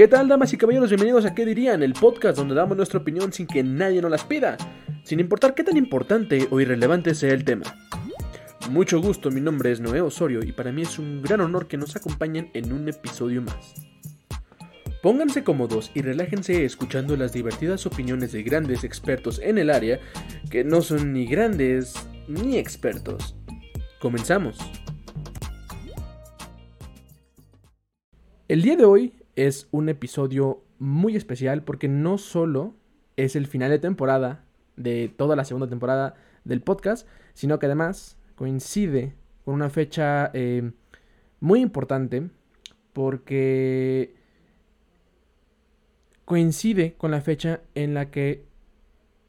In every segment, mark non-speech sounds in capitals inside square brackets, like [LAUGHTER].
¿Qué tal, damas y caballeros? Bienvenidos a ¿Qué dirían? El podcast donde damos nuestra opinión sin que nadie nos las pida, sin importar qué tan importante o irrelevante sea el tema. Mucho gusto, mi nombre es Noé Osorio y para mí es un gran honor que nos acompañen en un episodio más. Pónganse cómodos y relájense escuchando las divertidas opiniones de grandes expertos en el área que no son ni grandes ni expertos. Comenzamos. El día de hoy es un episodio muy especial porque no solo es el final de temporada de toda la segunda temporada del podcast, sino que además coincide con una fecha eh, muy importante porque coincide con la fecha en la que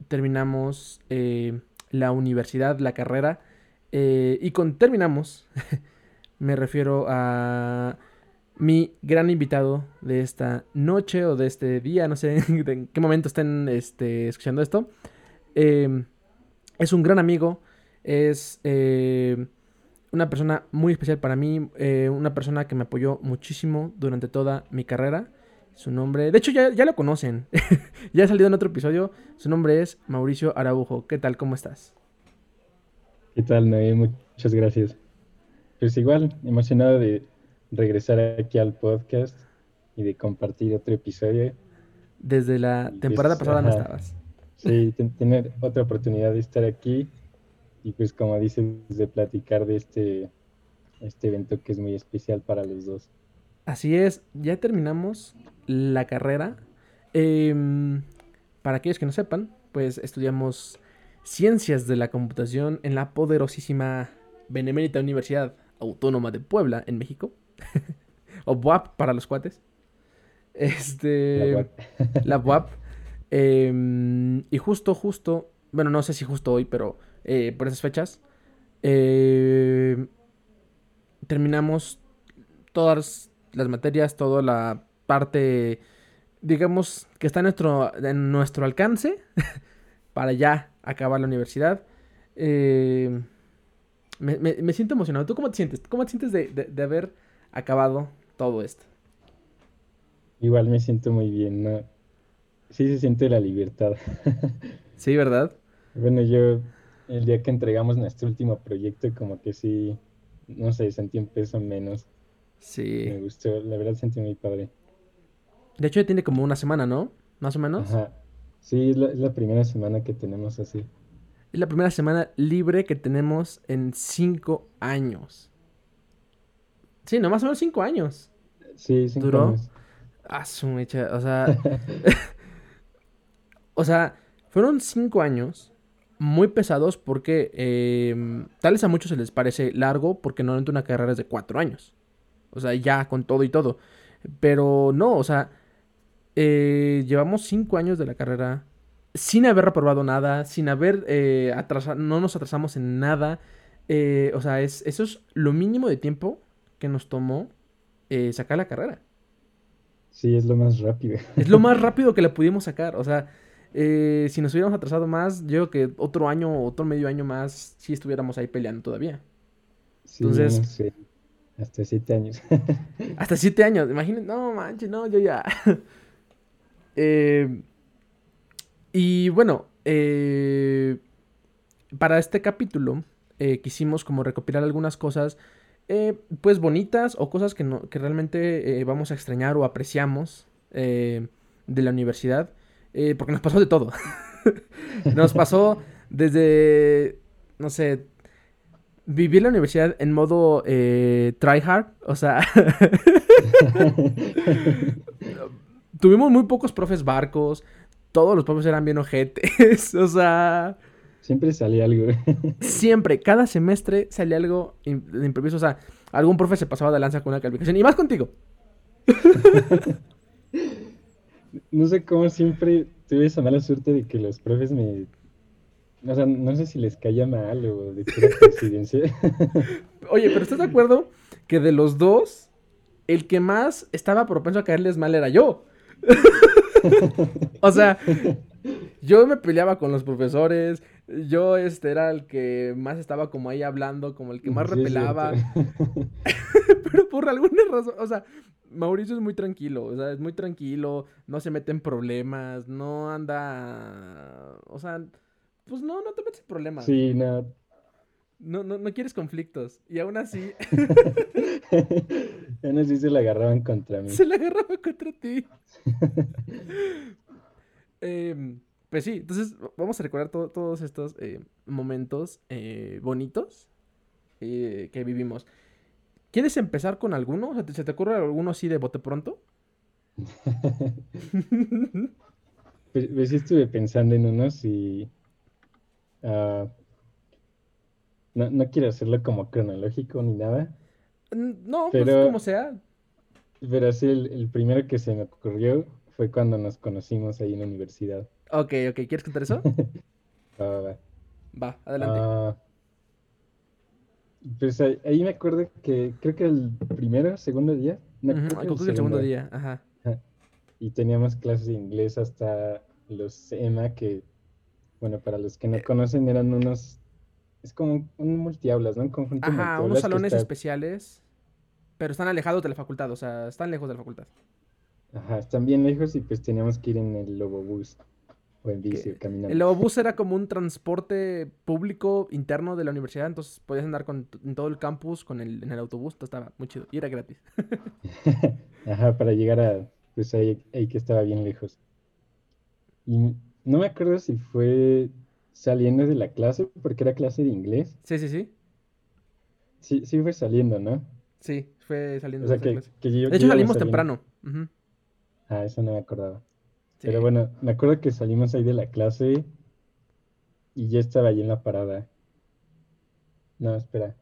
terminamos eh, la universidad, la carrera, eh, y con terminamos [LAUGHS] me refiero a mi gran invitado de esta noche o de este día, no sé [LAUGHS] en qué momento estén este, escuchando esto. Em, es un gran amigo, es eh, una persona muy especial para mí, eh, una persona que me apoyó muchísimo durante toda mi carrera. Su nombre, de hecho ya, ya lo conocen, [LAUGHS] ya ha salido en otro episodio. Su nombre es Mauricio Araujo. ¿Qué tal? ¿Cómo estás? ¿Qué tal, Noé? Muchas gracias. Pues igual, emocionado de, regresar aquí al podcast y de compartir otro episodio. Desde la pues, temporada pasada no estabas. Sí, tener otra oportunidad de estar aquí y pues como dices, de platicar de este, este evento que es muy especial para los dos. Así es, ya terminamos la carrera. Em, para aquellos que no sepan, pues estudiamos ciencias de la computación en la poderosísima Benemérita Universidad Autónoma de Puebla, en México. [LAUGHS] o BUAP para los cuates. Este. La BUAP. [LAUGHS] Em, y justo, justo. Bueno, no sé si justo hoy, pero eh, por esas fechas. Eh, terminamos todas las materias, toda la parte, digamos, que está en nuestro, en nuestro alcance [LAUGHS] para ya acabar la universidad. Eh, me, siento emocionado. ¿Tú cómo te sientes? ¿Cómo te sientes de haber acabado todo esto. Igual me siento muy bien, ¿no? Sí se siente la libertad. [LAUGHS] sí, ¿verdad? Bueno, yo el día que entregamos nuestro último proyecto, como que sí, no sé, sentí un peso menos. Sí. Me gustó, la verdad sentí muy padre. De hecho, ya tiene como una semana, ¿no? Más o menos. Ajá. Sí, es la, es la primera semana que tenemos así. Es la primera semana libre que tenemos en cinco años. Sí, no, más o menos cinco años. Sí, cinco ¿Duró? años. Ah, su mecha, o sea... [LAUGHS] [LAUGHS] o sea, fueron cinco años muy pesados porque eh, tal vez a muchos se les parece largo porque normalmente una carrera es de cuatro años. O sea, ya con todo y todo. Pero no, o sea, eh, llevamos cinco años de la carrera sin haber reprobado nada, sin haber eh, atrasado, no nos atrasamos en nada. Eh, o sea, es, eso es lo mínimo de tiempo que nos tomó eh, sacar la carrera. Sí, es lo más rápido. Es lo más [LAUGHS] rápido que la pudimos sacar. O sea, eh, si nos hubiéramos atrasado más, yo creo que otro año, otro medio año más, sí estuviéramos ahí peleando todavía. Sí, Entonces, hasta siete años. [LAUGHS] hasta siete años, imagínate, no manches, no, yo ya. [LAUGHS] Eh, y bueno, para este capítulo quisimos como recopilar algunas cosas eh, pues bonitas o cosas que, no, que realmente eh, vamos a extrañar o apreciamos eh, de la universidad. porque nos pasó de todo. [LAUGHS] nos pasó desde, no sé, vivir la universidad en modo try hard. O sea, [LAUGHS] tuvimos muy pocos profes barcos. Todos los profes eran bien ojetes. [LAUGHS] o sea... Siempre salía algo. [LAUGHS] Siempre, cada semestre salía algo de improviso. O sea, algún profe se pasaba de lanza con una calificación. Y más contigo. [LAUGHS] no sé cómo siempre tuve esa mala suerte de que los profes me. O sea, no sé si les caía mal o de qué [LAUGHS] coincidencia. Oye, pero ¿estás de acuerdo que de los dos, el que más estaba propenso a caerles mal era yo? o sea, yo me peleaba con los profesores, yo este era el que más estaba como ahí hablando, como el que más repelaba. [LAUGHS] [LAUGHS] Pero por alguna razón, o sea, Mauricio es muy tranquilo, o sea, es muy tranquilo, no se mete en problemas, no anda, o sea, pues no, no te metes en problemas. Sí, no. No, no, no quieres conflictos. Y aún así, [LAUGHS] aún así se la agarraban contra mí. se la agarraba contra ti. Em, pues sí, entonces vamos a recordar to- todos estos eh, momentos eh, bonitos eh, que vivimos. ¿Quieres empezar con alguno? O sea, ¿te- ¿Se te ocurre alguno así de bote pronto? [LAUGHS] Pues, pues sí estuve pensando en unos y ah, no, no quiero hacerlo como cronológico ni nada, No, pues Pero- como sea. pero así el, el primero que se me ocurrió fue cuando nos conocimos ahí en la universidad. Ok, ok, ¿quieres contar eso? [LAUGHS] Va, va, va. Va, adelante. Ah, pues ahí, ahí me acuerdo que creo que el primero, segundo día, no, creo que creo que el segundo día, ajá. y teníamos clases de inglés hasta los EMA, que, bueno, para los que no Eh. conocen, eran unos, es como un, multiaulas, ¿no? Un conjunto de Ajá, unos salones está- especiales, pero están alejados de la facultad, o sea, están lejos de la facultad. Ajá, están bien lejos y pues teníamos que ir en el Lobobús o en bici Que o caminando. El Lobobús era como un transporte público interno de la universidad, entonces podías andar con, en todo el campus con el, en el autobús, entonces estaba muy chido y era gratis. [LAUGHS] Ajá, para llegar a, pues ahí, ahí que estaba bien lejos. Y no me acuerdo si fue saliendo de la clase, porque era clase de inglés. Sí, sí, sí. Sí, sí fue saliendo, ¿no? Sí, fue saliendo O sea, de que, clase. que yo- De hecho, salimos saliendo. temprano. Ujú, Ah, eso no me acordaba. Pero bueno, me acuerdo que salimos ahí de la clase y ya estaba ahí en la parada. No, espera.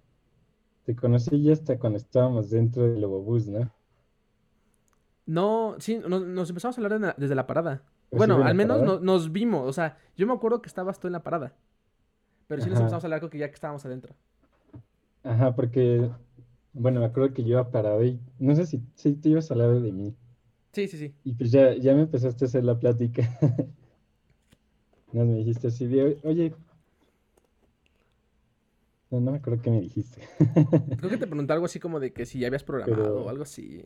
Te conocí ya hasta cuando estábamos dentro del Lobobús, ¿no? No, sí, nos, nos empezamos a hablar de la- desde la parada. ¿O sí Bueno, al menos no- nos vimos, o sea, yo me acuerdo que estabas tú en la parada. Pero sí nos empezamos a hablar creo que ya que estábamos adentro. Ajá, porque, bueno, me acuerdo que yo iba parado y no sé si, si te ibas al lado de mí. Sí, sí, sí. Y pues ya, ya me empezaste a hacer la plática. [LAUGHS] No, me dijiste así de, oye. No, no me acuerdo qué me dijiste. [LAUGHS] Creo que te pregunté algo así como de que si ya habías programado Pero- o algo así.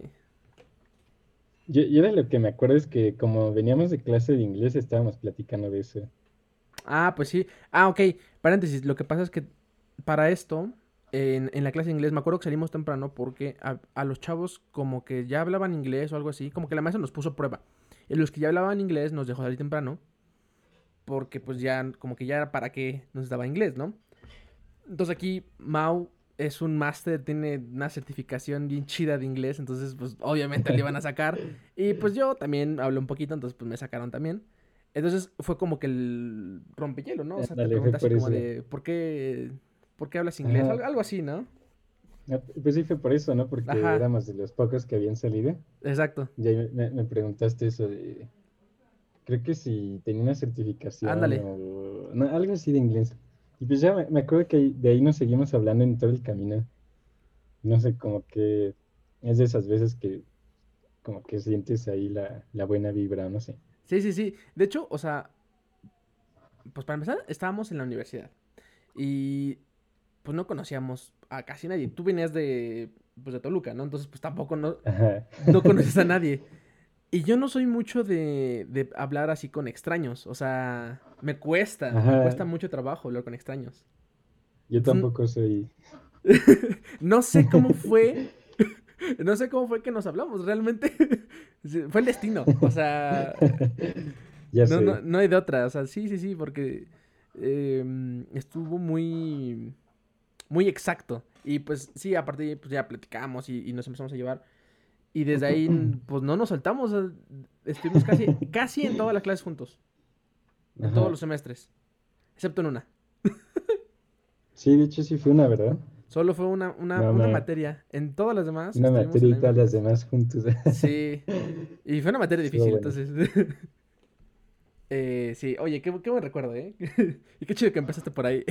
Yo, yo de lo que me acuerdo es que como veníamos de clase de inglés estábamos platicando de eso. Ah, pues sí. Ah, ok. Paréntesis. Lo que pasa es que para esto, en, en la clase de inglés, me acuerdo que salimos temprano porque a, a los chavos como que ya hablaban inglés o algo así, como que la maestra nos puso prueba. Y los que ya hablaban inglés nos dejó salir temprano porque pues ya, como que ya era para qué nos daba inglés, ¿no? Entonces aquí Mau es un máster, tiene una certificación bien chida de inglés, entonces pues obviamente le iban a sacar. Y pues yo también hablo un poquito, entonces pues me sacaron también. Entonces fue como que el rompehielo, ¿no? O sea, te preguntas como de, ¿por qué, ¿por qué hablas inglés? Ajá. Algo, así, ¿no? Ah, Pues sí fue por eso, ¿no? Porque Ajá. éramos de los pocos que habían salido. Exacto. Y ahí me, me preguntaste eso de... Creo que si tenía una certificación Ándale. o... no, algo así de inglés. Y pues ya me, me acuerdo que de ahí nos seguimos hablando en todo el camino. No sé, como que es de esas veces que como que sientes ahí la, la buena vibra, no sé. Sí, sí, sí. De hecho, o sea, pues para empezar, estábamos en la universidad. Y pues no conocíamos a casi nadie. Tú venías de, pues de Toluca, ¿no? Entonces, pues tampoco no, Ajá. no [LAUGHS] conoces a nadie. Y yo no soy mucho de, de hablar así con extraños. O sea, me cuesta, me cuesta mucho trabajo hablar con extraños. Yo Pues, tampoco soy... [LAUGHS] No sé cómo [LAUGHS] fue. No sé cómo fue que nos hablamos, realmente. Fue el destino. O sea, Ya no, sé. no, no hay de otra. O sea, sí, sí, sí, porque em, estuvo muy, muy exacto. Y pues sí, a partir de ahí, pues ya platicamos y, y nos empezamos a llevar. Y desde ahí, [CLEARS THROAT] pues no nos sea, Estuvimos casi, [LAUGHS] casi en todas las clases juntos. En Ajá. todos los semestres. Excepto en una. Sí, de hecho sí fue una, ¿verdad? Solo fue una, una, No, una materia. En todas las demás. Una materia y todas las demás juntos. Sí. Y fue una materia difícil, bueno. entonces. [LAUGHS] eh, sí, oye, qué, qué buen recuerdo, ¿eh? [LAUGHS] y qué chido que empezaste por ahí.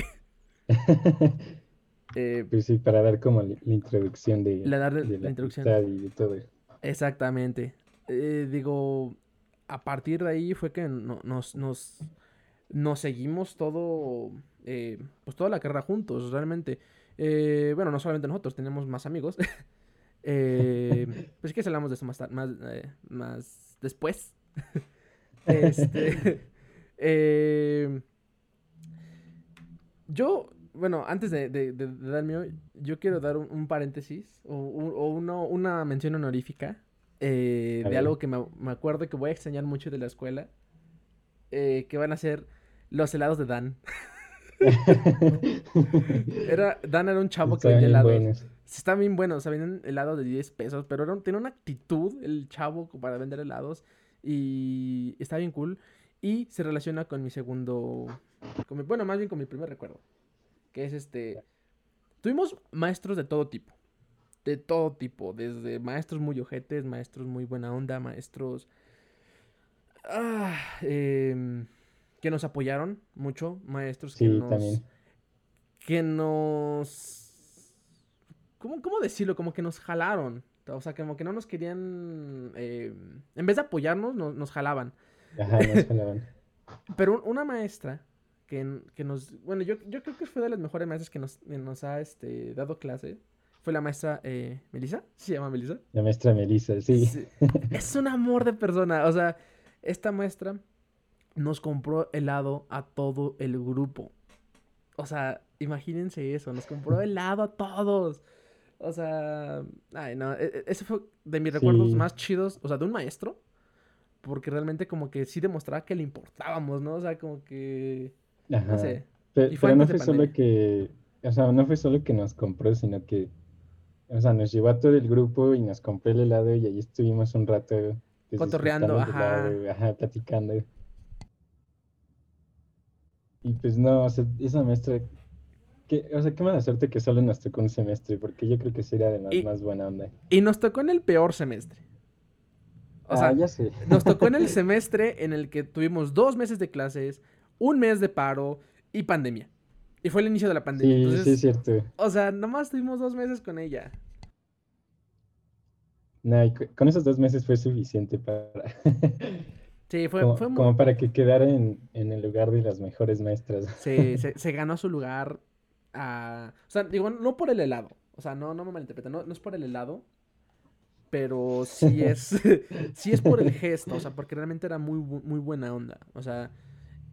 Eh, Pues sí, para dar como la, la introducción de, La de la introducción. y de todo eso. exactamente. Eh, digo, a partir de ahí fue que no- nos, nos, nos seguimos todo, eh, pues toda la carrera juntos, realmente. Bueno, no solamente nosotros, tenemos más amigos. [LAUGHS] Pues que hablamos de eso más, más, más después. [LAUGHS] este, [LAUGHS] yo, bueno, antes de, de, dar el mío, yo quiero dar un, paréntesis o, o uno, una mención honorífica eh, de algo que me, me, acuerdo que voy a extrañar mucho de la escuela, eh, que van a ser los helados de Dan. [LAUGHS] era, Dan era un chavo que vendía helados. Estaban bien buenos, o sea, vendían helados de 10 pesos, pero era, tenía una actitud el chavo para vender helados y está bien cool. Y se relaciona con mi segundo, bueno, más bien con mi primer recuerdo, que es este... Tuvimos maestros de todo tipo, de todo tipo, desde maestros muy ojetes, maestros muy buena onda, maestros... Ah, em, que nos apoyaron mucho, maestros que nos... Que nos... ¿Cómo, ¿Cómo decirlo? Como que nos jalaron. O sea, como que no nos querían... Em, en vez de apoyarnos, nos jalaban. Ajá, nos [LAUGHS] jalaban. Pero una maestra que, que, nos... Bueno, yo, yo creo que fue de las mejores maestras que nos, nos ha este, dado clase. Fue la maestra eh, Melissa. ¿Se llama Melissa? La maestra Melissa, sí. Es un amor de persona. O sea, esta maestra nos compró helado a todo el grupo. O sea, imagínense eso, nos compró [LAUGHS] helado a todos. O sea, ay, no, e, e, ese fue de mis recuerdos más chidos, o sea, de un maestro, porque realmente como que sí demostraba que le importábamos, ¿no? O sea, como que, no sé. Pero, no fue solo que, o sea, no fue solo que nos compró, sino que, o sea, nos llevó a todo el grupo y nos compró el helado y ahí estuvimos un rato. Cotorreando, ajá. ajá, platicando. Y pues no, o sea, esa maestra, que, o sea, qué mala suerte que solo nos tocó un semestre, porque yo creo que sería de más buena onda. Y nos tocó en el peor semestre. O sea, ah, ya sé. nos tocó en el [LAUGHS] semestre en el que tuvimos dos meses de clases, un mes de paro y pandemia. Y fue el inicio de la pandemia. Sí, sí, es cierto. O sea, nomás tuvimos dos meses con ella. No, con esos dos meses fue suficiente para... [LAUGHS] Sí, fue, como, fue como para que quedara en, el lugar de las mejores maestras. Sí, se, ganó su lugar. A... O sea, digo, no por el helado. O sea, no, no me malinterpreten, no, no es por el helado. Pero sí es, [LAUGHS] sí es por el gesto, o sea, porque realmente era muy, muy buena onda. O sea,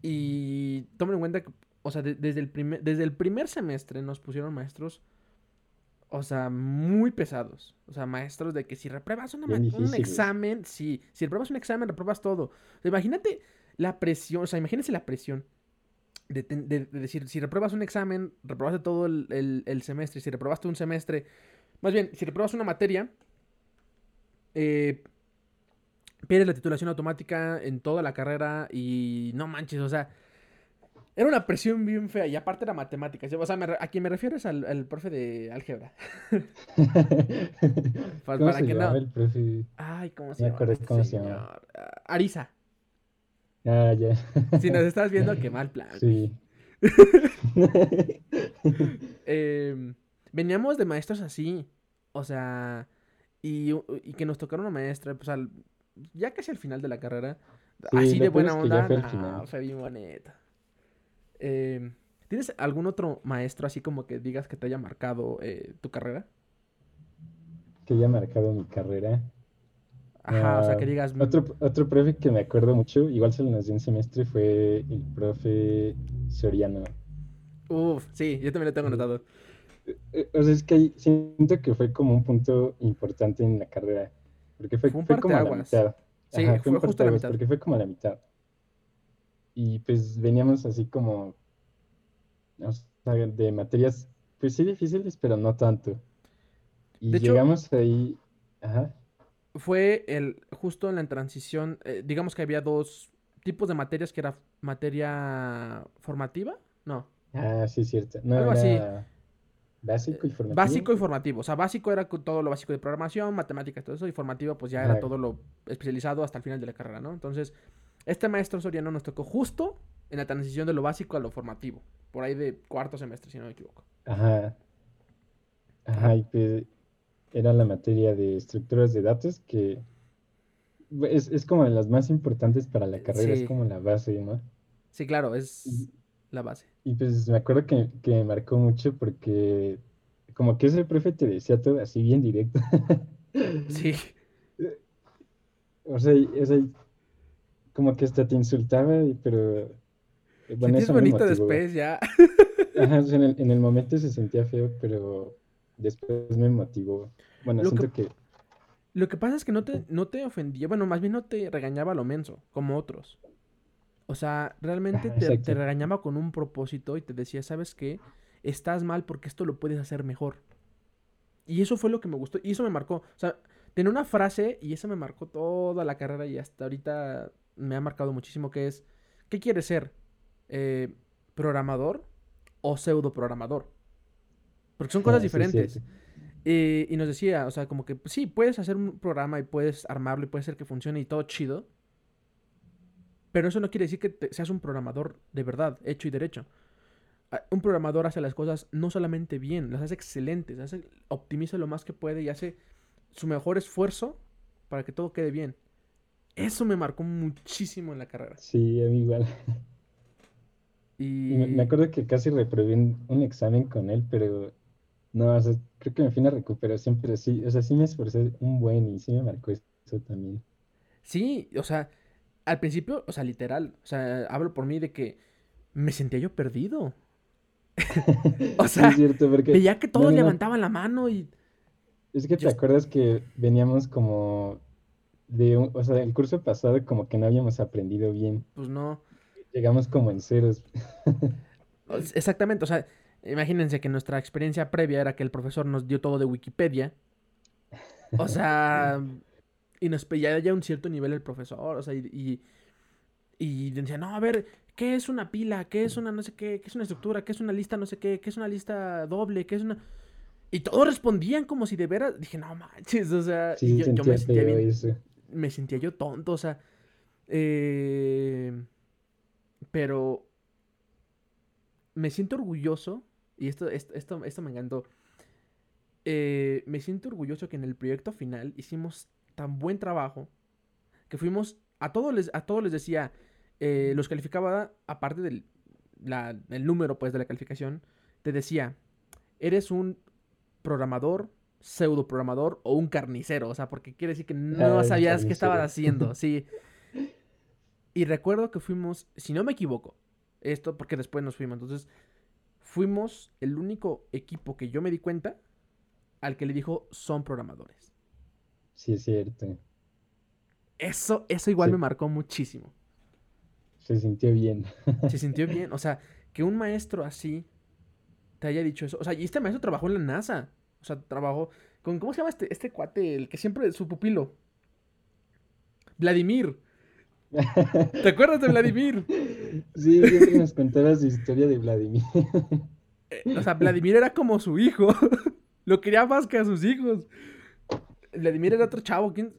y tomen en cuenta que, o sea, desde, el primer, desde el primer semestre nos pusieron maestros o sea, muy pesados. O sea, maestros de que si repruebas un examen, sí, si repruebas un examen, repruebas todo. imagínate la presión, o sea, imagínense la presión de, decir, si repruebas un examen, reprobaste todo el, el, semestre. Si reprobaste un semestre, más bien, si repruebas una materia, eh, pierdes la titulación automática en toda la carrera y no manches, o sea, era una presión bien fea y aparte era matemáticas. O sea, a quien me refiero es al, profe de álgebra. [LAUGHS] para, ¿Cómo se que no. el profe? Ay, ¿cómo se llama? Este ¿Cómo se llama? Arisa. Ah, ya. Si nos estás viendo, qué mal plan. Sí. [LAUGHS] Em, veníamos de maestros así. O sea, y, y, que nos tocaron una maestra, pues al, ya casi al final de la carrera. así de buena onda. No, fue bien bonita. Em, ¿Tienes algún otro maestro así como que digas que te haya marcado eh, tu carrera? Que haya marcado mi carrera. Ajá, o sea, que ah, digas... Otro, otro profe que me acuerdo mucho, igual se lo nació un semestre, fue el profe Soriano. Uf, sí, yo también lo tengo anotado. Eh, eh, o sea, es que siento que fue como un punto importante en la carrera. Porque fue, fue, como a la mitad. Sí, fue, justo a la mitad. Porque fue como a la mitad. Y pues veníamos así como, de materias, pues sí difíciles, pero no tanto. Y llegamos ahí, ajá. Fue el, justo en la transición, eh, digamos que había dos tipos de materias que era materia formativa, no. Ah, sí, cierto. No, Algo así. Básico y formativo. Básico y formativo. O sea, básico era todo lo básico de programación, matemáticas, todo eso, y formativo, pues ya era todo lo especializado hasta el final de la carrera, ¿no? Entonces, este maestro Soriano nos tocó justo en la transición de lo básico a lo formativo. Por ahí de cuarto semestre, si no me equivoco. Ajá. Ajá, y pues era la materia de estructuras de datos que es, como de las más importantes para la carrera, es como la base, ¿no? Sí, claro, es la base. Y pues me acuerdo que, que me marcó mucho porque como que ese profe te decía todo así bien directo. Sí. O sea, o sea, como que hasta te insultaba, pero eh, bueno, me bonito después ya. Ajá, o sea, en el, en el momento se sentía feo, pero después me motivó. Bueno, Lo que- siento que, Lo que pasa es que no te, no te ofendía, bueno, más bien no te regañaba lo menso, como otros. O sea, realmente te, regañaba con un propósito y te decía, ¿sabes qué? Estás mal porque esto lo puedes hacer mejor. Y eso fue lo que me gustó. Y eso me marcó. O sea, tenía una frase y eso me marcó toda la carrera y hasta ahorita me ha marcado muchísimo que es, ¿qué quieres ser? Eh, ¿Programador o pseudo programador? Porque son cosas ah, sí, diferentes. Eh, y nos decía, o sea, como que pues, sí, puedes hacer un programa y puedes armarlo y puede ser que funcione y todo chido. Pero eso no quiere decir que te- seas un programador de verdad, hecho y derecho. Ah, Un programador hace las cosas no solamente bien, las hace excelentes, hace, optimiza lo más que puede y hace su mejor esfuerzo para que todo quede bien. Eso me marcó muchísimo en la carrera. Sí, a mí igual. Y me, acuerdo que casi reprobé un, un examen con él, pero no, o sea, creo que me fui a recuperación, pero sí, o sea, sí me esforcé un buen y sí me marcó eso también. sí, o sea, al principio, o sea, literal, o sea, hablo por mí de que me sentía yo perdido. [LAUGHS] O Sí, sea, porque Veía que todos no, no, levantaban la mano y es que te acuerdas que veníamos como de, un- o sea, el curso pasado como que no habíamos aprendido bien, pues no. llegamos como en ceros. Exactamente, o sea, imagínense que nuestra experiencia previa era que el profesor nos dio todo de Wikipedia. O sea, [LAUGHS] y nos pedía ya un cierto nivel el profesor, o sea, y, y, y decía, no, a ver, ¿qué es una pila? ¿Qué es una no sé qué? ¿Qué es una estructura? ¿Qué es una lista no sé qué? ¿Qué es una lista doble? ¿Qué es una...? Y todos respondían como si de veras, dije, no manches, o sea, Sí, yo, yo me sentía bien, me sentía yo tonto, o sea, eh, pero me siento orgulloso, y esto, esto, esto, esto me encantó, eh, me siento orgulloso que en el proyecto final hicimos tan buen trabajo que fuimos, a todos les, a todos les decía, eh, los calificaba, aparte del la- el número pues de la calificación, te decía, eres un programador, pseudo programador o un carnicero, o sea, porque quiere decir que no Ah, sabías qué estabas haciendo, [LAUGHS] sí. Y recuerdo que fuimos, si no me equivoco, esto porque después nos fuimos, entonces fuimos el único equipo que yo me di cuenta al que le dijo son programadores. Sí, es cierto. Eso, eso igual Sí, me marcó muchísimo. se sintió bien. Se sintió bien, o sea, que un maestro así te haya dicho eso. O sea, y este maestro trabajó en la NASA. O sea, trabajó con, ¿cómo se llama este, este cuate? El que siempre, su pupilo. Vladimir. [LAUGHS] ¿Te acuerdas de Vladimir? Sí, siempre nos contabas su historia de Vladimir. Eh, o sea, Vladimir era como su hijo. [LAUGHS] Lo quería más que a sus hijos. Vladimir era otro chavo. ¿quién?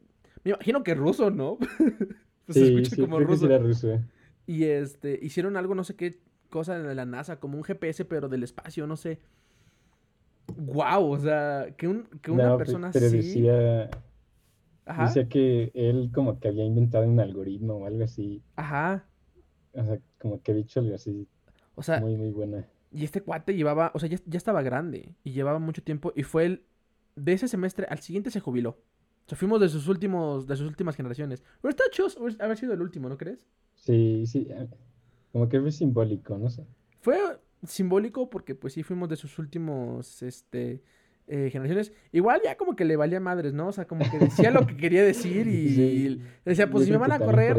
Me imagino que ruso, ¿no? [LAUGHS] Pues se Sí, escucha sí, como creo que sí ruso. Y este, hicieron algo, no sé qué cosa de la NASA, como un GPS, pero del espacio, no sé. Wow, o sea, que, un, que una No, pe- persona pero así. decía, Ajá, decía que él como que había inventado un algoritmo o algo así. ajá. O sea, como que había dicho algo así O sea, muy, muy buena. y este cuate llevaba, o sea, ya, ya estaba grande y llevaba mucho tiempo y fue el, de ese semestre al siguiente se jubiló. O sea, fuimos de sus últimos, de sus últimas generaciones. Pero está chido haber sido el último, ¿no crees? Sí, sí, eh, como que fue simbólico, no sé. Fue simbólico porque pues sí fuimos de sus últimos, este, eh, generaciones. Igual ya como que le valía madres, ¿no? O sea, como que decía lo que quería decir y [LAUGHS] Sí, decía, pues yo si me van a correr,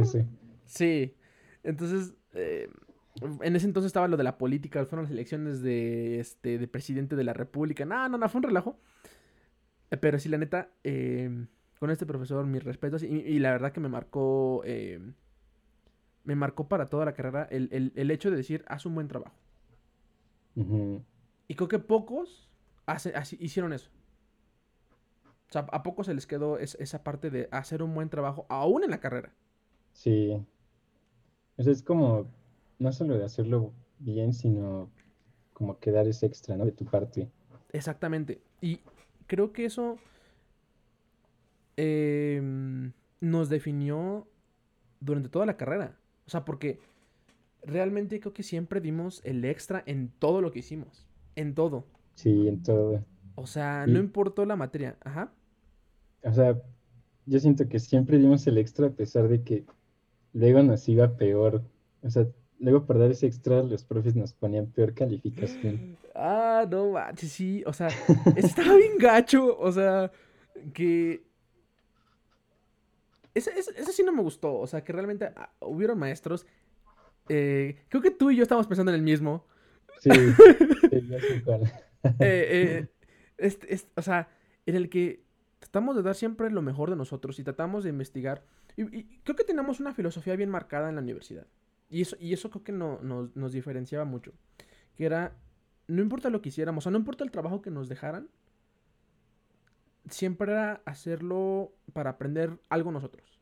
sí. Entonces, eh, en ese entonces estaba lo de la política, fueron las elecciones de, este, de presidente de la república. No, no, no, fue un relajo. Eh, Pero sí, la neta, eh, con este profesor, mis respetos. Y, y la verdad que me marcó, eh, me marcó para toda la carrera el, el- el hecho de decir, haz un buen trabajo. Y creo que pocos hace- así- hicieron eso. O sea, a pocos se les quedó es- esa parte de hacer un buen trabajo, aún en la carrera. Sí. Es como, no solo de hacerlo bien, sino como que dar ese extra, ¿no? De tu parte. Exactamente. Y creo que eso em, nos definió durante toda la carrera. O sea, porque realmente creo que siempre dimos el extra en todo lo que hicimos. En todo. Sí, en todo. O sea, no importó la materia. Ajá. O sea, yo siento que siempre dimos el extra a pesar de que luego nos iba peor. O sea, luego por dar ese extra los profes nos ponían peor calificación. [GASPS] Ah, no manches, sí. O sea, estaba bien gacho. O sea, que. Ese, ese- ese sí no me gustó. O sea, que realmente ah, hubieron maestros. eh, creo que tú y yo estábamos pensando en el mismo. Sí, [LAUGHS] sí, ya sé cuál. eh, eh, este, este, o sea, en el que tratamos de dar siempre lo mejor de nosotros y tratamos de investigar. Y, y creo que tenemos una filosofía bien marcada en la universidad. Y eso, y eso creo que no, nos, nos diferenciaba mucho. Que era, no importa lo que hiciéramos, o sea, no importa el trabajo que nos dejaran, siempre era hacerlo para aprender algo nosotros.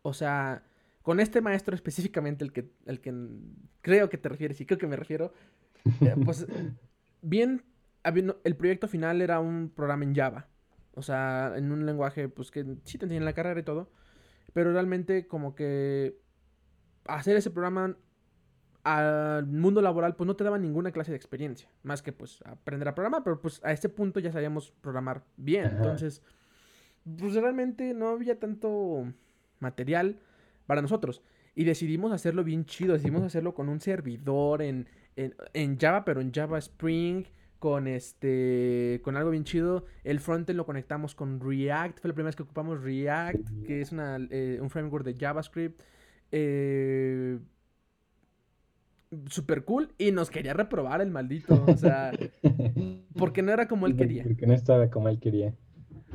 O sea, con este maestro específicamente, el que, el que creo que te refieres y creo que me refiero, eh, [LAUGHS] pues bien, el proyecto final era un programa en Java. O sea, en un lenguaje, pues que sí te enseñan en la carrera y todo. Pero realmente como que hacer ese programa al mundo laboral, pues no te daba ninguna clase de experiencia. Más que pues aprender a programar. Pero pues a este punto ya sabíamos programar bien. Ajá. Entonces, pues realmente no había tanto material para nosotros. Y decidimos hacerlo bien chido. Decidimos hacerlo con un servidor en, en, en Java, pero en Java Spring. Con este. Con algo bien chido. El frontend lo conectamos con React. Fue la primera vez que ocupamos React. Que es una, eh, un framework de JavaScript. Eh, super cool. Y nos quería reprobar el maldito. O sea. [LAUGHS] Porque no era como él quería. Porque no estaba como él quería.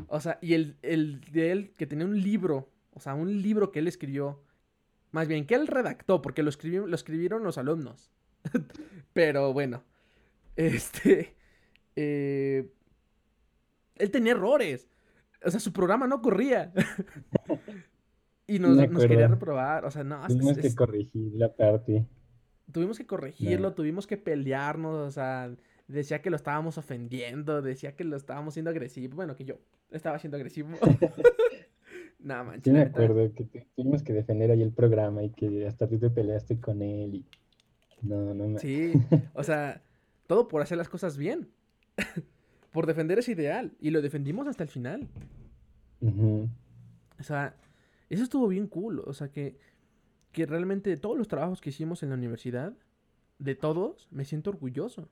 O sea, y el, el de él que tenía un libro, o sea, un libro que él escribió, más bien que él redactó, porque lo, escribió, lo escribieron los alumnos. [LAUGHS] Pero bueno, este, eh, él tenía errores. O sea, su programa no corría. [LAUGHS] y nos, quería reprobar. O sea, no, es- Tuvimos es- que corregir la parte. tuvimos que corregirlo, No. tuvimos que pelearnos, o sea, decía que lo estábamos ofendiendo, decía que lo estábamos siendo agresivo. Bueno, que yo estaba siendo agresivo. [LAUGHS] [LAUGHS] Nada manches. La me acuerdo que tu- tuvimos que defender ahí el programa y que hasta tú te peleaste con él y... No, no me... Sí, [LAUGHS] o sea, todo por hacer las cosas bien. por defender ese ideal. Y lo defendimos hasta el final. O sea, eso estuvo bien cool. O sea, que, que realmente de todos los trabajos que hicimos en la universidad, de todos, me siento orgulloso.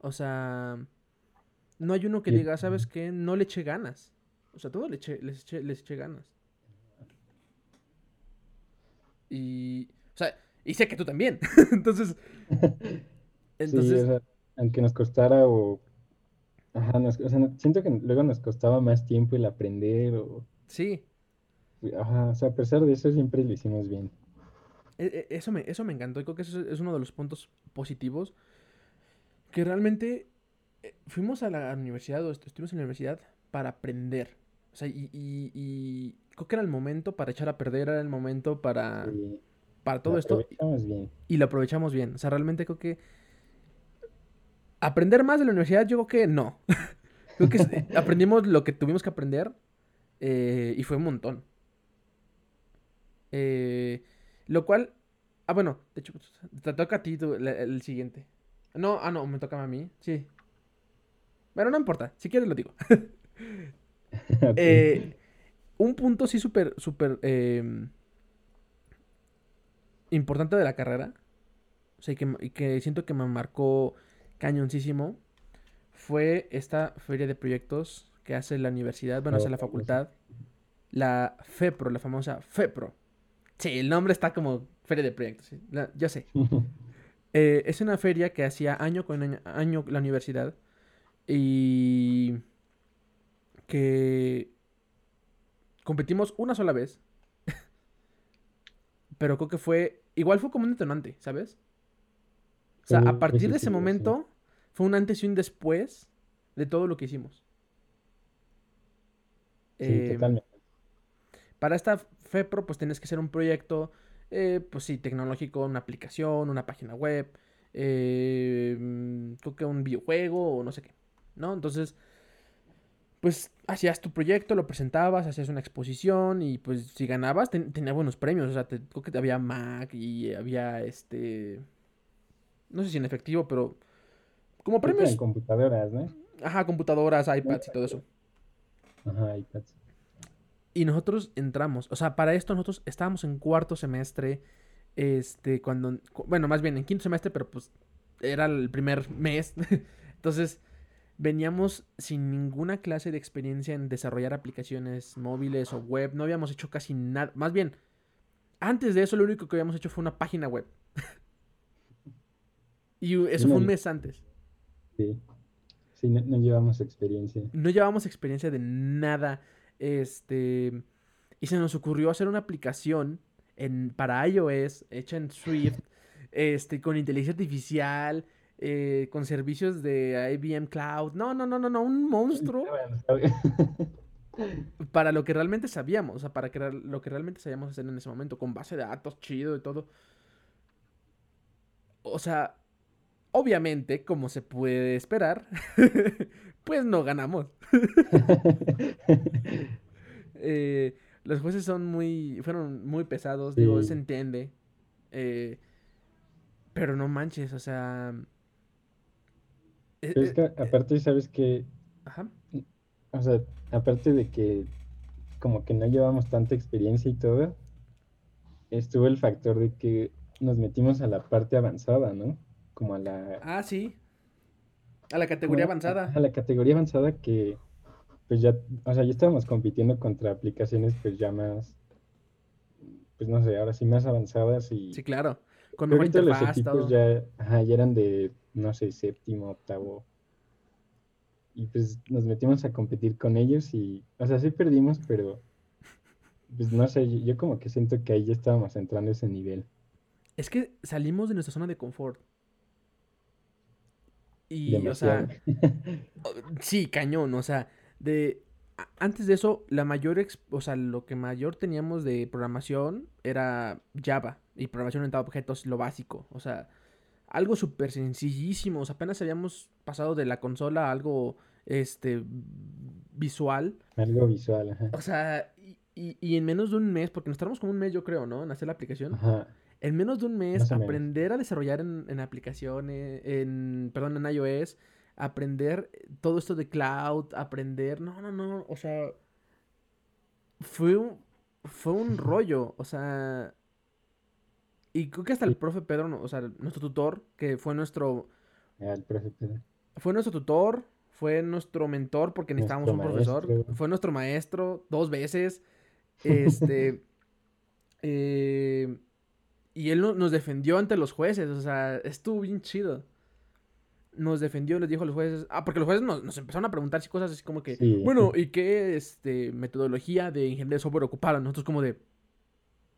O sea, no hay uno que diga, ¿sabes qué? No le eché ganas. O sea, todos le eché- les, eché, les eché ganas. Y, o sea, y sé que tú también. [LAUGHS] Entonces, [LAUGHS] Sí, entonces, o sea, aunque nos costara o... Ajá, nos- o sea, siento que luego nos costaba más tiempo el aprender o... sí. Ajá, o sea, a pesar de eso siempre lo hicimos bien. E- e- Eso me, eso me encantó y creo que eso es uno de los puntos positivos. Que realmente eh, fuimos a la universidad o est- estuvimos en la universidad para aprender. O sea, y, y- y creo que era el momento para echar a perder, era el momento para, Y para lo todo esto aprovechamos bien. y lo aprovechamos bien. O sea, realmente creo que aprender más de la universidad, yo creo que no. [LAUGHS] creo que eh, aprendimos lo que tuvimos que aprender eh, y fue un montón. Eh, lo cual, ah, bueno, de hecho, pues, te toca a ti el, siguiente. No, ah, no, me toca a mí, sí. Bueno, no importa, si quieres lo digo. [LAUGHS] Eh, un punto sí súper, súper eh, importante de la carrera, o sea, y que, y que siento que me marcó cañoncísimo, fue esta feria de proyectos que hace la universidad, bueno, hace la facultad, la FEPRO, la famosa FEPRO. Sí, el nombre está como feria de proyectos, sí, la- yo sé. [LAUGHS] Eh, es una feria que hacía año con año, año la universidad y que competimos una sola vez, [LAUGHS] pero creo que fue, igual fue como un detonante, ¿sabes? O sea, Sí, a partir de ese momento fue un antes y un después de todo lo que hicimos. Sí, Eh, totalmente. para esta FEPRO, pues tienes que hacer un proyecto, eh, pues sí, tecnológico, una aplicación, una página web, eh, creo que un videojuego o no sé qué, ¿no? Entonces, pues hacías tu proyecto, lo presentabas, hacías una exposición y pues si ganabas ten- tenía buenos premios, o sea, te- creo que había Mac y había este, no sé si en efectivo, pero como premios. En computadoras, ¿no? Ajá, computadoras, iPads y todo eso. Ajá, iPads. Y nosotros entramos, o sea, para esto nosotros estábamos en cuarto semestre, este, cuando, cu- bueno, más bien en quinto semestre, pero pues era el primer mes. [LAUGHS] Entonces, veníamos sin ninguna clase de experiencia en desarrollar aplicaciones móviles o web, no habíamos hecho casi nada, más bien, antes de eso lo único que habíamos hecho fue una página web. [LAUGHS] y eso fue un mes antes. Sí. Sí, no, no llevamos experiencia. no llevábamos experiencia de nada. Este. Y se nos ocurrió hacer una aplicación en, para iOS, hecha en Swift, [LAUGHS] este, con inteligencia artificial, eh, con servicios de IBM Cloud. No, no, no, no, no, un monstruo [LAUGHS] para lo que realmente sabíamos, o sea, para ra- lo que realmente sabíamos hacer en ese momento, con base de datos, chido y todo. O sea, obviamente, como se puede esperar, [LAUGHS] pues no ganamos. Eh, los jueces son muy, fueron muy pesados, digo, se entiende. eh, pero no manches, o sea... eh, es eh, que aparte, ¿sabes que ajá. O sea, aparte de que como que no llevamos tanta experiencia y todo, estuvo el factor de que nos metimos a la parte avanzada, ¿no? Como a la, Ah, sí. A la categoría avanzada. A la categoría avanzada que pues ya, o sea, ya estábamos compitiendo contra aplicaciones pues ya más, pues no sé, ahora sí más avanzadas y Sí, claro. Con mejor ahorita los interfaz, equipos todo. ya, ajá, ya eran de, no sé, séptimo, octavo. Y pues nos metimos a competir con ellos y, o sea, sí perdimos, pero pues no sé, yo, yo como que siento que ahí ya estábamos entrando a ese nivel. Es que salimos de nuestra zona de confort. Y, Demasiado. o sea, [LAUGHS] sí, cañón, o sea, de... Antes de eso, la mayor, o sea, lo que mayor teníamos de programación era Java y programación orientada a objetos, lo básico, o sea, algo súper sencillísimo, o sea, apenas habíamos pasado de la consola a algo, este, visual, Algo visual, ajá. o sea, y, y- y en menos de un mes, porque nos tardamos como un mes, yo creo, ¿no? En hacer la aplicación. Ajá. En menos de un mes, aprender a desarrollar en, en aplicaciones, en, perdón, en iOS, aprender todo esto de cloud, aprender, no, no, no, o sea, fue un, fue un [LAUGHS] rollo, o sea, y creo que hasta el profe Pedro, o sea, nuestro tutor, que fue nuestro, Ah, el profe Pedro. fue nuestro tutor, fue nuestro mentor, porque necesitábamos un Nuestro profesor, fue nuestro maestro dos veces, [LAUGHS] este, eh, y él no- nos defendió ante los jueces, o sea, estuvo bien chido. Nos defendió, les dijo a los jueces, ah, porque los jueces nos, nos empezaron a preguntar si cosas así como que, Sí. bueno, ¿y qué este, metodología de ingeniería de software ocuparon? Nosotros como de,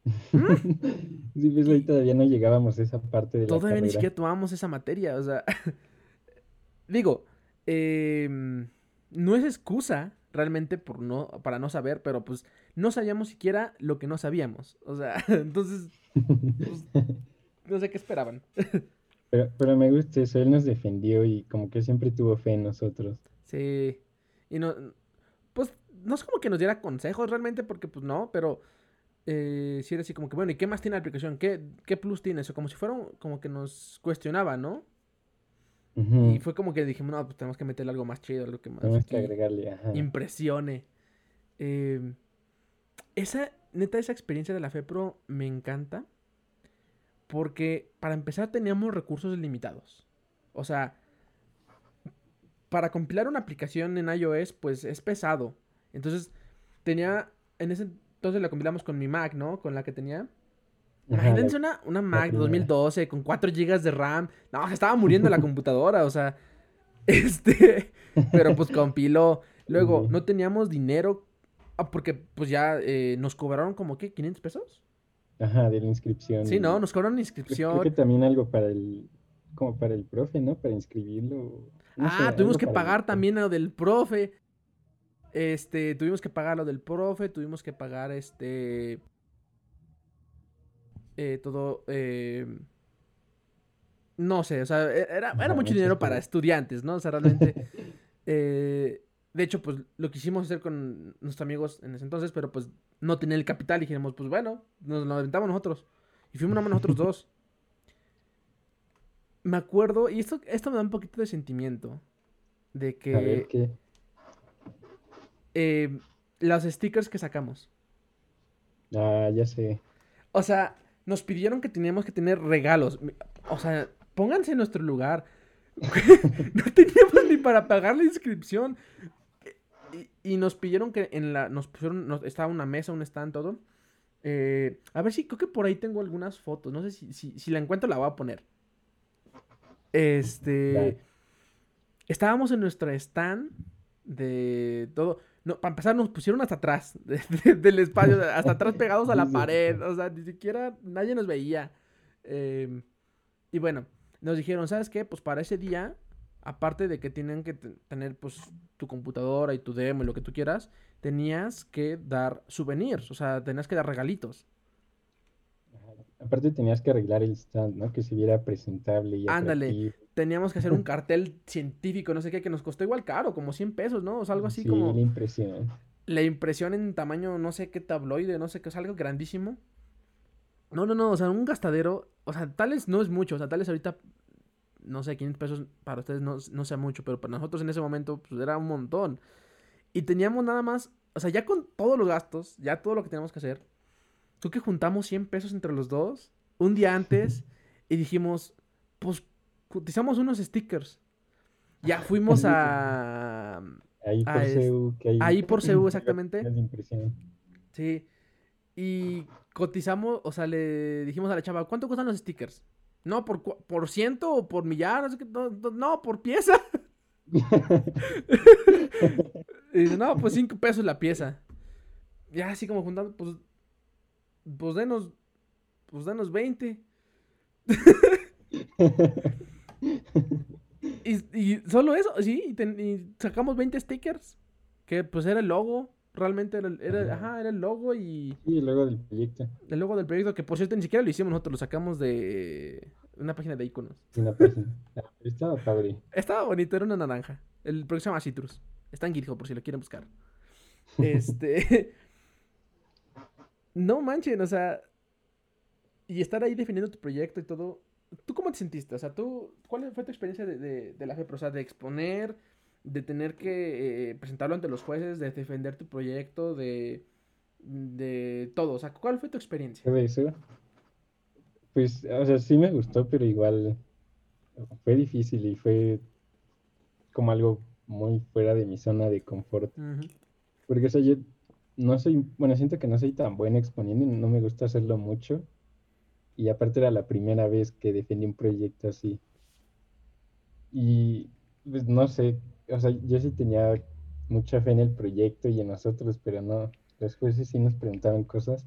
[LAUGHS] Sí, pues ahí todavía no llegábamos a esa parte de la todavía ni siquiera tomamos esa materia, o sea, [LAUGHS] digo, em, no es excusa realmente por no, para no saber, pero pues no sabíamos siquiera lo que no sabíamos, o sea, [LAUGHS] entonces, pues, no sé qué esperaban. [LAUGHS] Pero, pero me gusta eso, él nos defendió y como que siempre tuvo fe en nosotros. Sí, y no, pues no es como que nos diera consejos realmente, porque pues no, pero eh, sí era así como que, bueno, ¿y qué más tiene la aplicación? ¿Qué, qué plus tiene eso? Como si fuera un- como que nos cuestionaba, ¿no? Y fue como que dijimos, no, pues tenemos que meterle algo más chido, algo que más Tenemos que agregarle, ajá. impresione. Eh, esa, neta, esa experiencia de la FEPRO me encanta. Porque para empezar teníamos recursos limitados. O sea, para compilar una aplicación en iOS, pues es pesado. Entonces, tenía, en ese entonces la compilamos con mi Mac, ¿no? Con la que tenía. Imagínense una, una Mac de primera. 2012 con 4 GB de RAM. No, se estaba muriendo la [LAUGHS] computadora, o sea. [LAUGHS] Este. Pero pues compiló. Luego, no teníamos dinero. Ah, porque pues ya eh, nos cobraron como que 500 pesos. Ajá, de la inscripción. Sí, no, nos cobraron creo- inscripción. Creo que también algo para el, como para el profe, ¿no? Para inscribirlo. no sé, ah, tuvimos que el pagar también lo del profe. Este, tuvimos que pagar lo del profe, tuvimos que pagar este. eh, todo. eh, no sé, o sea, e- era, era Ajá, mucho dinero para estudiantes, ¿no? O sea, realmente. [LAUGHS] eh, de hecho, pues lo quisimos hacer con nuestros amigos en ese entonces, pero pues no tenía el capital y dijimos, pues bueno, nos lo aventamos nosotros. Y fuimos nada más nosotros [LAUGHS] dos. me acuerdo, y esto, esto me da un poquito de sentimiento, de A ver que qué. eh, los stickers que sacamos. Ah, ya sé. O sea, nos pidieron que teníamos que tener regalos. O sea, pónganse en nuestro lugar. [LAUGHS] no teníamos ni para pagar la inscripción. Y, y nos pidieron que en la. Nos pusieron. nos- estaba una mesa, un stand, todo. Eh, a ver si. Creo que por ahí tengo algunas fotos. No sé si, si, si la encuentro, la voy a poner. Este. Estábamos en nuestro stand de todo. No, para empezar, nos pusieron hasta atrás [LAUGHS] de- de- del espacio, hasta atrás pegados a la [LAUGHS] pared. O sea, ni siquiera nadie nos veía. Eh, y bueno, nos dijeron, ¿sabes qué? Pues para ese día, aparte de que tienen que te- tener pues tu computadora y tu demo y lo que tú quieras, tenías que dar souvenirs, o sea, tenías que dar regalitos. Aparte tenías que arreglar el stand, ¿no? Que se viera presentable y Ándale. atractivo. Teníamos que hacer un [LAUGHS] cartel científico, no sé qué, que nos costó igual caro, como 100 pesos, ¿no? O sea, algo así Sí, como... la impresión. la impresión en tamaño, no sé qué tabloide, no sé qué, es algo grandísimo. No, no, no, o sea, un gastadero, o sea, tales no es mucho, o sea, tales ahorita, no sé, 500 pesos para ustedes no, no sea mucho, pero para nosotros en ese momento, pues era un montón. Y teníamos nada más, o sea, ya con todos los gastos, ya todo lo que teníamos que hacer, tú que juntamos 100 pesos entre los dos, un día antes, [LAUGHS] y dijimos, pues, cotizamos unos stickers. Ya fuimos a... [LAUGHS] Ahí por Ah, que hay ahí por CEU, [LAUGHS] exactamente. Sí. Y cotizamos, o sea, le dijimos a la chava, ¿cuánto cuestan los stickers? No, por, por ciento o por millar, no sé qué, no, no, no, por pieza. Y [LAUGHS] dice, no, pues cinco pesos la pieza. Ya así como juntando, pues, pues denos, pues denos 20. [LAUGHS] Y, y solo eso, sí, y, ten- y sacamos 20 stickers, que pues era el logo, realmente era, el- era, Ajá. ajá, era el logo y Y luego del proyecto, el logo del proyecto, que por cierto ni siquiera lo hicimos nosotros, lo sacamos de una página de iconos. una página. [LAUGHS] Estaba padre. Estaba bonito, era una naranja. El proyecto se llama Citrus. Está en GitHub por si lo quieren buscar. Este. [LAUGHS] no manchen, o sea. Y estar ahí definiendo tu proyecto y todo. ¿Tú cómo te sentiste? O sea, tú. ¿Cuál fue tu experiencia de, de, de la FEPRO? O sea, de exponer, de tener que eh, presentarlo ante los jueces, de defender tu proyecto, de. de todo. O sea, ¿cuál fue tu experiencia? Eso. Pues, o sea, sí me gustó, pero igual fue difícil y fue como algo muy fuera de mi zona de confort. Porque, o sea, yo no soy, bueno, siento que no soy tan bueno exponiendo y no me gusta hacerlo mucho. Y aparte era la primera vez que defendí un proyecto así. Y, pues, no sé, o sea, yo sí tenía mucha fe en el proyecto y en nosotros, pero no, los jueces sí nos preguntaban cosas.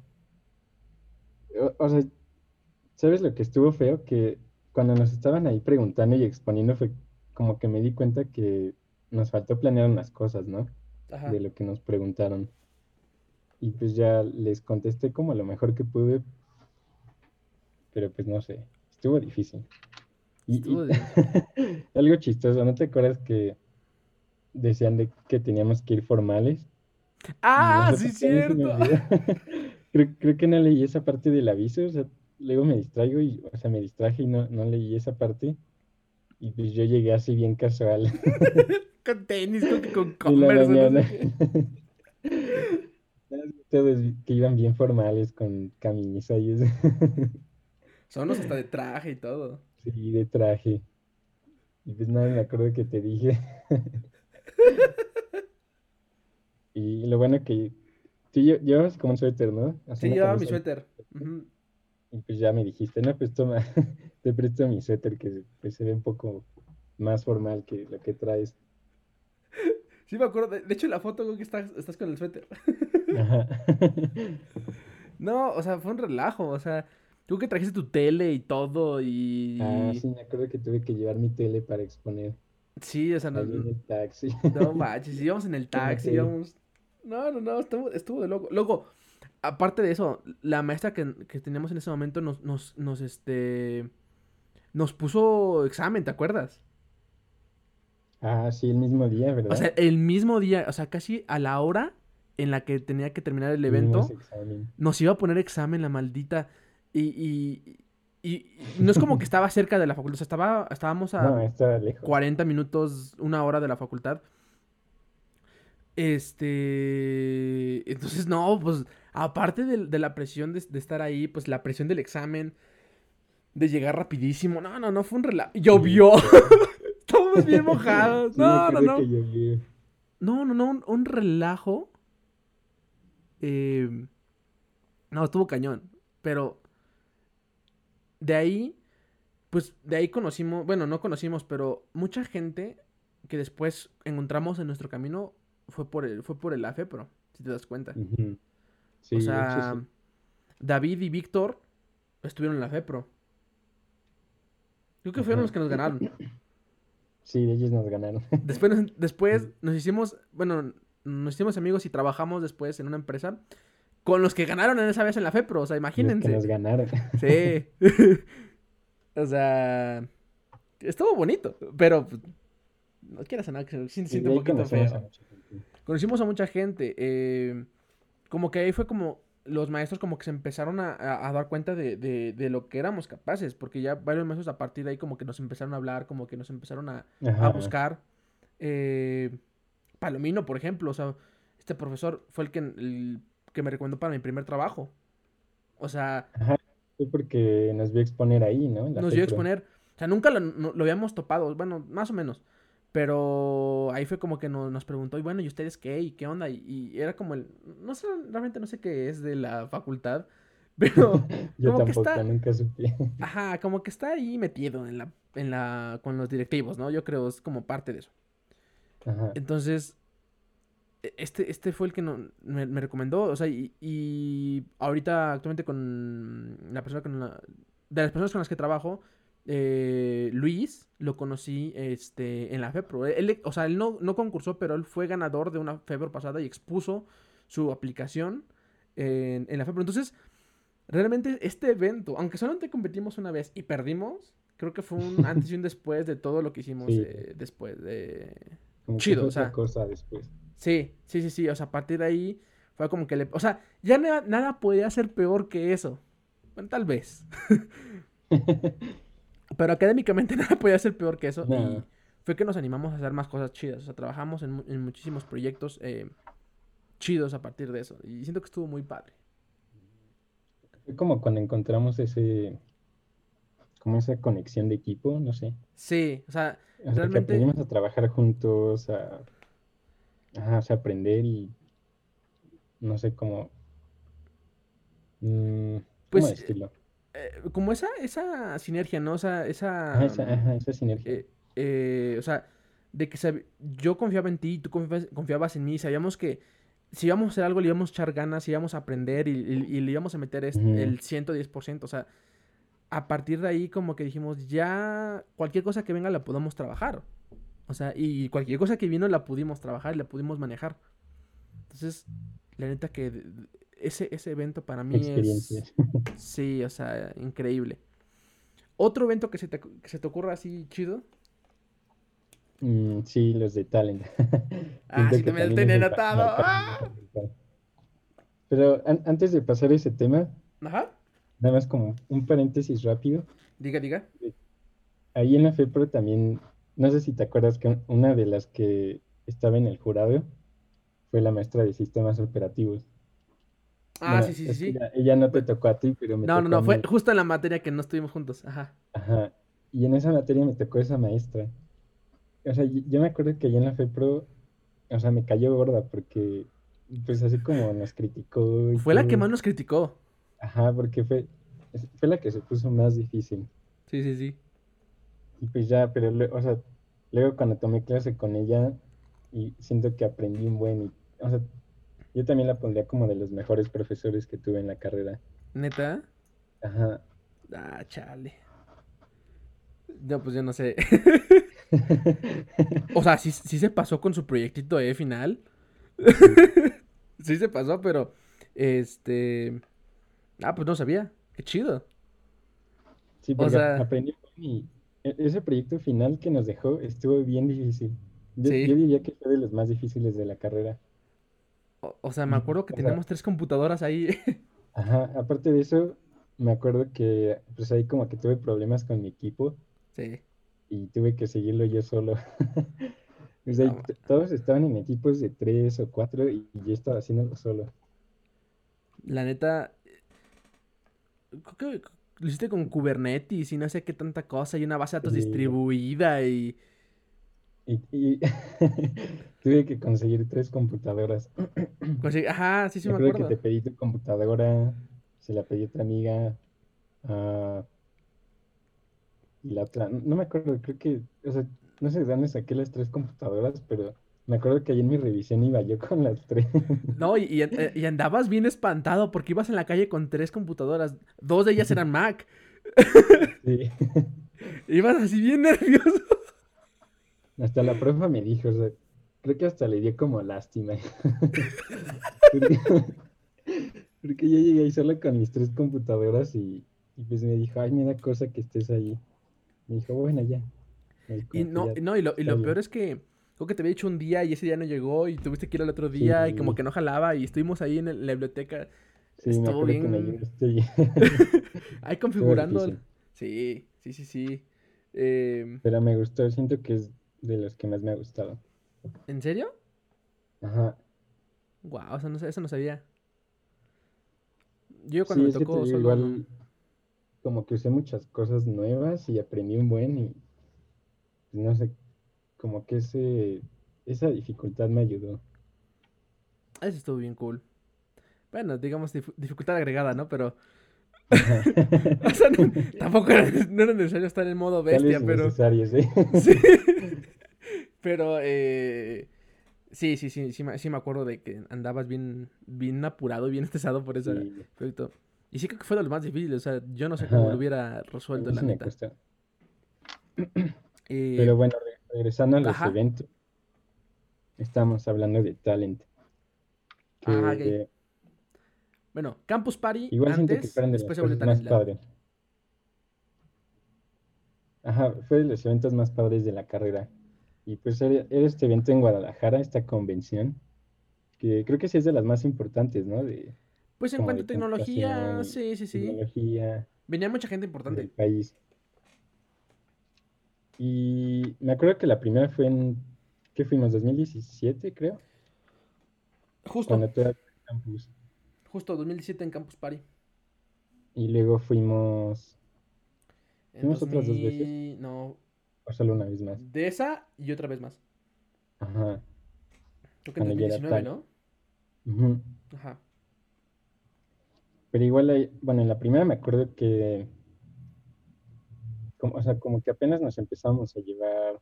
O, o sea, ¿sabes lo que estuvo feo? Que cuando nos estaban ahí preguntando y exponiendo fue como que me di cuenta que nos faltó planear unas cosas, ¿no? Ajá. de lo que nos preguntaron. Y pues ya les contesté como lo mejor que pude, pero pues no sé, estuvo difícil. Y, y [LAUGHS] algo chistoso, ¿no te acuerdas que decían de que teníamos que ir formales? ¡Ah, sí, [LAUGHS] cierto! Creo, creo que no leí esa parte del aviso, o sea, luego me distraigo y, o sea, me distraje y no, no leí esa parte. Y pues yo llegué así bien casual. [LAUGHS] Con tenis, con qué. Todos que iban bien formales con camisa y eso. Son unos hasta de traje y todo. Sí, de traje. Y pues nada, me acuerdo que te dije. [LAUGHS] Y lo bueno que tú lle- llevabas como un suéter, ¿no? Sí, llevaba mi suéter. Y pues ya me dijiste, no, pues toma, [LAUGHS] te presto mi suéter que pues se ve un poco más formal que lo que traes. Sí, me acuerdo. De, de hecho, la foto creo que estás, estás con el suéter. Ajá. [LAUGHS] No, o sea, fue un relajo. O sea, tú que trajiste tu tele y todo. Y. Ah, sí, me acuerdo que tuve que llevar mi tele para exponer Sí, o sea, no, en el taxi. no [LAUGHS] manches. Íbamos en el taxi, íbamos. No, no, no, estuvo, estuvo de loco. Luego, aparte de eso, la maestra que, que teníamos en ese momento nos, nos, nos, este. Nos puso examen, ¿te acuerdas? Ah, sí, el mismo día, O ¿verdad? sea, el mismo día, o sea, casi a la hora en la que tenía que terminar el evento, nos iba a poner examen la maldita. Y, y, Y, y no es como que estaba cerca de la facultad, o sea, estaba, estábamos a No, está lejos. 40 minutos, una hora de la facultad. Este. Entonces, no, pues, aparte de, de la presión de, de estar ahí, pues la presión del examen, de llegar rapidísimo. No, no, no, fue un relajo. Llovió. [LAUGHS] Estamos bien mojados. [LAUGHS] Sí, No, no, no. No, no, no, un, un relajo. Eh, no, estuvo cañón. Pero de ahí, pues de ahí conocimos, bueno, no conocimos, pero mucha gente que después encontramos en nuestro camino fue por el, fue por el AFEPRO, si te das cuenta. Sí, o sea, sí. David y Víctor estuvieron en la FEPRO. Creo que fueron los que nos ganaron. Sí, ellos nos ganaron. [LAUGHS] Después, nos- después nos hicimos, bueno, nos hicimos amigos y trabajamos después en una empresa con los que ganaron en esa vez en la FEPRO, o sea, Los que imagínense. nos ganaron. Sí. [LAUGHS] o sea, estuvo bonito, pero pues, no quieras sonar que se siente un poquito feo. a. Conocimos a mucha gente. eh, como que ahí fue como los maestros como que se empezaron a, a- a dar cuenta de, de- de lo que éramos capaces, porque ya varios maestros a partir de ahí como que nos empezaron a hablar, como que nos empezaron a, a buscar. eh, Palomino, por ejemplo, o sea, este profesor fue el que, el que me recomendó para mi primer trabajo. O sea, Ajá, fue porque nos vio exponer ahí, ¿no? La nos FEPRO. exponer. O sea, nunca lo, no- lo habíamos topado, bueno, más o menos. Pero ahí fue como que no- nos preguntó, y bueno, ¿y ustedes qué? ¿Y qué onda? Y, y era como el, no sé, realmente no sé qué es de la facultad, [LAUGHS] pero [LAUGHS] Yo como que tampoco, está, nunca supe. [LAUGHS] ajá, como que está ahí metido en la, en la, con los directivos, ¿no? Yo creo es como parte de eso. Ajá. Entonces, este, este fue el que no- me, me recomendó, o sea, y, y ahorita actualmente con la persona con la, de las personas con las que trabajo, eh, Luis, lo conocí este, en la FEPRO. Él, o sea, él no, no concursó, pero él fue ganador de una FEPRO pasada y expuso su aplicación en, en la FEPRO. Entonces, realmente este evento, aunque solamente competimos una vez y perdimos, creo que fue un [LAUGHS] antes y un después de todo lo que hicimos Sí. eh, después de... Como chido, o sea. otra cosa después. Sí, sí, sí, sí. O sea, a partir de ahí fue como que le... O sea, ya na- nada podía ser peor que eso. Bueno, tal vez. [LAUGHS] Pero académicamente [LAUGHS] nada podía ser peor que eso. Y No. fue que nos animamos a hacer más cosas chidas. O sea, trabajamos en, mu- en muchísimos proyectos eh, chidos a partir de eso. Y siento que estuvo muy padre. Fue como cuando encontramos ese, como esa conexión de equipo, no sé. Sí, o sea, O sea, que Realmente- aprendimos a trabajar juntos, a, ajá, o sea, aprender y no sé cómo, mm, Pues, ¿cómo decirlo? eh, como esa, esa sinergia, ¿no? O sea, esa... Ajá, esa, ajá, esa sinergia. eh, eh, o sea, de que sab- yo confiaba en ti, tú confiabas, confiabas en mí, sabíamos que si íbamos a hacer algo le íbamos a echar ganas, íbamos a aprender y, y- y le íbamos a meter es- Ujú. el 110%, o sea, a partir de ahí como que dijimos, ya cualquier cosa que venga la podemos trabajar, o sea, y cualquier cosa que vino la pudimos trabajar y la pudimos manejar. Entonces, la neta que ese, ese evento para mí es... Sí, o sea, increíble. Otro evento que se te, que se te ocurra así chido. Mm, sí, los de talent. [LAUGHS] Ah, sí, también lo tenía anotado. ¡Ah! Pero an- antes de pasar a ese tema, Ajá. nada más como un paréntesis rápido. Diga, diga. Ahí en la FEPRO también, no sé si te acuerdas que una de las que estaba en el jurado fue la maestra de sistemas operativos. Ah, Bueno, sí, sí, sí. Ella, no te tocó a ti, pero me No, no, tocó no, a fue mí. justo en la materia que no estuvimos juntos. Ajá. Ajá. Y en esa materia me tocó esa maestra. O sea, yo me acuerdo que allá en la FEPRO, o sea, me cayó gorda porque, pues así como nos criticó Fue la que más nos criticó. Ajá, porque fue, fue la que se puso más difícil. Sí, sí, sí. Y pues ya, pero, o sea, luego cuando tomé clase con ella, y siento que aprendí un buen, y, o sea, yo también la pondría como de los mejores profesores que tuve en la carrera. ¿Neta? Ajá. Ah, chale. No, pues yo no sé. [LAUGHS] O sea, sí, sí se pasó con su proyectito de final. Sí se pasó, pero. Este. Ah, pues no sabía. Qué chido. Sí, O porque sea- aprendí y ese proyecto final que nos dejó estuvo bien difícil. Yo, Sí. yo diría que fue de los más difíciles de la carrera. O, o sea, me acuerdo que O sea- teníamos tres computadoras ahí. [LAUGHS] Ajá, aparte de eso, me acuerdo que pues ahí como que tuve problemas con mi equipo Sí. y tuve que seguirlo yo solo. [LAUGHS] O sea, No, todos estaban en equipos de tres o cuatro y yo estaba haciéndolo solo. la neta, creo que lo hiciste con Kubernetes y no sé qué tanta cosa y una base de datos Sí. distribuida y... Y, y [LAUGHS] tuve que conseguir tres computadoras. [CLEARS THROAT] Ajá, sí, sí Me me acuerdo que te pedí tu computadora, se la pedí a otra amiga, ah, y la otra, no, no me acuerdo, creo que, o sea, no sé de dónde saqué las tres computadoras, pero me acuerdo que ahí en mi revisión iba yo con las tres. [LAUGHS] No, y, y, eh, y andabas bien espantado porque ibas en la calle con tres computadoras. Dos de ellas eran [LAUGHS] Mac. Sí. [LAUGHS] Ibas así bien nervioso. Hasta la profa me dijo, o sea, creo que hasta le dio como lástima. Porque, porque yo llegué ahí solo con mis tres computadoras y, y pues me dijo, ay, me da cosa que estés ahí. Me dijo, bueno, ya. Y "Como que no, ya no, y lo, y lo bien". peor es que creo que te había dicho un día y ese día no llegó y tuviste que ir al otro día y como que no jalaba y estuvimos ahí en el- la biblioteca Sí, estuvo me bien- ayudaste [LAUGHS] ahí. ahí configurando. Sí, sí, sí, sí. Em, Pero me gustó, siento que es de los que más me ha gustado. ¿en serio? Ajá. Wow, eso no, eso no sabía. Yo Sí, cuando me tocó solo igual como que usé muchas cosas nuevas y aprendí un buen y pues, no sé, como que ese, esa dificultad me ayudó. Eso estuvo bien cool. Bueno, digamos dif- dificultad agregada, ¿no? Pero, [LAUGHS] o sea, no- [LAUGHS] tampoco era, no era necesario estar en modo bestia, pero... ¿eh? Sí. [LAUGHS] Pero, eh, sí, sí, sí, sí, me- sí me acuerdo de que andabas bien, bien apurado, bien estresado por ese Sí. Y sí creo que fue de lo más difícil, o sea, yo no sé cómo Ajá. lo hubiera resuelto, la sí neta. Eh, Pero bueno, regresando a los Ajá. eventos, estamos hablando de talent. Que bueno, Campus Party igual siento que antes, fueron de después se más padres. Ajá, fue de los eventos más padres de la carrera. Y pues era, era este evento en Guadalajara, esta convención, que creo que sí es de las más importantes, ¿no? De, Pues en cuanto a tecnología, sí, sí, sí. tecnología Venía mucha gente del importante. país. Y me acuerdo que la primera fue en, ¿qué fuimos? 2017, creo, Justo, cuando era campus. justo 2017 en Campus Party. Y luego fuimos, En ¿Fuimos otras dos 2000 No, o solo una vez más. de esa y otra vez más. Ajá. Creo que en Cuando ya era 2019, tal. ¿no? Ajá. Pero igual, bueno, en la primera me acuerdo que, como, o sea, como que apenas nos empezamos a llevar,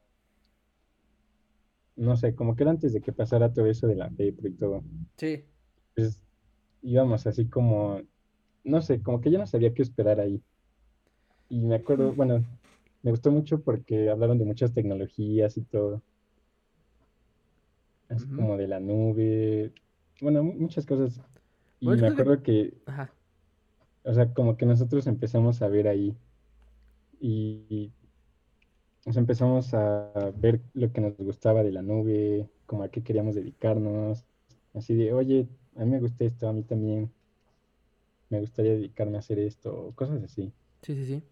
no sé, como que era antes de que pasara todo eso de la FEPRO y todo. Sí. Pues íbamos así como, no sé, como que yo no sabía qué esperar ahí. Y me acuerdo, bueno, me gustó mucho porque hablaron de muchas tecnologías y todo. Así como de la nube, bueno, mu- muchas cosas. Y Bueno, yo me que- acuerdo que, Ajá. o sea, como que nosotros empezamos a ver ahí y, sea, empezamos a ver lo que nos gustaba de la nube, como a qué queríamos dedicarnos, así de, oye, a mí me gusta esto, a mí también me gustaría dedicarme a hacer esto, cosas así. Sí, sí, sí.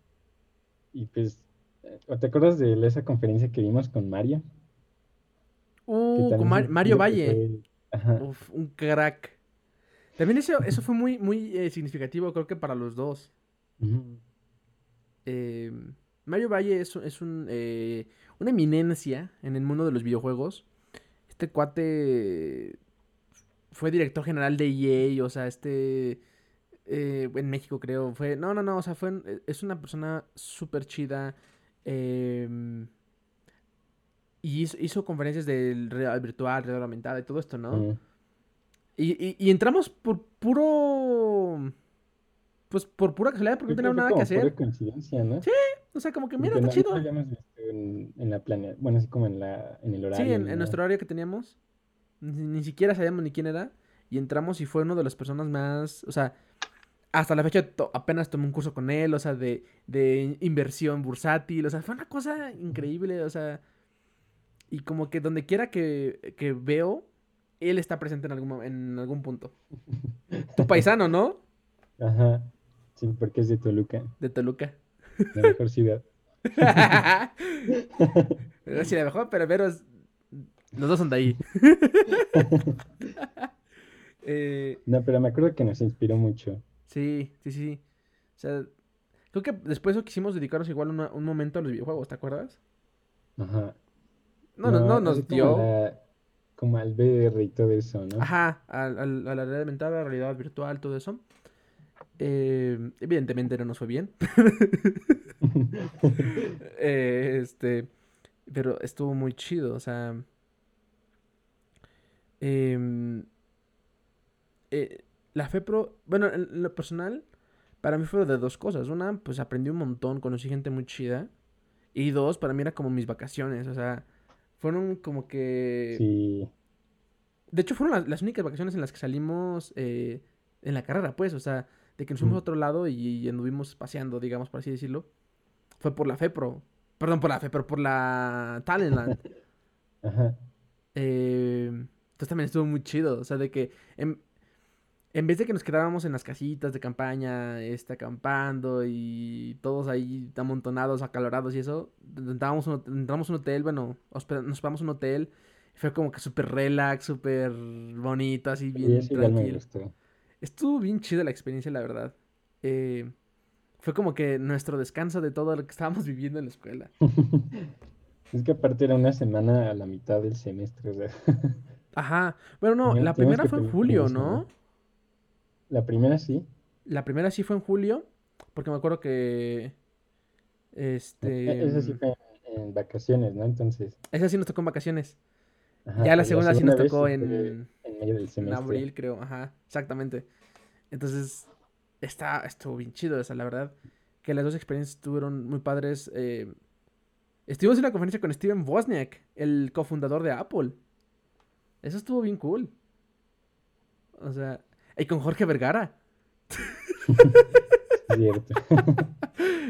Y pues, eh, ¿o ¿te acuerdas de esa conferencia que vimos con Mario? Uh, con Mar- Mario Valle. fue- ajá, Uf, un crack. También eso, eso fue muy, muy eh, significativo, creo que para los dos. ujú, Eh, Mario Valle es, es un, eh, una eminencia en el mundo de los videojuegos. Este cuate fue director general de EA, o sea, este... eh, en México creo, fue... No, no, no, o sea, fue, eh, es una persona súper chida. em, y hizo, hizo conferencias del real virtual, realidad aumentada y todo esto, ¿no? y- y entramos por puro... Pues por pura casualidad, porque no fue nada que como pura hacer. coincidencia, ¿no? Sí, O sea, como que mira, está chido. en, en la bueno, así como en la, en el Sí, horario, en, ni en nuestro horario que teníamos, ni, ni siquiera sabíamos ni quién era. Y entramos y fue uno de las personas más, o sea, hasta la fecha to- apenas tomé un curso con él, o sea, de, de inversión bursátil, o sea, fue una cosa increíble, o sea, y como que donde quiera que, que veo, él está presente en algún, en algún punto. [LAUGHS] Tu paisano, ¿no? Ajá. Sí, porque es de Toluca, De Toluca. la mejor ciudad. [LAUGHS] Pero sí, la mejor, pero menos. Los dos son de ahí. [LAUGHS] Eh, No, pero me acuerdo que nos inspiró mucho. sí, sí, sí. O sea, creo que después quisimos dedicarnos igual una- un momento a los videojuegos, ¿te acuerdas? Ajá. No, no, no así nos como dio. la- como al VR y todo eso, ¿no? Ajá, al- al- a, la realidad aumentada, realidad virtual, todo eso. Eh, evidentemente no nos fue bien. [LAUGHS] Eh, este, pero estuvo muy chido, o sea. em, eh, la FEPRO, bueno, en lo personal, para mí fue de dos cosas. Una, pues aprendí un montón, conocí gente muy chida. Y dos, para mí era como mis vacaciones, o sea, fueron como que... Sí, De hecho, fueron las, las únicas vacaciones en las que salimos eh, en la carrera, pues, o sea, de que nos fuimos a otro lado y, y anduvimos paseando, digamos, por así decirlo. Fue por la FEPRO. Perdón, por la FEPRO, por la Talentland. [LAUGHS] ajá. Eh, entonces también estuvo muy chido. O sea, de que en, en vez de que nos quedábamos en las casitas de campaña, este, acampando y todos ahí amontonados, acalorados y eso, entramos un, entramos a un hotel, bueno, hosped- nos hospedamos en un hotel. Fue como que súper relax, súper bonito, así bien tranquilo. Estuvo bien chida la experiencia, la verdad. Eh, fue como que nuestro descanso de todo lo que estábamos [LAUGHS] viviendo en la escuela. [LAUGHS] Es que aparte era una semana a la mitad del semestre, o sea, [LAUGHS] Ajá. Bueno, no, la primera fue en julio, ¿no? la primera sí. La primera sí fue en julio, porque me acuerdo que... Este... Esa sí fue en, en vacaciones, ¿no? Entonces, Esa sí nos tocó en vacaciones. ajá, Ya la segunda sí nos tocó fue en, en medio del en semestre. abril, creo. Ajá, exactamente. Entonces, está, estuvo bien chido esa, la verdad. Que las dos experiencias estuvieron muy padres. Eh, estuvimos en una conferencia con Steven Wozniak, el cofundador de Apple. Eso estuvo bien cool. O sea, y con Jorge Vergara. Cierto. [LAUGHS]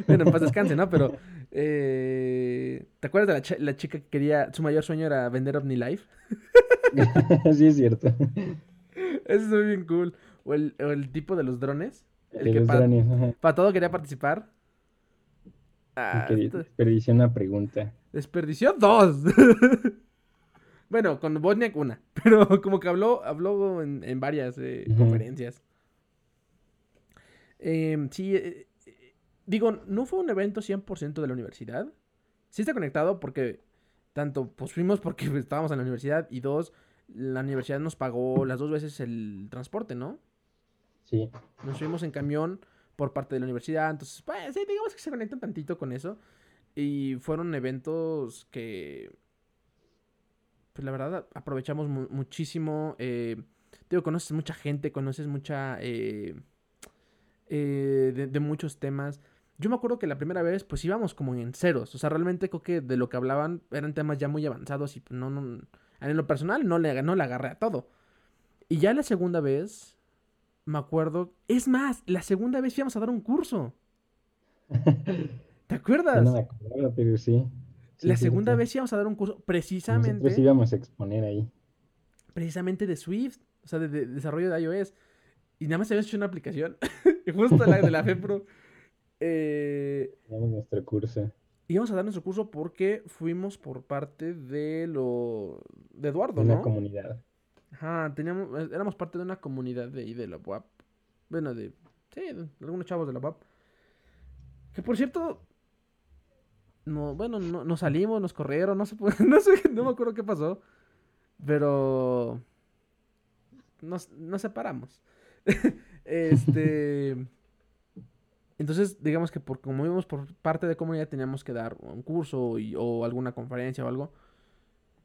Bueno, en paz descanse, ¿no? Pero, eh, ¿te acuerdas de la, ch- la chica que quería, su mayor sueño era vender OmniLife? [LAUGHS] [LAUGHS] Sí, es cierto. Eso estuvo bien cool. O el, o el tipo de los drones. El De que los pa- drones, ajá. para todo quería participar. Ah, desperdició una pregunta. desperdició dos. [LAUGHS] bueno, con Bosniak una. [LAUGHS] Pero como que habló, habló en, en varias eh, conferencias. Em, sí, eh, eh, digo, no fue un evento 100% de la universidad. Sí está conectado porque tanto, pues fuimos porque estábamos en la universidad y dos, la universidad nos pagó las dos veces el transporte, ¿no? Sí, Nos fuimos en camión por parte de la universidad. Entonces, pues, sí, digamos que se conectan tantito con eso. Y fueron eventos que, pues la verdad, aprovechamos mu- muchísimo. eh, digo, conoces mucha gente, conoces mucha... eh, eh, de, de muchos temas. Yo me acuerdo que la primera vez, pues íbamos como en ceros. O sea, realmente creo que de lo que hablaban eran temas ya muy avanzados y pues, no, no... En lo personal no le, no le agarré a todo. Y ya la segunda vez, me acuerdo... Es más, la segunda vez íbamos a dar un curso. ¿Te acuerdas? no me acordaba, pero sí. sí, la sí, segunda sí. vez íbamos a dar un curso precisamente, Nosotros íbamos a exponer ahí. precisamente de Swift, o sea, de, de desarrollo de iOS. Y nada más habíamos hecho una aplicación. y [LAUGHS] justo la de la FEPRO. [LAUGHS] Eh, Teníamos nuestro curso. Íbamos a dar nuestro curso porque fuimos por parte de lo de de Eduardo, una ¿no? comunidad. Ajá, teníamos, eh, éramos parte de una comunidad de ahí de la UAP. Bueno, de. Sí, de algunos chavos de la UAP. Que por cierto. No, bueno, no, nos salimos, nos corrieron, no sé, [LAUGHS] no sé, no me acuerdo qué pasó. Pero. Nos, nos separamos. [LAUGHS] este. Entonces, digamos que por como íbamos por parte de comunidad, teníamos que dar un curso y- o alguna conferencia o algo.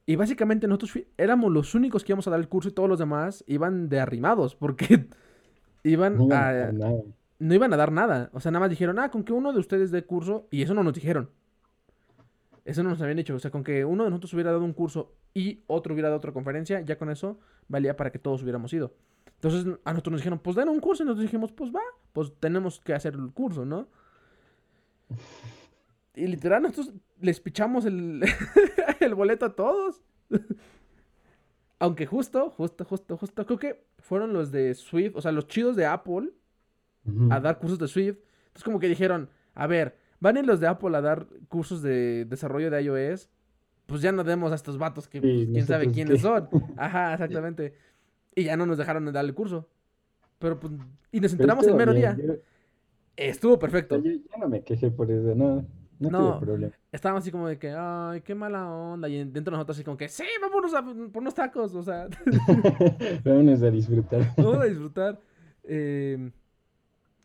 Y básicamente nosotros éramos los únicos que íbamos a dar el curso y todos los demás iban de arrimados porque [LAUGHS] iban No iban a a, hacer nada. no iban a dar nada. O sea, nada más dijeron, ah, con que uno de ustedes dé curso. Y eso no nos dijeron. Eso no nos habían dicho. O sea, con que uno de nosotros hubiera dado un curso y otro hubiera dado otra conferencia, ya con eso valía para que todos hubiéramos ido. Entonces a nosotros nos dijeron, pues den un curso. Y nosotros dijimos, pues va, pues tenemos que hacer el curso, ¿no? Y literal, nosotros les pichamos el, [LAUGHS] el boleto a todos. Aunque justo, justo, justo, justo, creo que fueron los de Swift, o sea, los chidos de Apple a dar cursos de Swift. Entonces como que dijeron, a ver, van en los de Apple a dar cursos de desarrollo de iOS, pues ya no demos a estos vatos que Sí, pues, quién sabe quiénes qué. son. [LAUGHS] Ajá, exactamente. Y ya no nos dejaron de dar el curso. Pero pues, y nos enteramos el mero día. Yo, Estuvo perfecto. yo- yo no me quejé por eso, no, no, No. tuve problema. Estábamos así como de que, ay, qué mala onda. Y dentro de nosotros así como que, sí, vámonos a por unos tacos. O sea, [LAUGHS] Vámonos a disfrutar. vamos a disfrutar. Eh,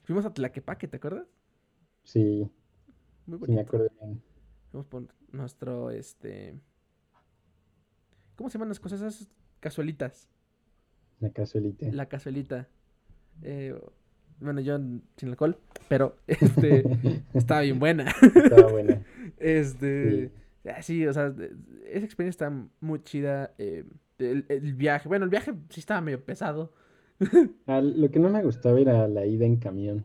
fuimos a Tlaquepaque, ¿te acuerdas? Sí, Muy sí me bonito. acuerdo bien. Fuimos por nuestro, este... ¿Cómo se llaman las cosas esas? Cazuelitas. La casualita. La cazuelita. Eh, bueno, yo sin alcohol, pero [LAUGHS] este estaba bien buena. Estaba buena. [LAUGHS] Este, ah, sí, o sea, esa experiencia está muy chida. eh, el, el viaje, bueno, el viaje sí estaba medio pesado. [LAUGHS] Ah, lo que no me gustaba era la ida en camión.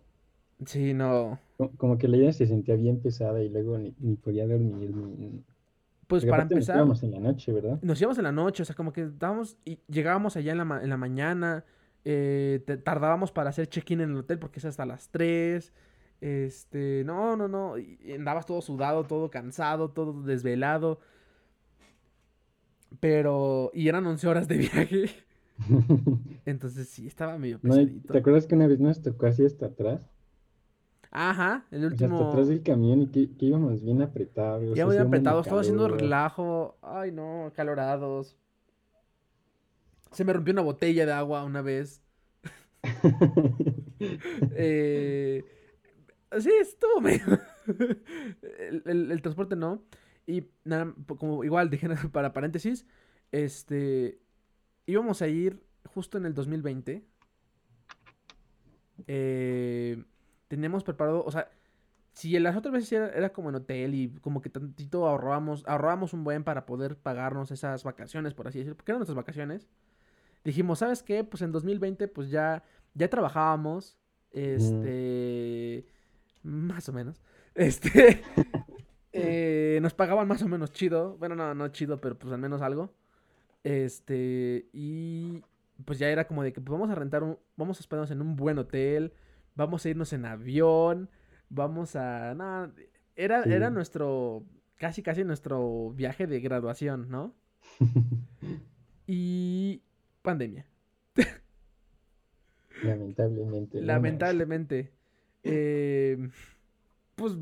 Sí, no. Co- Como que la ida se sentía bien pesada y luego ni, ni podía dormir. Ni... Pues para aparte nos empezar, íbamos en la noche, ¿verdad? nos íbamos en la noche, o sea, como que estábamos y llegábamos allá en la, ma- en la mañana, eh, te- tardábamos para hacer check-in en el hotel porque es hasta las 3. Este, no, no, no, y andabas todo sudado, todo cansado, todo desvelado. Pero, y eran 11 horas de viaje. [LAUGHS] Entonces sí, estaba medio No, pesadito. ¿te acuerdas que una vez nos tocó así hasta atrás? Ajá, el O sea, hasta último. atrás del camión y que, que íbamos bien apretados. Buen de apretados, todo haciendo relajo. Ay, no, calorados. Se me rompió una botella de agua una vez. [LAUGHS] Eh, sí, estuvo medio. [LAUGHS] el, el- el transporte no. Y nada, como igual dije para paréntesis, este íbamos a ir justo en el 2020. Eh, teníamos preparado, o sea, si en las otras veces era, era como en hotel y como que tantito ahorrábamos, ahorrábamos un buen para poder pagarnos esas vacaciones, por así decirlo, porque eran nuestras vacaciones. Dijimos, ¿sabes qué? Pues en 2020 pues ya, ya trabajábamos, este, más o menos, [LAUGHS] este, eh, nos pagaban más o menos chido, bueno, no, no chido, pero pues al menos algo, este, y pues ya era como de que pues, vamos a rentar un, vamos a hospedarnos en un buen hotel, vamos a irnos en avión, vamos a, no, era, era nuestro, casi casi nuestro viaje de graduación, ¿no? [LAUGHS] Y pandemia. Lamentablemente. Lamentablemente. eh, pues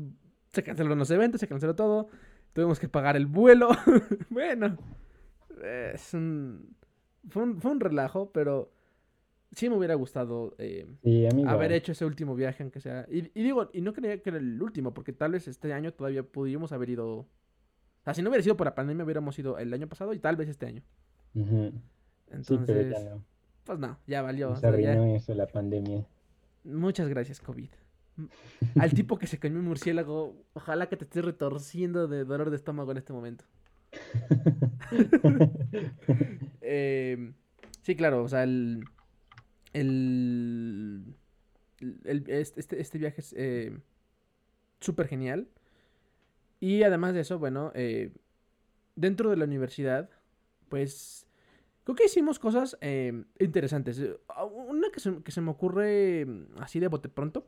se cancelaron los eventos, se canceló todo. Tuvimos que pagar el vuelo. [LAUGHS] bueno, es un fue, un. fue un relajo, pero sí me hubiera gustado eh, Sí, haber hecho ese último viaje, aunque sea. Y, y digo, y no creía que era el último, porque tal vez este año todavía pudimos haber ido. O sea, si no hubiera sido por la pandemia, hubiéramos ido el año pasado y tal vez este año. Ujú. Sí, pero Entonces, no. pues no, ya valió. ya- arruinó eso la pandemia. Muchas gracias, COVID. [LAUGHS] Al tipo que se comió un murciélago, ojalá que te estés retorciendo de dolor de estómago en este momento. [LAUGHS] [LAUGHS] Eh, sí, claro, o sea, el. El. este, este- este viaje es eh, súper genial. Y además de eso, bueno, eh, dentro de la universidad, pues. Creo que hicimos cosas eh, interesantes. Eh, Una que se, que se me ocurre mm, así de bote pronto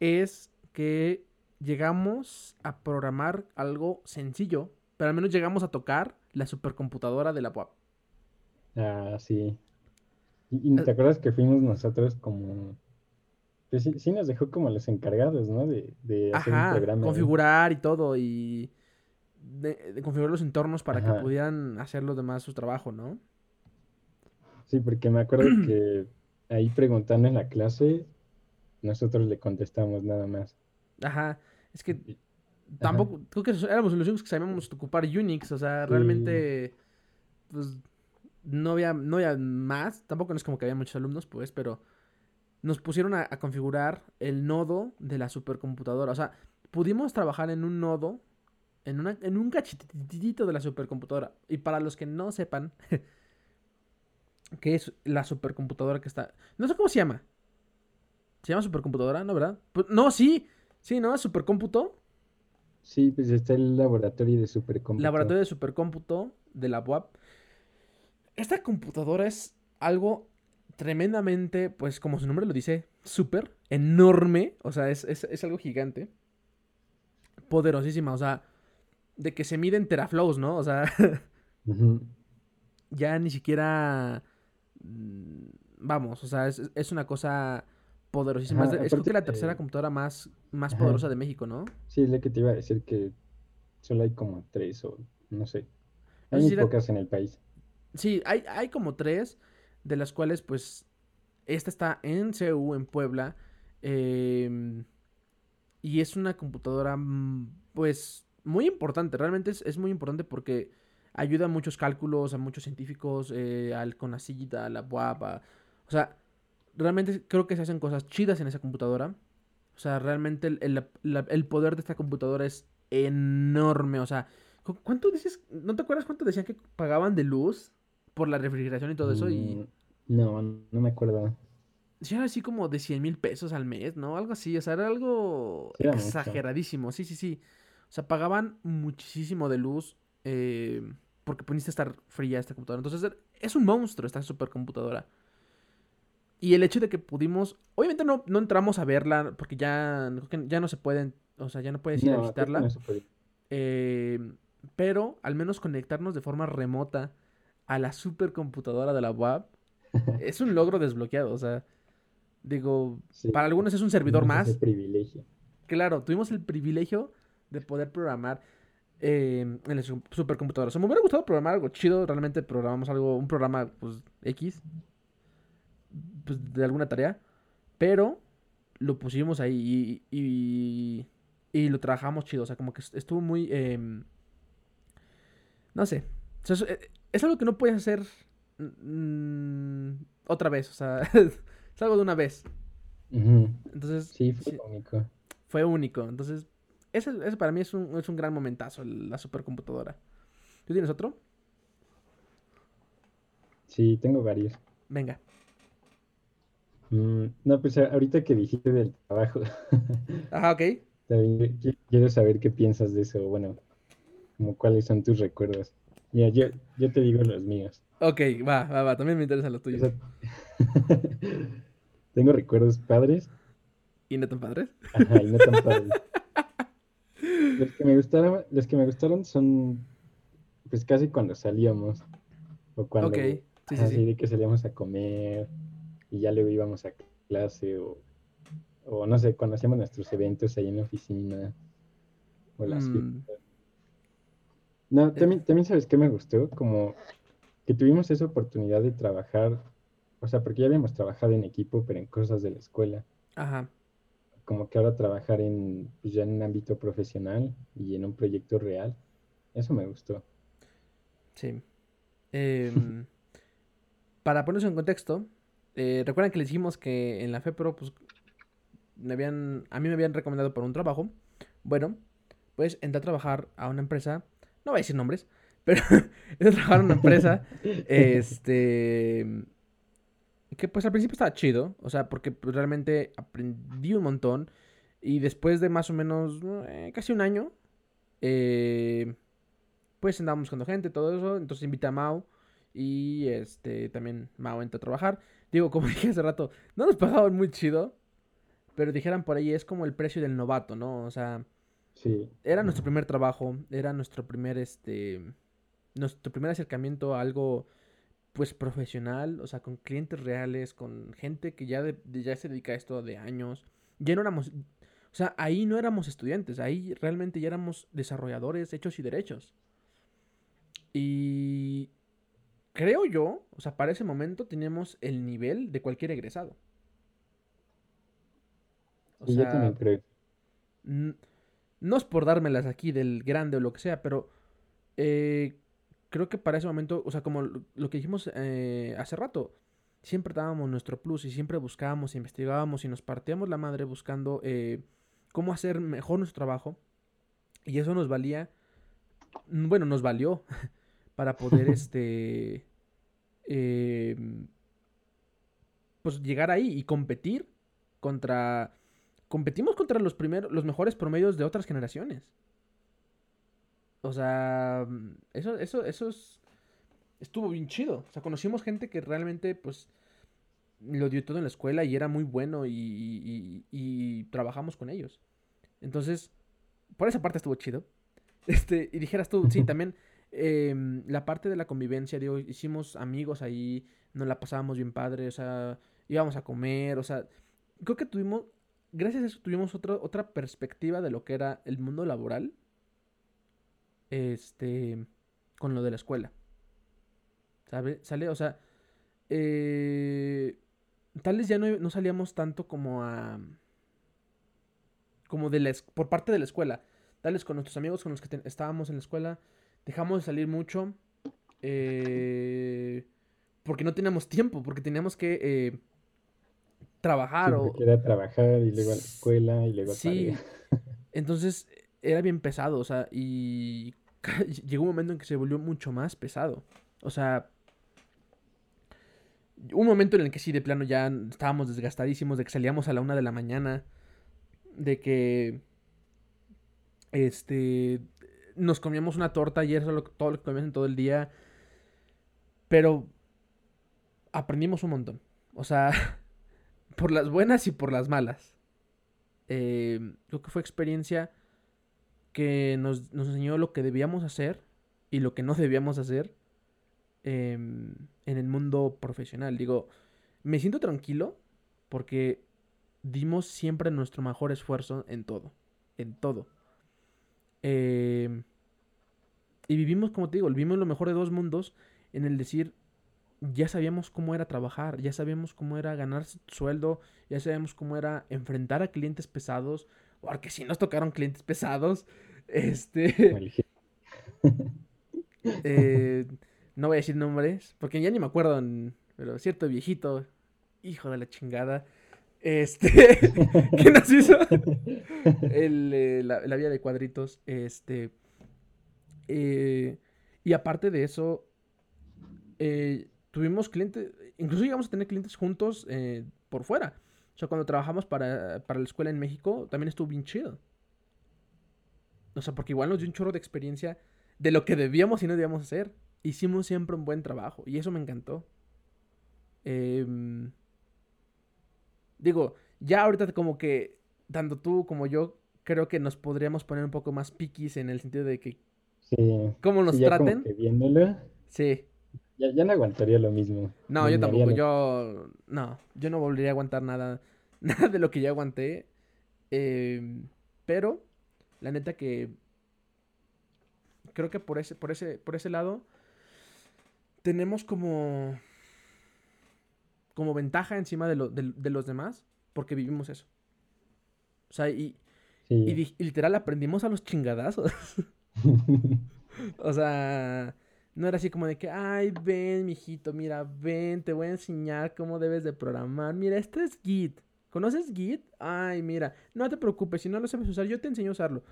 es que llegamos a programar algo sencillo, pero al menos llegamos a tocar la supercomputadora de la UAP. Ah, sí. Y, y te acuerdas que fuimos nosotros como... Pues sí, sí nos dejó como los encargados, ¿no? De, de hacer un programa. configurar y todo y de, de configurar los entornos para que pudieran hacer los demás su trabajo, ¿no? Sí, porque me acuerdo [CLEARS THROAT] que ahí preguntando en la clase, nosotros le contestamos nada más. Ajá, es que tampoco, creo que éramos los únicos que sabíamos ocupar Unix, o sea, Sí. realmente, pues, no había, no había más, tampoco no es como que había muchos alumnos, pues, pero nos pusieron a, a configurar el nodo de la supercomputadora, o sea, pudimos trabajar en un nodo, en, una, en un cachititito de la supercomputadora, y para los que no sepan, [LAUGHS] qué es la supercomputadora que está, no sé cómo se llama, ¿se llama supercomputadora? ¿No, verdad? Pues, no, sí, sí, ¿no? Supercómputo. Sí, pues está el laboratorio de supercómputo. Laboratorio de Supercómputo de la UAP. Esta computadora es algo tremendamente, pues como su nombre lo dice, súper, enorme, o sea, es, es, es, algo gigante, poderosísima, o sea, de que se mide en teraflows, ¿no? O sea, [LAUGHS] ya ni siquiera, mm, vamos, o sea, es, es una cosa poderosísima. es, creo que la tercera computadora más, más poderosa de México, ¿no? Sí, es lo que te iba a decir que solo hay como tres o no sé. Hay muy pocas en el país. Sí, hay, hay como tres, de las cuales pues esta está en CU, en Puebla. Em, y es una computadora mm, pues muy importante, realmente es, muy importante porque ayuda a muchos cálculos, a muchos científicos, eh, al CONACYT, a la UAP, o sea, realmente creo que se hacen cosas chidas en esa computadora. O sea, realmente el, poder de esta computadora es enorme. O sea, ¿cuánto dices? ¿No te acuerdas cuánto decían que pagaban de luz por la refrigeración y todo eso? Y... Mm, no, no me acuerdo. Sí, era así como de 100 mil pesos al mes, ¿no? Algo así, o sea, era algo exageradísimo. Sí, sí, sí. O sea, pagaban muchísimo de luz eh, porque pudiste estar fría esta computadora. Entonces, es un monstruo esta supercomputadora. Y el hecho de que pudimos, obviamente no, no entramos a verla porque ya, ya no se pueden, o sea, ya no puedes ir a visitarla. Eh, pero al menos conectarnos de forma remota a la supercomputadora de la web [LAUGHS] es un logro desbloqueado. O sea, digo, para algunos es un servidor más. privilegio. Claro, tuvimos el privilegio de poder programar eh, en la supercomputadora. O sea, me hubiera gustado programar algo chido. Realmente programamos algo, un programa pues, X pues, de alguna tarea, pero lo pusimos ahí y, y, lo trabajamos chido, o sea, como que estuvo muy... Em, no sé, eh, es, algo que no puedes hacer mm, otra vez, o sea, [LAUGHS] es algo de una vez. Entonces... Sí, fue único. Fue único, entonces... Ese, para mí es un, es un gran momentazo, la supercomputadora. ¿Tú tienes otro? Sí, tengo varios. Venga. Mm, no, pues ahorita que dijiste del trabajo. [LAUGHS] Ajá, ok. También quiero saber qué piensas de eso. Bueno, como cuáles son tus recuerdos. Mira, yo, yo te digo los míos. Ok, va, va, va. También me interesan los tuyos. [LAUGHS] Tengo recuerdos padres. ¿Y no tan padres? Ajá, y no tan [LAUGHS] padres. los que me gustaron, los que me gustaron son pues casi cuando salíamos. O cuando Ok, sí, sí, así de que salíamos a comer y ya luego íbamos a clase o, o no sé, cuando hacíamos nuestros eventos ahí en la oficina o las mm. No, eh. también, también sabes qué me gustó, como que tuvimos esa oportunidad de trabajar, o sea, porque ya habíamos trabajado en equipo, pero en cosas de la escuela. Ajá. Como que ahora trabajar en, pues ya en un ámbito profesional y en un proyecto real, eso me gustó. Sí. Em, [LAUGHS] para ponerse en contexto, eh, Recuerdan que les dijimos que en la FEPRO, pues, me habían, a mí me habían recomendado por un trabajo. Bueno, pues entré a trabajar a una empresa, no voy a decir nombres, pero [LAUGHS] entré a trabajar a una empresa, este, que pues al principio estaba chido, o sea, porque pues, realmente aprendí un montón y después de más o menos eh, casi un año, eh, pues andábamos buscando gente, todo eso, entonces invité a Mau y este también Mao entró a trabajar. Digo, como [LAUGHS] dije hace rato, no nos pagaban muy chido. Pero dijeran por ahí, es como el precio del novato, ¿no? O sea, sí. era nuestro primer trabajo, era nuestro primer, este, nuestro primer acercamiento a algo, pues, profesional, o sea, con clientes reales, con gente que ya, ya se dedica a esto de años. Ya no éramos, o sea, ahí no éramos estudiantes, ahí realmente ya éramos desarrolladores hechos y derechos. Y creo yo, o sea, para ese momento teníamos el nivel de cualquier egresado. O sea, yo también creo. No es por dármelas aquí del grande o lo que sea, pero eh, creo que para ese momento, o sea, como lo que dijimos eh, hace rato, siempre dábamos nuestro plus y siempre buscábamos, investigábamos y nos partíamos la madre buscando eh, cómo hacer mejor nuestro trabajo. Y eso nos valía, bueno, nos valió [LAUGHS] para poder [LAUGHS] este Em, pues llegar ahí y competir contra competimos contra los primeros los mejores promedios de otras generaciones. O sea, eso, eso, eso es, estuvo bien chido. O sea, conocimos gente que realmente, pues, lo dio todo en la escuela y era muy bueno y, y- y trabajamos con ellos. Entonces, por esa parte estuvo chido. [LAUGHS] Este, y dijeras tú, sí, [LAUGHS] también em, la parte de la convivencia, digo, hicimos amigos ahí, nos la pasábamos bien padre, o sea, íbamos a comer, o sea, creo que tuvimos, gracias a eso tuvimos otra, otra perspectiva de lo que era el mundo laboral, este, con lo de la escuela. ¿Sabe? Sale, o sea, eh, tal vez ya no, no salíamos tanto como a, como de la, por parte de la escuela. Tales con nuestros amigos con los que estábamos en la escuela, dejamos de salir mucho eh, porque no teníamos tiempo, porque teníamos que eh, trabajar o... era trabajar y luego a la escuela y luego. Sí, [LAUGHS] entonces era bien pesado, o sea, y [LAUGHS] llegó un momento en que se volvió mucho más pesado. O sea, un momento en el que sí, de plano ya estábamos desgastadísimos, de que salíamos a la una de la mañana, de que, este, nos comíamos una torta y eso es todo lo que comíamos en todo el día, pero aprendimos un montón. O sea, [LAUGHS] por las buenas y por las malas. Eh, creo que fue experiencia que nos, nos enseñó lo que debíamos hacer y lo que no [LAUGHS] debíamos hacer em, en el mundo profesional. Digo, me siento tranquilo porque dimos siempre nuestro mejor esfuerzo en todo. En todo. Em, y vivimos, como te digo, vivimos lo mejor de dos mundos en el decir, ya sabíamos cómo era trabajar, ya sabíamos cómo era ganar sueldo, ya sabíamos cómo era enfrentar a clientes pesados, porque si nos tocaron clientes pesados, [LAUGHS] este, [LAUGHS] eh, no voy a decir nombres, porque ya ni me acuerdo, pero cierto viejito, hijo de la chingada, este, [LAUGHS] que nos hizo el, eh, la, la vía de cuadritos, este, eh, y aparte de eso, eh, tuvimos clientes, incluso llegamos a tener clientes juntos eh, por fuera. O sea, cuando trabajamos para, para la escuela en México, también estuvo bien chido. O sea, porque igual nos dio un chorro de experiencia de lo que debíamos y no debíamos hacer. Hicimos siempre un buen trabajo y eso me encantó. Em, digo, ya ahorita como que, tanto tú como yo, creo que nos podríamos poner un poco más piquis en el sentido de que Sí, cómo nos sí, ya como traten. que viéndolo, Sí. Ya, ya no aguantaría lo mismo. No, yo tampoco. lo- Yo. No, yo no volvería a aguantar nada. [LAUGHS] Nada de lo que ya aguanté. Em, pero, la neta que. Creo que por ese, por ese, por ese lado. Tenemos como. Como ventaja encima de, lo- de- de los demás. Porque vivimos eso. O sea, y, y Sí. y literal aprendimos a los chingadazos. [LAUGHS] [LAUGHS] O sea, no era así como de que, ay, ven, mijito, mira, ven, te voy a enseñar cómo debes de programar. Mira, este es Git. ¿Conoces Git? Ay, mira, no te preocupes, si no lo sabes usar, yo te enseño a usarlo.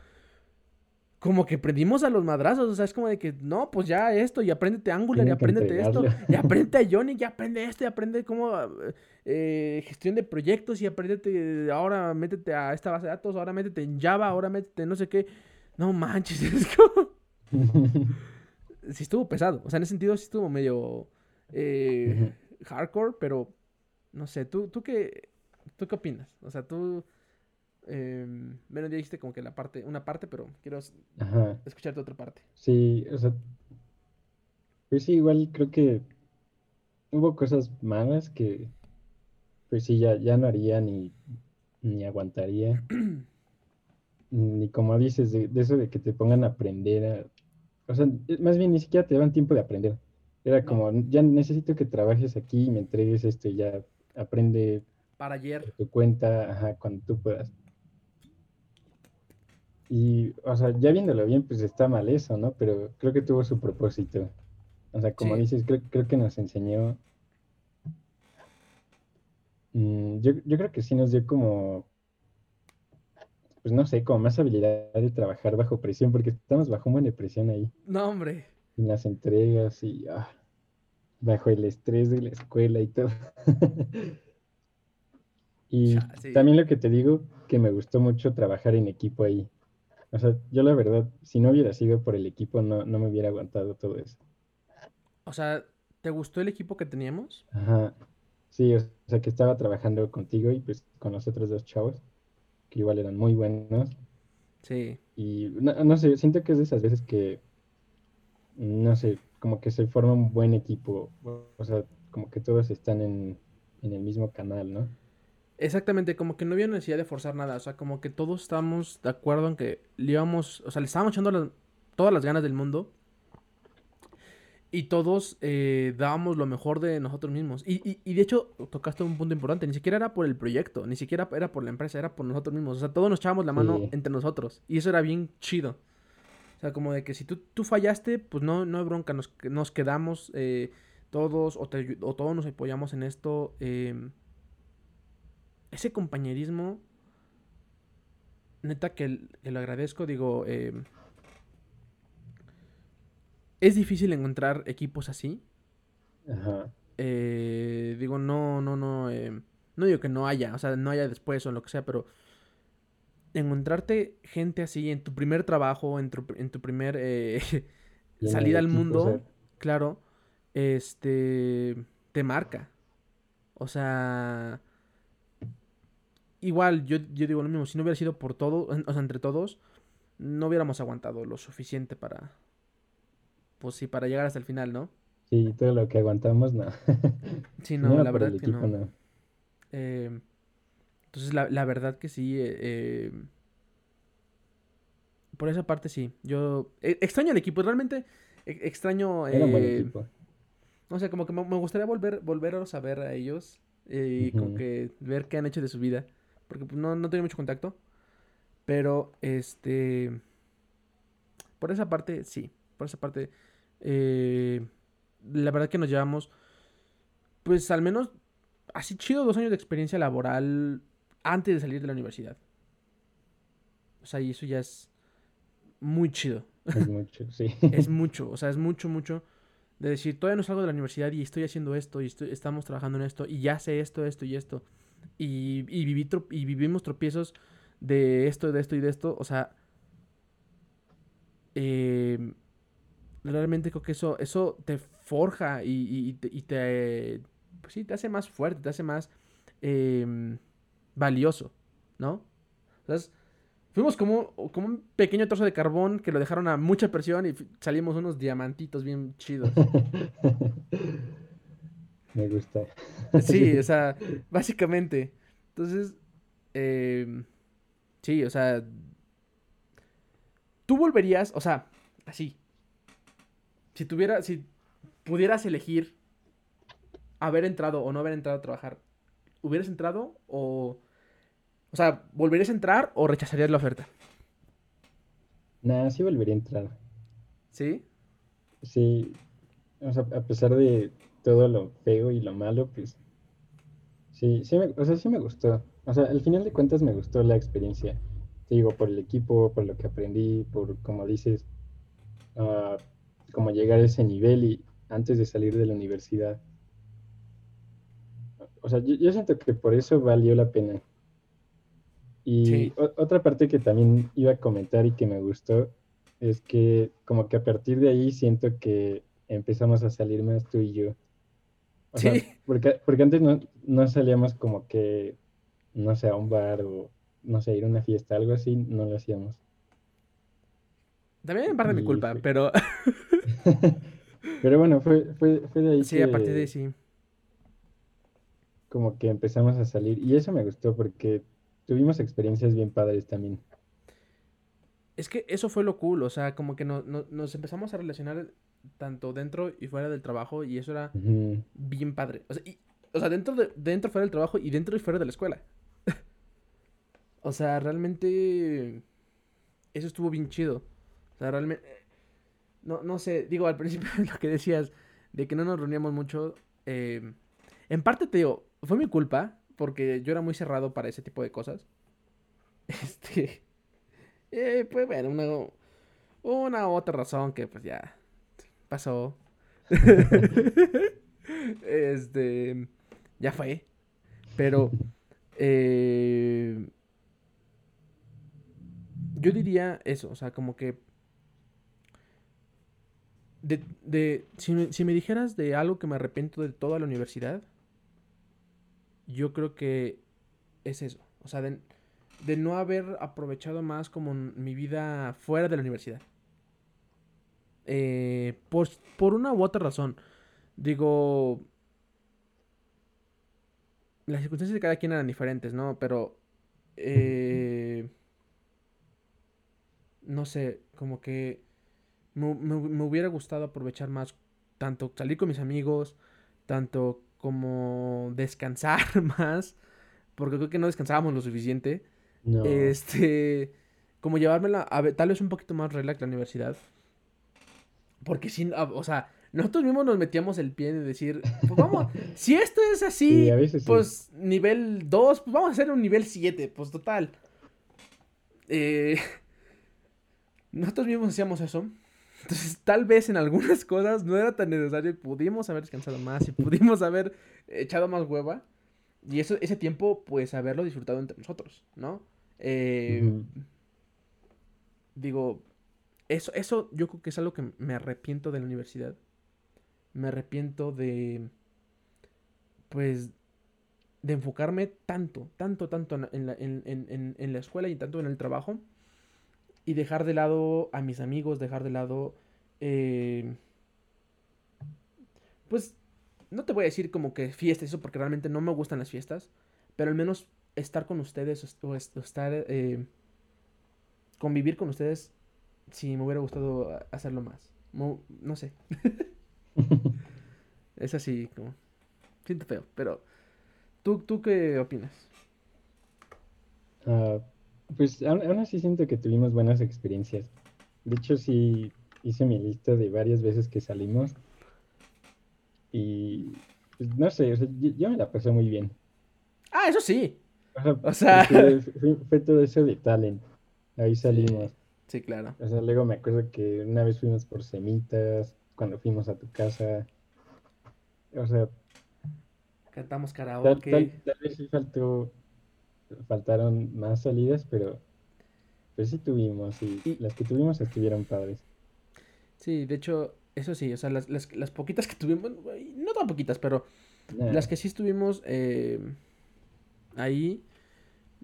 Como que aprendimos a los madrazos, o sea, es como de que, no, pues ya esto, y apréndete Angular, y Tienen apréndete esto, y [LAUGHS] aprende a Ionic, y aprende esto, y aprende cómo, eh, gestión de proyectos, y apréndete, ahora métete a esta base de datos, ahora métete en Java, ahora métete en no sé qué. No manches, [LAUGHS] es como [LAUGHS] sí estuvo pesado. O sea, en ese sentido sí estuvo medio eh, hardcore, pero no sé, ¿tú, tú qué, tú qué opinas? O sea, tú, eh, bueno, ya dijiste como que la parte, una parte, pero quiero Ajá. escucharte otra parte. Sí, o sea, pues sí, igual creo que hubo cosas malas que, pues sí, ya, ya no haría ni, ni aguantaría. [CLEARS THROAT] Ni como dices, de, de eso de que te pongan a aprender a- O sea, más bien ni siquiera te daban tiempo de aprender. Era No. como, ya necesito que trabajes aquí y me entregues esto y ya aprende Para por ayer, tu cuenta, ajá, cuando tú puedas. Y, o sea, ya viéndolo bien, pues está mal eso, ¿no? Pero creo que tuvo su propósito. O sea, como Sí. dices, creo, creo que nos enseñó. mm, yo, yo creo que sí nos dio como, pues no sé, como más habilidad de trabajar bajo presión, porque estamos bajo un buen de presión ahí, no, hombre. en las entregas y ah, bajo el estrés de la escuela y todo. [LAUGHS] Y sí. también lo que te digo, que me gustó mucho trabajar en equipo ahí. O sea, yo la verdad, si no hubiera sido por el equipo, no, no me hubiera aguantado todo eso. O sea, ¿te gustó el equipo que teníamos? Ajá. Sí, o sea, que estaba trabajando contigo y pues con los otros dos chavos, que igual eran muy buenos. Sí. Y no, no sé, siento que es de esas veces que, no sé, como que se forma un buen equipo. O sea, como que todos están en, en el mismo canal, ¿no? Exactamente, como que no había necesidad de forzar nada, o sea, como que todos estamos de acuerdo en que le íbamos, o sea, le estábamos echando las- todas las ganas del mundo y todos eh, dábamos lo mejor de nosotros mismos. Y, y, y de hecho, tocaste un punto importante, ni siquiera era por el proyecto, ni siquiera era por la empresa, era por nosotros mismos, o sea, todos nos echábamos la mano Sí. entre nosotros y eso era bien chido. O sea, como de que si tú, tú fallaste, pues no, no hay bronca, nos, nos quedamos eh, todos o, te o todos nos apoyamos en esto. em, ese compañerismo, neta que, lo agradezco, digo, eh, es difícil encontrar equipos así. Ajá. eh, digo, no, no, no, eh, no digo que no haya, o sea, no haya después o lo que sea, pero encontrarte gente así en tu primer trabajo, en tu, en tu primer eh, [LAUGHS] salida al o mundo, sea, claro, este, te marca. O sea, igual, yo, yo digo lo mismo, si no hubiera sido por todo, en- o sea, entre todos, no hubiéramos aguantado lo suficiente para, pues sí, para llegar hasta el final, ¿no? sí, todo lo que aguantamos, no. [LAUGHS] Sí, no, la verdad que no. no. Eh, entonces, la, la verdad que sí, eh, eh, por esa parte sí, yo eh, extraño el equipo, realmente eh, extraño... Era un buen equipo. No sé, como que me, me gustaría volver, volveros a ver a ellos y como que ver qué han hecho de su vida. Porque pues, no, no tengo mucho contacto. Pero, este... Por esa parte, sí. Por esa parte, eh, la verdad que nos llevamos, pues al menos, así chido, dos años de experiencia laboral antes de salir de la universidad. O sea, y eso ya es muy chido. Es [LAUGHS] mucho, sí. Es mucho, o sea, es mucho, mucho de decir, todavía no salgo de la universidad y estoy haciendo esto y estoy- estamos trabajando en esto y ya sé esto, esto y esto. Y, y, viví y vivimos tropiezos de esto, de esto y de esto. O sea, eh, realmente creo que eso, eso te forja y, y- y te, pues sí, te hace más fuerte, te hace más em, valioso, ¿no? Entonces, fuimos como, como un pequeño trozo de carbón que lo dejaron a mucha presión y salimos unos diamantitos bien chidos. [LAUGHS] Me gusta. [LAUGHS] Sí, o sea, básicamente. Entonces, em, sí, o sea, tú volverías, o sea, así. Si tuviera, si pudieras elegir haber entrado o no haber entrado a trabajar, ¿hubieras entrado o, o sea, volverías a entrar o rechazarías la oferta? Nah, sí volvería a entrar. ¿Sí? Sí, o sea, a pesar de todo lo feo y lo malo, pues sí, sí me, o sea, sí me gustó. O sea, al final de cuentas me gustó la experiencia. Te digo, por el equipo, por lo que aprendí, por, como dices, ah, como llegar a ese nivel y antes de salir de la universidad. O sea, yo, yo siento que por eso valió la pena. Y Sí. o- otra parte que también iba a comentar y que me gustó es que como que a partir de ahí siento que empezamos a salir más tú y yo. O sea, Sí. porque, porque antes no, no salíamos como que, no sé, a un bar o, no sé, ir a una fiesta, algo así, no lo hacíamos. También en parte mi Y culpa, fue- pero [LAUGHS] Pero bueno, fue, fue, fue de ahí sí, a partir de ahí que sí. como que empezamos a salir. Y eso me gustó porque tuvimos experiencias bien padres también. Es que eso fue lo cool, o sea, como que no- no- nos empezamos a relacionar tanto dentro y fuera del trabajo y eso era bien padre. O sea, y- o sea dentro, de, dentro, fuera del trabajo y dentro y fuera de la escuela. [LAUGHS] o sea, realmente eso estuvo bien chido. O sea, realmente, no, no sé, digo, al principio [LAUGHS] lo que decías de que no nos reuníamos mucho, eh, en parte te digo, fue mi culpa porque yo era muy cerrado para ese tipo de cosas. [LAUGHS] Este, eh, pues bueno, una, una u otra razón que pues ya pasó. [LAUGHS] este, ya fue. Pero, eh, yo diría eso, o sea, como que de, de si, me, si me dijeras de algo que me arrepiento de toda la universidad, yo creo que es eso. O sea, de, de no haber aprovechado más como mi vida fuera de la universidad. Eh, por, por una u otra razón. Digo, las circunstancias de cada quien eran diferentes, ¿no? Pero, eh, no sé, como que me, me, hubiera gustado aprovechar más, tanto salir con mis amigos, tanto como descansar [LAUGHS] más, porque creo que no descansábamos lo suficiente. Este, como llevármela, a ver, tal vez un poquito más relax la universidad. Porque sin, o sea, nosotros mismos nos metíamos el pie de decir, pues vamos, [LAUGHS] si esto es así, pues nivel 2, pues vamos a hacer un nivel 7, pues total. Eh, [LAUGHS] nosotros mismos hacíamos eso. Entonces, tal vez en algunas cosas no era tan necesario y pudimos haber descansado más y pudimos haber echado más hueva. Y eso, ese tiempo, pues, haberlo disfrutado entre nosotros, ¿no? Eh, digo, eso, eso yo creo que es algo que me arrepiento de la universidad me arrepiento de, pues, de enfocarme tanto, tanto, tanto en la, en, la escuela y tanto en el trabajo y dejar de lado a mis amigos, dejar de lado, eh, pues, no te voy a decir como que fiestas, eso porque realmente no me gustan las fiestas, pero al menos estar con ustedes o, estar, eh, convivir con ustedes, si me hubiera gustado hacerlo más. no sé. [LAUGHS] es así, como. Siento feo, pero. ¿Tú, tú qué opinas? Ah, pues aún, así siento que tuvimos buenas experiencias. De hecho, sí hice mi lista de varias veces que salimos. Y. Pues, no sé, yo, me la pasé muy bien. Ah, eso sí. O sea. [LAUGHS] Fue, todo eso de talent. Ahí salimos. Sí, claro. O sea, luego me acuerdo que una vez fuimos por semitas cuando fuimos a tu casa. O sea. Cantamos karaoke. Tal, vez sí faltó. Faltaron más salidas, pero. Pues sí tuvimos, y, las que tuvimos estuvieron padres. Sí, de hecho, eso sí, o sea, las, las, poquitas que tuvimos, no tan poquitas, pero las que sí estuvimos eh, ahí,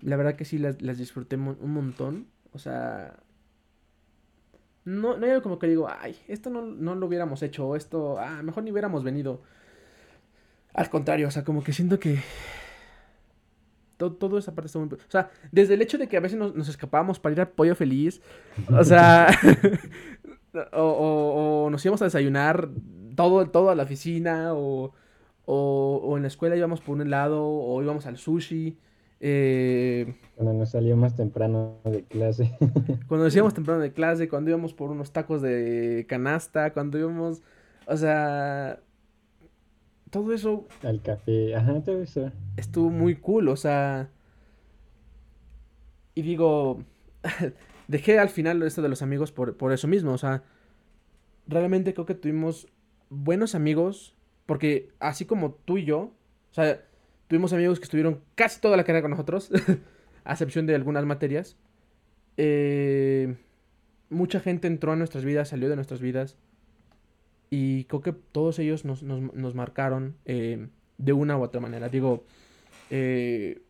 la verdad que sí las, las disfruté un montón. O sea, no, no hay algo como que digo, ay, esto no, lo hubiéramos hecho, o esto, ah, mejor ni hubiéramos venido. Al contrario, o sea, como que siento que todo, todo, esa parte está muy... O sea, desde el hecho de que a veces nos, escapábamos para ir al pollo feliz, o sea, [LAUGHS] o, nos íbamos a desayunar todo, todo a la oficina, o, o, en la escuela íbamos por un helado, o íbamos al sushi. Eh, cuando nos salíamos temprano de clase. [LAUGHS] cuando nos íbamos temprano de clase, cuando íbamos por unos tacos de canasta, cuando íbamos, o sea, todo eso. Al café, ajá, todo eso. Estuvo muy cool, o sea. Y digo, [LAUGHS] dejé al final esto de los amigos por, por eso mismo, o sea, realmente creo que tuvimos buenos amigos, porque así como tú y yo, o sea, Tuvimos amigos que estuvieron casi toda la carrera con nosotros, [LAUGHS] a excepción de algunas materias. Eh, mucha gente entró a nuestras vidas, salió de nuestras vidas. Y creo que todos ellos nos, marcaron eh, de una u otra manera. Digo, eh,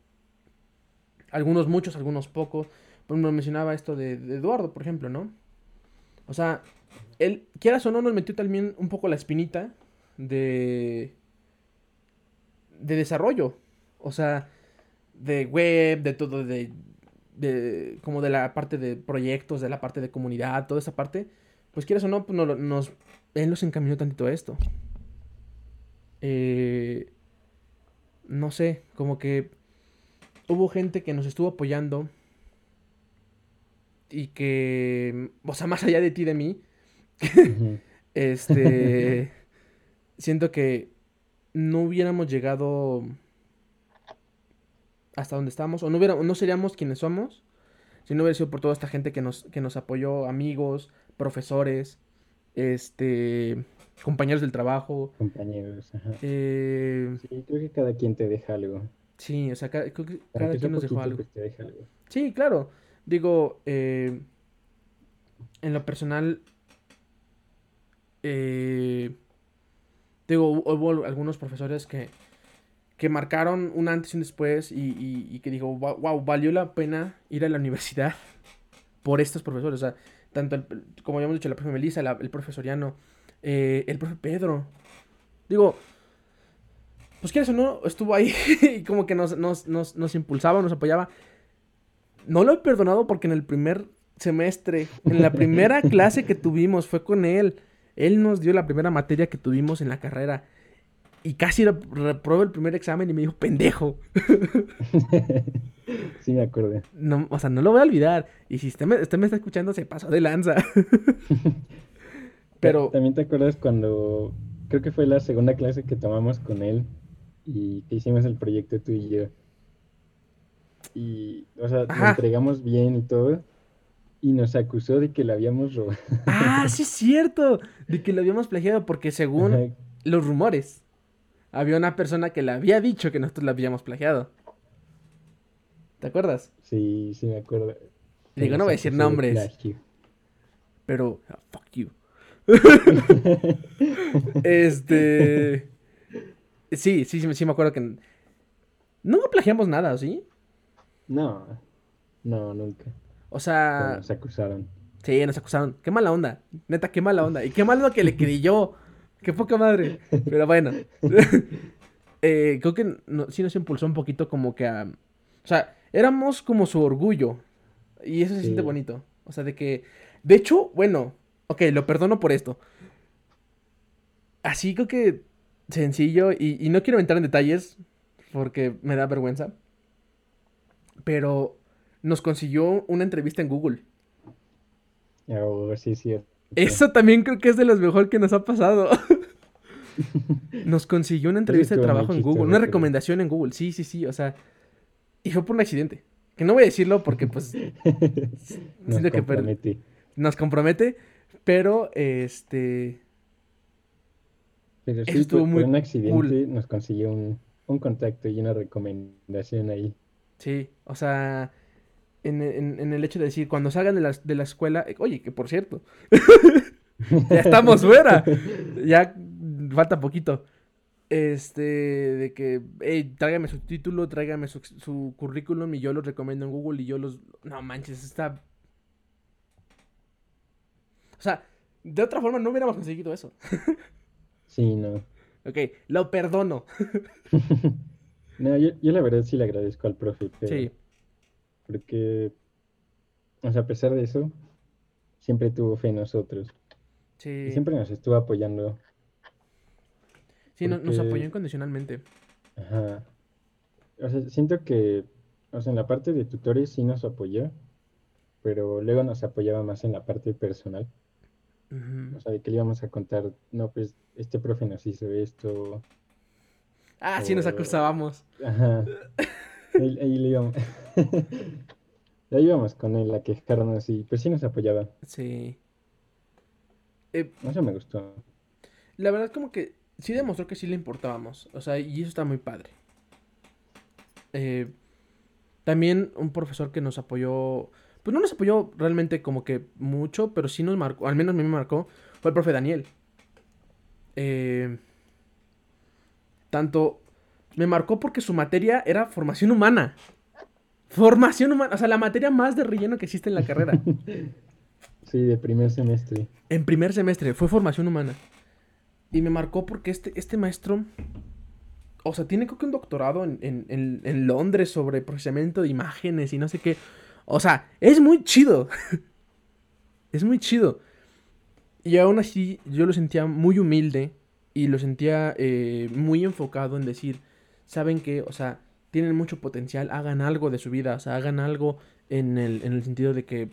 algunos muchos, algunos pocos. Por ejemplo, mencionaba esto de, Eduardo, por ejemplo, ¿no? O sea, él, quieras o no, nos metió también un poco la espinita de de desarrollo. O sea, de web, de todo, de, de como de la parte de proyectos, de la parte de comunidad, toda esa parte. Pues quieras o no, pues nos, él nos encaminó tantito a esto. Eh, no sé, como que hubo gente que nos estuvo apoyando y que, o sea, [LAUGHS] más allá de ti, de mí, este, [LAUGHS] siento que no hubiéramos llegado hasta donde estamos, o no, hubiéramos, no seríamos quienes somos, si no hubiera sido por toda esta gente que nos, que nos apoyó, amigos, profesores, este, compañeros del trabajo. Compañeros, ajá. Eh, sí, creo que cada quien te deja algo. Sí, o sea, cada, creo que cada quien nos dejó algo. Te deja algo. Sí, claro. Digo, eh, en lo personal, eh, Digo, hubo algunos profesores que, que marcaron un antes y un después y, y, que digo, wow, valió la pena ir a la universidad [LAUGHS] por estos profesores. O sea, tanto, el, como habíamos dicho, la profe Melissa, el profesoriano, eh, el profe Pedro. Digo, pues quieres o no, estuvo ahí [LAUGHS] y como que nos, nos, nos, nos impulsaba, nos apoyaba. No lo he perdonado porque en el primer semestre, en la primera [LAUGHS] clase que tuvimos, fue con él. Él nos dio la primera materia que tuvimos en la carrera. Y casi reprobé el primer examen y me dijo, pendejo. [LAUGHS] sí, me acuerdo. No, o sea, no lo voy a olvidar. Y si usted me, me está escuchando, se pasó de lanza. [LAUGHS] Pero... También te acuerdas cuando, creo que fue la segunda clase que tomamos con él y que hicimos el proyecto tú y yo. Y, o sea, lo entregamos bien y todo. Y nos acusó de que lo habíamos robado. Ah, sí es cierto. De que lo habíamos plagiado porque según los rumores había una persona que le había dicho que nosotros la habíamos plagiado. ¿Te acuerdas? Sí, sí me acuerdo. Digo, no voy a decir nombres. Pero, ah, fuck you. [LAUGHS] este. Sí, sí, sí, me acuerdo que. No plagiamos nada, ¿sí? No, no, nunca. O sea. nos acusaron. Sí, nos acusaron. Qué mala onda. Neta, qué mala onda. Y qué malo que le creyó. Qué poca madre. Pero bueno. [LAUGHS] Eh, creo que sí nos impulsó un poquito como que a... O sea, éramos como su orgullo. Y eso se siente bonito. O sea, de que... De hecho, bueno. Ok, lo perdono por esto. Así creo que sencillo. Y, no quiero entrar en detalles. Porque me da vergüenza. Pero nos consiguió una entrevista en Google. Oh, sí, sí. Eso también creo que es de los mejor que nos ha pasado. [LAUGHS] nos consiguió una entrevista de trabajo en Google, una recomendación en Google. Sí, sí, sí, o sea, y fue por un accidente. Que no voy a decirlo porque pues [LAUGHS] nos compromete. nos compromete, pero este pero sí, estuvo muy un accidente nos consiguió un, un contacto y una recomendación ahí. Sí, o sea, en, el hecho de decir, cuando salgan de la, de la escuela, eh, oye, que por cierto, [LAUGHS] ya estamos fuera, ya falta poquito. Este, de que, hey, tráigame su título, tráigame su, su currículum y yo los recomiendo en Google y yo los... No manches, está... O sea, de otra forma no hubiéramos conseguido eso. [LAUGHS] sí, no. Ok, lo perdono. [LAUGHS] no, yo, yo, la verdad sí le agradezco al profe. sí porque, o sea, a pesar de eso, siempre tuvo fe en nosotros. Sí. Y siempre nos estuvo apoyando. Sí, nos apoyó incondicionalmente. Ajá. O sea, siento que, o sea, en la parte de tutores sí nos apoyó, pero luego nos apoyaba más en la parte personal. O sea, de que le íbamos a contar, no, pues este profe nos hizo esto. Ah, sí, nos acusábamos. Ajá. [LAUGHS] Ahí, le íbamos. [LAUGHS] ahí íbamos con él a quejarnos y pues sí nos apoyaba. Sí. Eh, eso me gustó. La verdad como que sí demostró que sí le importábamos. O sea, y eso está muy padre. Eh, también un profesor que nos apoyó, pues no nos apoyó realmente como que mucho, pero sí nos marcó, al menos a mí me marcó, fue el profe Daniel. Eh, tanto me marcó porque su materia era formación humana. Formación humana, o sea, la materia más de relleno que existe en la carrera. [LAUGHS] Sí, de primer semestre. En primer semestre, fue formación humana. Y me marcó porque este, este maestro, o sea, tiene creo que un doctorado en, en, en, Londres sobre procesamiento de imágenes y no sé qué. O sea, es muy chido. [LAUGHS] es muy chido. Y aún así, yo lo sentía muy humilde y lo sentía eh, muy enfocado en decir, saben que, o sea, tienen mucho potencial, hagan algo de su vida, o sea, hagan algo en el, en el sentido de que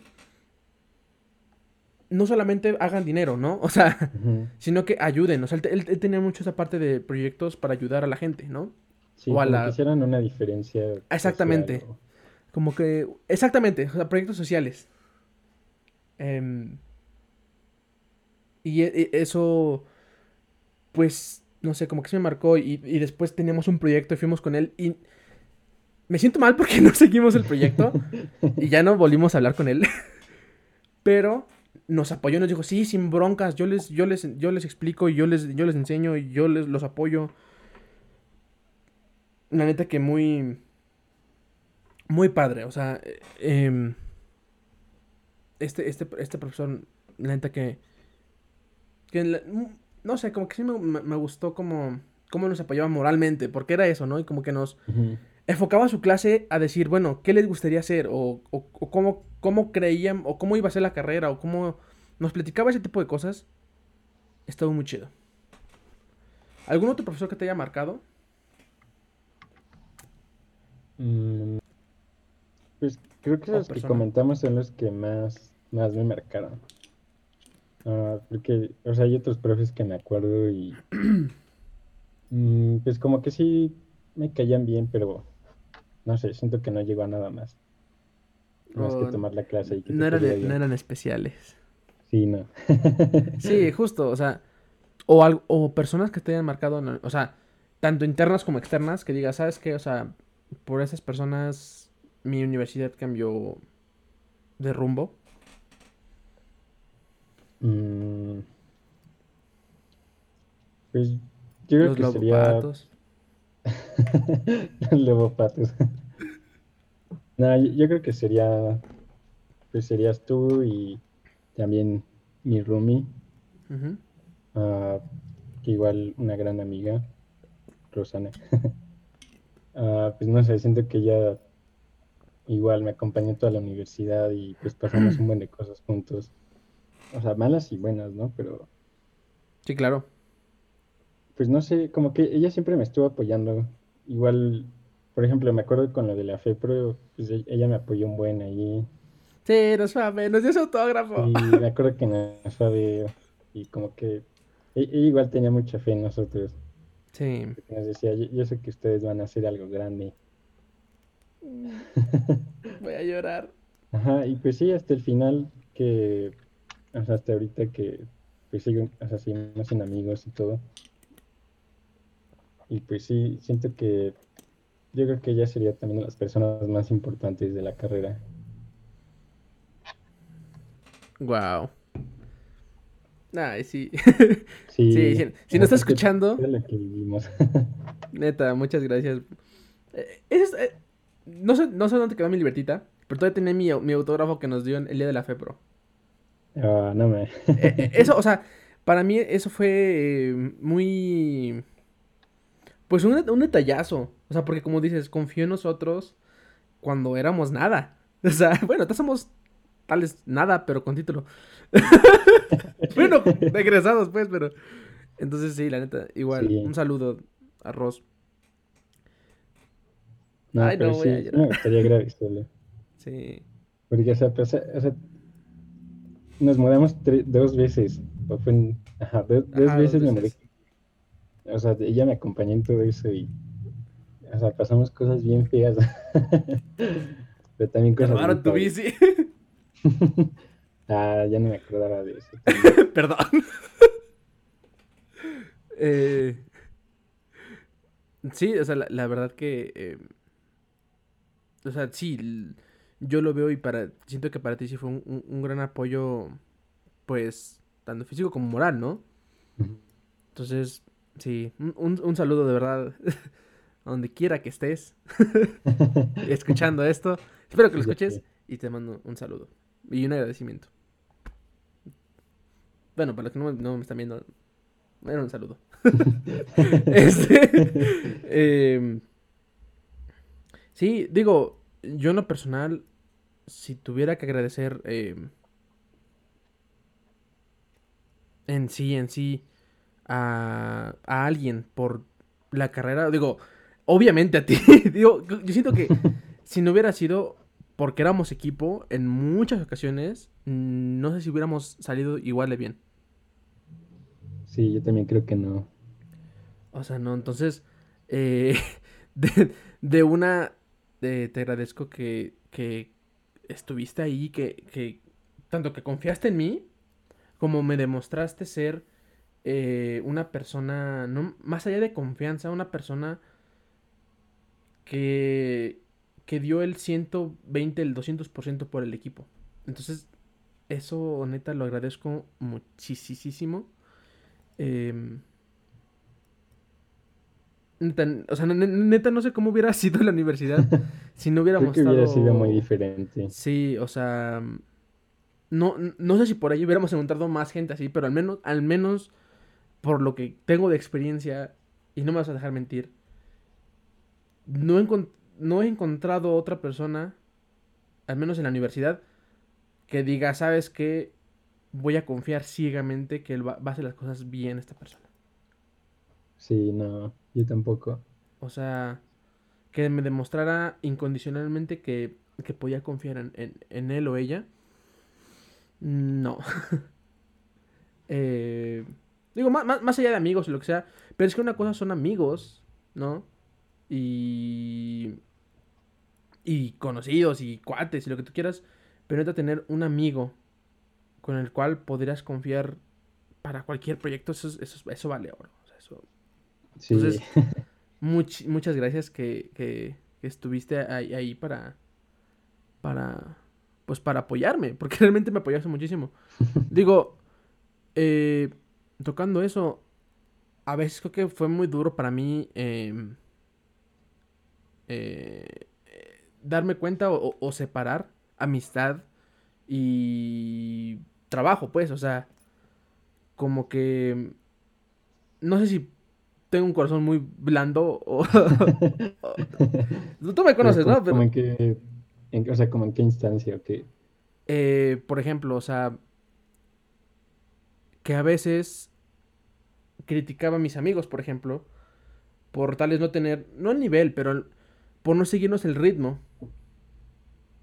no solamente hagan dinero, ¿no? [LAUGHS] O sea, sino que ayuden. O sea, él, tenía mucho esa parte de proyectos para ayudar a la gente, ¿no? Sí, o a la... que hicieran una diferencia. Exactamente. Como que, exactamente, o sea, proyectos sociales. Em, y, e, e, eso, pues, no sé, como que se me marcó y, después teníamos un proyecto y fuimos con él y me siento mal porque [LAUGHS] no seguimos el proyecto y ya no volvimos a hablar con él. [LAUGHS] Pero nos apoyó, nos dijo, sí, sin broncas, yo les, yo les, yo les explico y yo les, yo les enseño y yo les los apoyo. la neta que muy, muy padre, o sea, eh, este, este, este profesor, la neta que, que no sé, como que sí me, me, gustó como, cómo nos apoyaba moralmente, porque era eso, ¿no? Y como que nos enfocaba su clase a decir, bueno, ¿qué les gustaría hacer? O, o, o cómo, cómo creían, o cómo iba a ser la carrera, o cómo nos platicaba ese tipo de cosas. Estuvo muy chido. ¿Algún otro profesor que te haya marcado? Mm, pues creo que los que comentamos son los que más, más me marcaron. Ah, porque, o sea, hay otros profes que me acuerdo y [CLEARS THROAT] mm, pues como que sí me caían bien, pero no sé, siento que no llegó a nada más. Más que tomar la clase y que no, no eran especiales. Sí, no. [LAUGHS] sí, justo, o sea, o, o personas que te hayan marcado, o sea, tanto internas como externas, que digas, ¿sabes qué? O sea, por esas personas mi universidad cambió de rumbo. Mm. Pues yo creo Los que lobopatos. sería... [LAUGHS] Los lobopatos. [LAUGHS] no, yo, creo que sería... Pues serías tú y también mi roomie. Ah, que igual una gran amiga, Rosana. [LAUGHS] Ah, pues no sé, siento que ella igual me acompañó toda la universidad y pues pasamos un buen de cosas juntos. O sea, malas y buenas, ¿no? Pero... Sí, claro. Pues no sé, como que ella siempre me estuvo apoyando. Igual, por ejemplo, me acuerdo con lo de la fe, pero pues e-, ella me apoyó un buen ahí. Sí, nos fue a ver, nos dio su autógrafo. Y me acuerdo que nos fue a ver y como que e-, ella igual tenía mucha fe en nosotros. Sí. Nos decía, yo, sé que ustedes van a hacer algo grande. [LAUGHS] Voy a llorar. Ajá, y pues sí, hasta el final que o sea, hasta ahorita que pues siguen, o sea, seguimos en amigos y todo. Y pues sí, siento que yo creo que ella sería también de las personas más importantes de la carrera. Wow. Ay, sí. [LAUGHS] Sí, sí, si, no está escuchando. [LAUGHS] neta, muchas gracias. Eh, eh, no, sé, no sé dónde quedó mi libertita, pero todavía tenía mi, mi autógrafo que nos dio el día de la FEPRO. Ah, no me. Eh, [LAUGHS] eso, o sea, para mí eso fue muy. Pues un, un detallazo. O sea, porque como dices, confío en nosotros cuando éramos nada. [LAUGHS] O sea, bueno, ahora somos tales nada, pero con título. [LAUGHS] bueno, regresados pues, pero... Entonces sí, la neta, igual, un saludo a Ross. No, Ay, no, voy a llorar. Me gustaría agradecerle. Sí. Porque, o sea, pues, o sea nos mudamos dos veces. O fue ajá, dos, veces me mudé. O sea, ella me acompañó en todo eso y... O sea, pasamos cosas bien feas. [LAUGHS] Pero también cosas... tu bici. [LAUGHS] ah, ya no me acordaba de eso. [LAUGHS] Perdón. eh, sí, o sea, la, verdad que... Eh, o sea, sí, yo lo veo y para siento que para ti sí fue un, gran apoyo, pues, tanto físico como moral, ¿no? Entonces, sí, un, un saludo de verdad, [LAUGHS] a donde quiera que estés, [LAUGHS] escuchando esto. Espero que lo escuches y te mando un saludo y un agradecimiento. Bueno, para los que no, me están viendo, era un saludo. [LAUGHS] este, em, sí, digo, yo en lo personal, si tuviera que agradecer em, en sí, en sí, a, a alguien por la carrera, digo, obviamente a ti, [LAUGHS] digo, yo siento que [LAUGHS] si no hubiera sido porque éramos equipo, en muchas ocasiones, no sé si hubiéramos salido igual de bien. Sí, yo también creo que no. O sea, no, entonces, eh, [LAUGHS] de, una, te agradezco que, que estuviste ahí, que, que, tanto que confiaste en mí, como me demostraste ser eh, una persona, no, más allá de confianza, una persona que que dio el 120, el 200% por el equipo. Entonces, eso neta lo agradezco muchísimo. Em, Neta, o sea, neta no sé cómo hubiera [LAUGHS] sido la universidad si no hubiéramos Creo que hubiera sido muy diferente. Sí, o sea, no, no sé si por ahí hubiéramos encontrado más gente así, pero al menos, al menos por lo que tengo de experiencia, y no me vas a dejar mentir, no he, no he encontrado otra persona, al menos en la universidad, que diga, sabes que voy a confiar ciegamente que él va, a hacer las cosas bien esta persona. Sí, no, yo tampoco. O sea, que me demostrara incondicionalmente que, podía confiar en, él o ella. No. [LAUGHS] Eh, digo, más, más, allá de amigos o lo que sea, pero es que una cosa son amigos, ¿no? Y... Y conocidos y cuates y lo que tú quieras. Pero neta tener un amigo con el cual podrías confiar para cualquier proyecto, eso, eso, eso vale oro. Entonces, [LAUGHS] muchas gracias que, que, estuviste ahí, ahí, para, para, pues para apoyarme, porque [LAUGHS] realmente me apoyaste muchísimo. Digo, eh, tocando eso, a veces creo que fue muy duro para mí em, eh, darme cuenta o separar amistad y trabajo, pues, o sea, como que no sé si tengo un corazón muy blando o, [LAUGHS] tú me conoces, ¿no? Pero, en qué, o sea, como en qué instancia o qué. Eh, por ejemplo, o sea, que a veces criticaba a mis amigos, por ejemplo, por tales no tener, no el nivel, pero por no seguirnos el ritmo,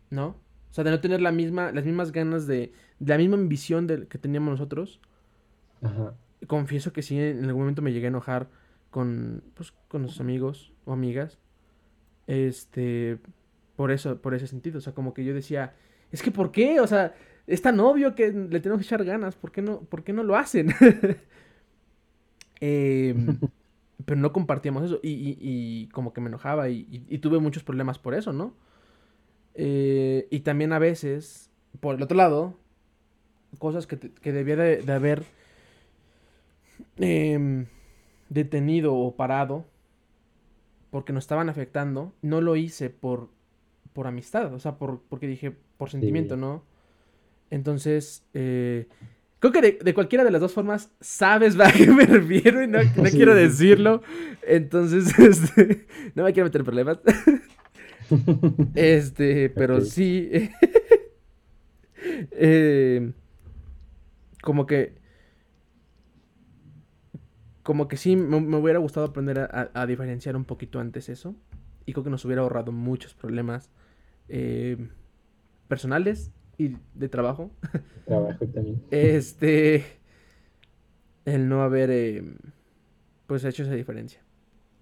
¿no? O sea, de no tener la misma, las mismas ganas de, la misma ambición de, que teníamos nosotros. Ajá. Confieso que sí, en algún momento me llegué a enojar con, pues, con nuestros amigos o amigas. Este, por eso, por ese sentido. O sea, como que yo decía, es que ¿por qué? O sea, es tan obvio que le tenemos que echar ganas. ¿Por qué no, por qué no lo hacen? [LAUGHS] Em, [LAUGHS] pero no compartíamos eso. Y, y, y, como que me enojaba y, y, tuve muchos problemas por eso, ¿no? Eh, y también a veces, por el otro lado, cosas que, que debía de, haber em, detenido o parado porque nos estaban afectando, no lo hice por, por amistad, o sea, por, porque dije, por sentimiento, ¿no? Entonces, eh, creo que de, cualquiera de las dos formas sabes [LAUGHS] a qué me refiero y no, quiero decirlo. Entonces, [LAUGHS] este, no me quiero meter en problemas. [LAUGHS] este, pero sí. Eh, como que. Como que sí, me, hubiera gustado aprender a, diferenciar un poquito antes eso. Y creo que nos hubiera ahorrado muchos problemas eh, personales y de trabajo. Trabajo también. [LAUGHS] Este. El no haber. Eh, pues hecho esa diferencia.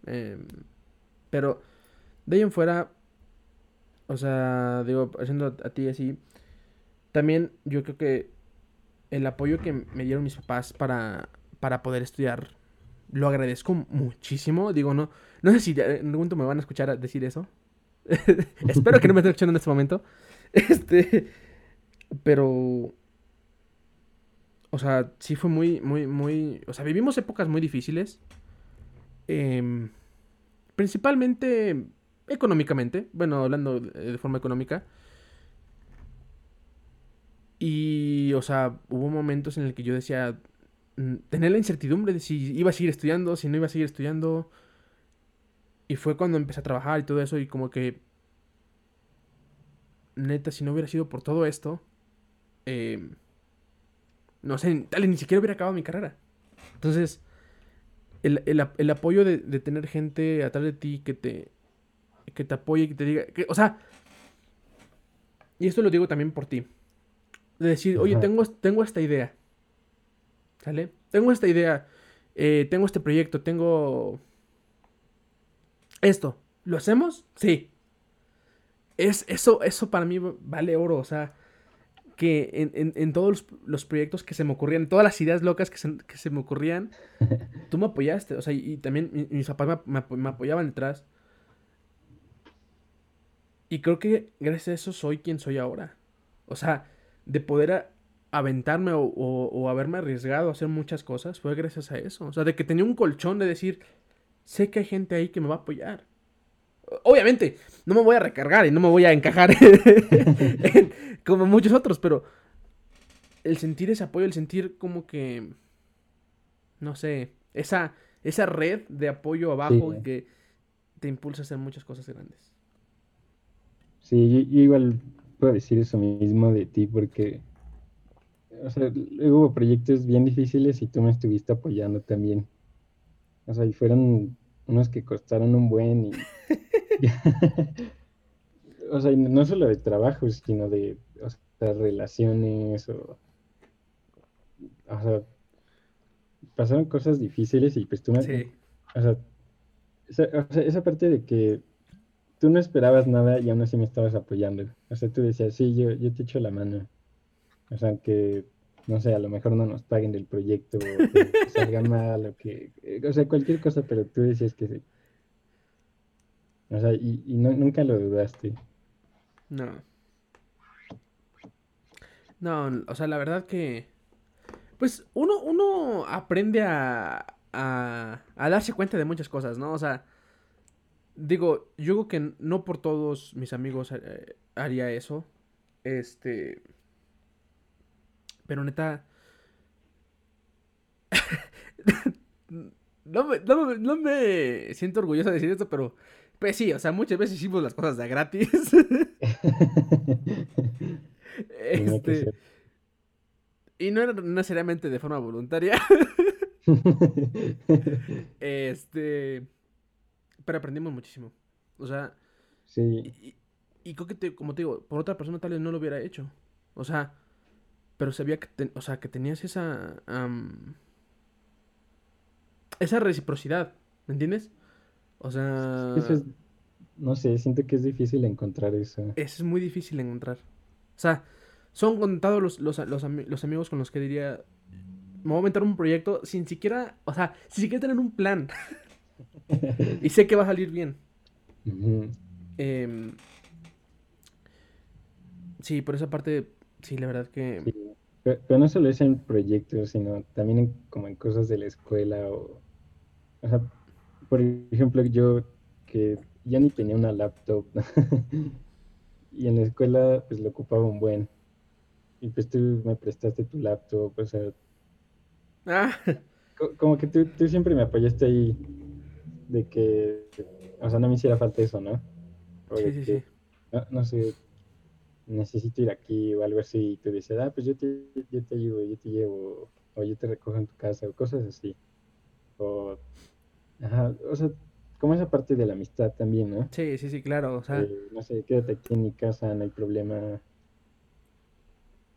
Em, pero de ahí en fuera, o sea, digo, haciendo a ti así, también yo creo que el apoyo que me dieron mis papás para, para poder estudiar, lo agradezco muchísimo. Digo, no, no sé si en algún momento me van a escuchar decir eso. [LAUGHS] Espero que no me estén escuchando en este momento. [LAUGHS] Este, pero, o sea, sí fue muy, muy, muy, o sea, vivimos épocas muy difíciles. Em, principalmente económicamente, bueno, hablando de forma económica. Y, o sea, hubo momentos en el que yo decía, tener la incertidumbre de si iba a seguir estudiando, si no iba a seguir estudiando. Y fue cuando empecé a trabajar y todo eso y como que, neta, si no hubiera sido por todo esto, eh, no sé, tal ni siquiera hubiera acabado mi carrera. Entonces, el, apoyo de, de, tener gente atrás de ti que te, que te apoye, y que te diga, que, o sea, y esto lo digo también por ti, de decir, oye, tengo, tengo esta idea, ¿sale? Tengo esta idea, eh, tengo este proyecto, tengo esto, ¿lo hacemos? Sí. Es, eso, eso para mí vale oro, o sea, que en, en, todos los, proyectos que se me ocurrían, todas las ideas locas que se, que se me ocurrían, [LAUGHS] tú me apoyaste, o sea, y, también mis papás me, me, apoyaban detrás. Y creo que gracias a eso soy quien soy ahora. O sea, de poder aventarme o, haberme arriesgado a hacer muchas cosas fue gracias a eso. O sea, de que tenía un colchón de decir, sé que hay gente ahí que me va a apoyar. Obviamente, no me voy a recargar y no me voy a encajar [LAUGHS] como muchos otros, pero el sentir ese apoyo, el sentir como que, no sé, esa, esa red de apoyo abajo que te impulsa a hacer muchas cosas grandes. Sí, yo, igual puedo decir eso mismo de ti porque, o sea, hubo proyectos bien difíciles y tú me estuviste apoyando también. O sea, y fueron unos que costaron un buen y... [LAUGHS] [LAUGHS] o sea, no solo de trabajo, sino de relaciones o... O sea, pasaron cosas difíciles y pues tú me... Sí. O, sea, esa, esa parte de que tú no esperabas nada y aún así me estabas apoyando. O sea, tú decías, sí, yo, yo te echo la mano. O sea, que no sé, a lo mejor no nos paguen del proyecto, o que [LAUGHS] salga mal, o que, o sea, cualquier cosa, pero tú decías que sí. O sea, y, no, nunca lo dudaste. No. No, o sea, la verdad que, pues uno, uno aprende a, a, a darse cuenta de muchas cosas, ¿no? O sea, digo, yo creo que no por todos mis amigos eh, haría eso. Este, pero neta. [LAUGHS] no, me, no, me, siento orgulloso de decir esto, pero. Pues sí, o sea, muchas veces hicimos las cosas de gratis. [LAUGHS] este. Y no era necesariamente de forma voluntaria. [LAUGHS] este. Pero aprendimos muchísimo. O sea. Sí. Y, y creo que, como te digo, por otra persona tal vez no lo hubiera hecho. O sea, pero sabía que, o sea, que tenías esa... esa reciprocidad, ¿me entiendes? O sea... no sé, siento que es difícil encontrar eso. Es muy difícil encontrar. O sea, son contados los, los, los, amigos con los que diría, me voy a inventar un proyecto sin siquiera, o sea, sin siquiera tener un plan. [LAUGHS] y sé que va a salir bien. Em, sí, por esa parte Sí, la verdad que... Pero, no solo es en proyectos, sino también como en cosas de la escuela o... O sea, por ejemplo, yo que ya ni tenía una laptop [LAUGHS] y en la escuela pues lo ocupaba un buen. Y pues tú me prestaste tu laptop, o sea... Ah. Como que tú, tú siempre me apoyaste ahí de que, o sea, no me hiciera falta eso, ¿no? sí, sí, sí. no, sé, necesito ir aquí o algo así, y tú dices, ah, pues yo te, yo te ayudo, yo te llevo, o yo te recojo en tu casa, o cosas así. O, ajá, o sea, como esa parte de la amistad también, ¿no? Sí, sí, sí, claro, o sea. Eh, no sé, quédate aquí en mi casa, no hay problema.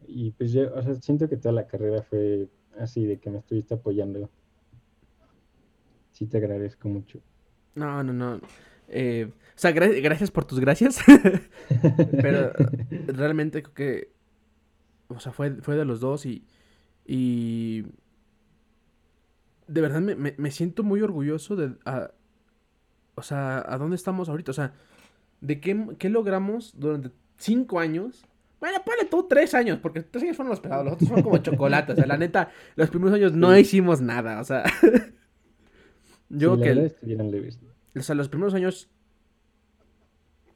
Y pues yo, o sea, siento que toda la carrera fue así, de que me estuviste apoyando. Sí, te agradezco mucho. No, no, no. Eh, o sea, gracias por tus gracias. [LAUGHS] Pero realmente creo que. O sea, fue, fue de los dos y. Y. De verdad me, me, siento muy orgulloso de. o sea, ¿a dónde estamos ahorita? O sea, ¿de qué, qué logramos durante cinco años? Bueno, ponle tú tres años, porque tres años fueron los pesados, los otros fueron como chocolates. O sea, la [LAUGHS] neta, los primeros años no hicimos nada, o sea. [LAUGHS] yo que. O sea, los primeros años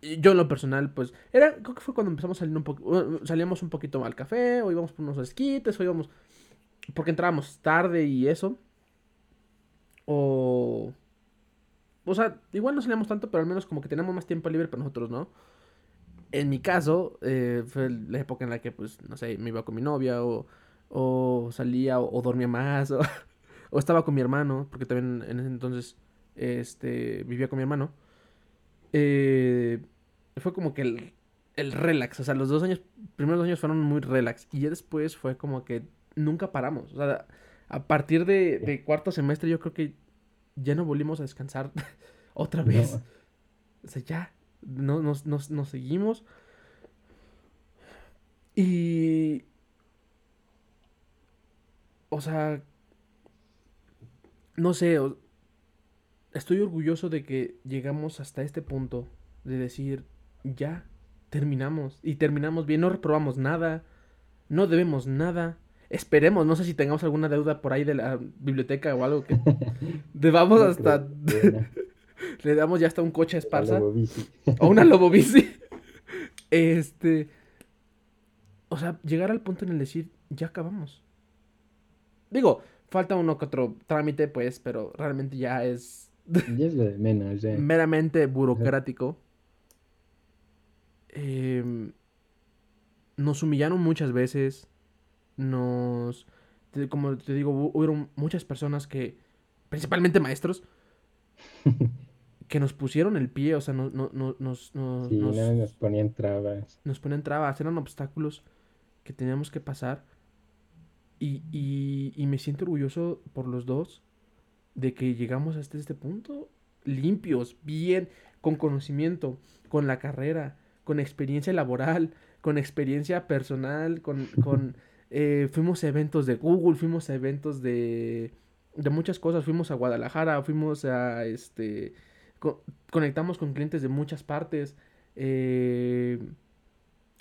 yo en lo personal, pues, era, creo que fue cuando empezamos a salir un poco, salíamos un poquito al café, o íbamos por unos esquites, o íbamos, porque entrábamos tarde y eso. O, o sea, igual no salíamos tanto, pero al menos como que teníamos más tiempo libre para nosotros, ¿no? En mi caso, eh, fue la época en la que, pues, no sé, me iba con mi novia, o, o salía, o, dormía más, [LAUGHS] o, o estaba con mi hermano, porque también en ese entonces, este, vivía con mi hermano. Eh, fue como que el, el relax. O sea, los dos años, primeros dos años fueron muy relax. Y ya después fue como que nunca paramos. O sea, a partir de, cuarto semestre yo creo que ya no volvimos a descansar [LAUGHS] otra vez. O sea, ya no, nos, nos, nos seguimos. Y... O sea... No sé, estoy orgulloso de que llegamos hasta este punto de decir, ya, terminamos. Y terminamos bien, no reprobamos nada, no debemos nada. Esperemos, no sé si tengamos alguna deuda por ahí de la biblioteca o algo que [LAUGHS] debamos hasta... [LAUGHS] Le damos ya hasta un coche a Esparza. [LAUGHS] O una lobobici. este... O sea, llegar al punto en el decir, ya acabamos. Digo, falta uno que otro trámite, pues, pero realmente ya es... ya es de menos, ya. Meramente burocrático. Em, nos humillaron muchas veces. Nos. Como te digo, hubo muchas personas que. Principalmente maestros. [LAUGHS] que nos pusieron el pie, o sea, no, no, no, nos, nos, sí, nos, ponían trabas. Nos ponían trabas, eran obstáculos que teníamos que pasar. Y, y, y me siento orgulloso por los dos de que llegamos hasta este punto limpios, bien, con conocimiento, con la carrera, con experiencia laboral, con experiencia personal, con, con [LAUGHS] eh, fuimos a eventos de Google, fuimos a eventos de, de muchas cosas, fuimos a Guadalajara, fuimos a, este, conectamos con clientes de muchas partes, eh,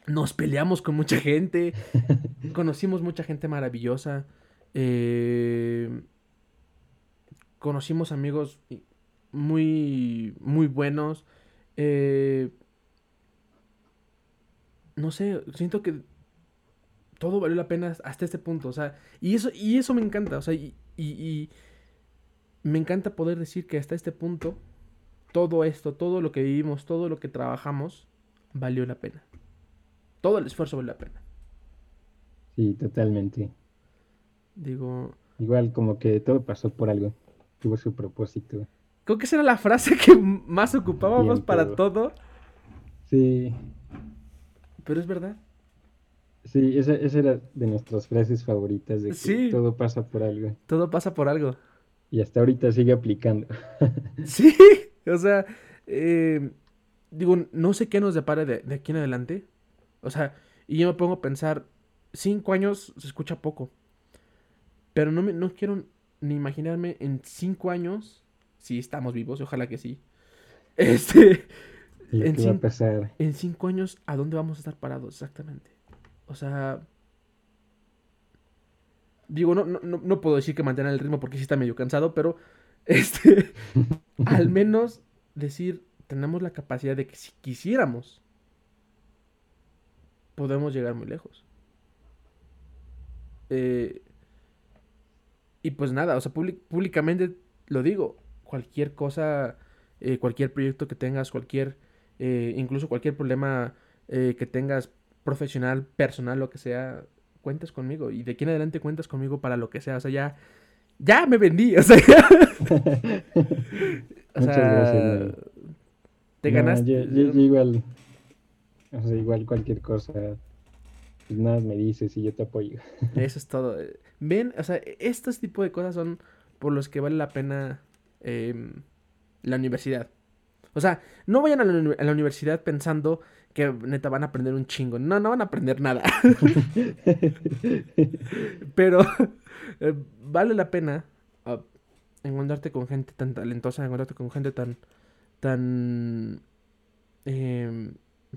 nos peleamos con mucha gente, [LAUGHS] conocimos mucha gente maravillosa, eh, conocimos amigos muy, muy buenos, eh, no sé, siento que todo valió la pena hasta este punto, o sea, y eso, y eso me encanta, o sea, y, y, me encanta poder decir que hasta este punto, todo esto, todo lo que vivimos, todo lo que trabajamos, valió la pena. Todo el esfuerzo valió la pena. Sí, totalmente. Digo... Igual como que todo pasó por algo, tuvo su propósito. Creo que esa era la frase que más ocupábamos para todo. Sí. Pero es verdad. Sí, esa, era de nuestras frases favoritas, de que todo pasa por algo. Todo pasa por algo. Y hasta ahorita sigue aplicando. [LAUGHS] sí, o sea, eh, digo, no sé qué nos depara de, aquí en adelante. O sea, y yo me pongo a pensar, cinco años se escucha poco. Pero no, me, no quiero ni imaginarme en cinco años, si estamos vivos, ojalá que sí. [LAUGHS] Este, en, a pasar? en cinco años, ¿a dónde vamos a estar parados exactamente? O sea, digo, no, no, no puedo decir que mantenga el ritmo porque sí está medio cansado, pero [LAUGHS] este, al [LAUGHS] menos decir, tenemos la capacidad de que si quisiéramos, podemos llegar muy lejos. Eh, y pues nada, o sea, públicamente lo digo, cualquier cosa, eh, cualquier proyecto que tengas, cualquier eh, incluso cualquier problema eh, que tengas profesional, personal, lo que sea, cuentas conmigo. Y de aquí en adelante cuentas conmigo para lo que sea. O sea, ya, ya me vendí. O sea, [LAUGHS] o sea te ganaste. Yo, igual, o sea, igual cualquier cosa. Pues nada, me dices y yo te apoyo. [LAUGHS] Eso es todo. Ven, o sea, estos tipos de cosas son por los que vale la pena em, la universidad. O sea, no vayan a la, universidad pensando que neta van a aprender un chingo. No, no van a aprender nada. [LAUGHS] Pero [LAUGHS] eh, vale la pena uh, encontrarte con gente tan talentosa, encontrarte con gente tan, tan em,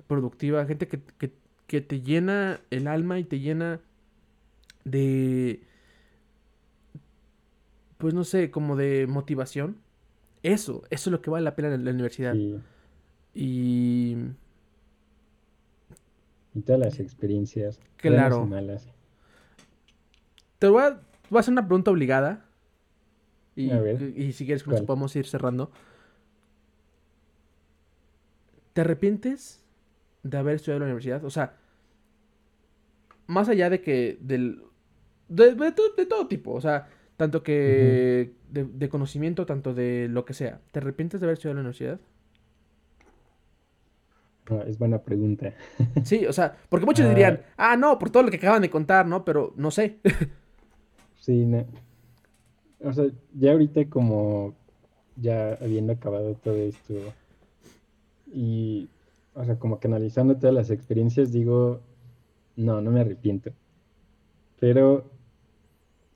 productiva, gente que te llena el alma y te llena de, pues no sé, como de motivación. Eso, eso es lo que vale la pena en la universidad. Y... Y todas las experiencias. Claro. malas. Te voy a, voy a, hacer una pregunta obligada. Y, y si quieres, con podemos ir cerrando. ¿Te arrepientes de haber estudiado en la universidad? O sea, más allá de que. Del, de, de todo tipo. O sea, tanto que de, conocimiento, tanto de lo que sea. ¿Te arrepientes de haber estudiado en la universidad? es buena pregunta. [LAUGHS] sí, o sea, porque muchos dirían, ah. ah, no, por todo lo que acaban de contar, ¿no? Pero no sé. [LAUGHS] sí, no. O sea, ya ahorita como ya habiendo acabado todo esto y, o sea, como que analizando todas las experiencias, digo, no, no me arrepiento. Pero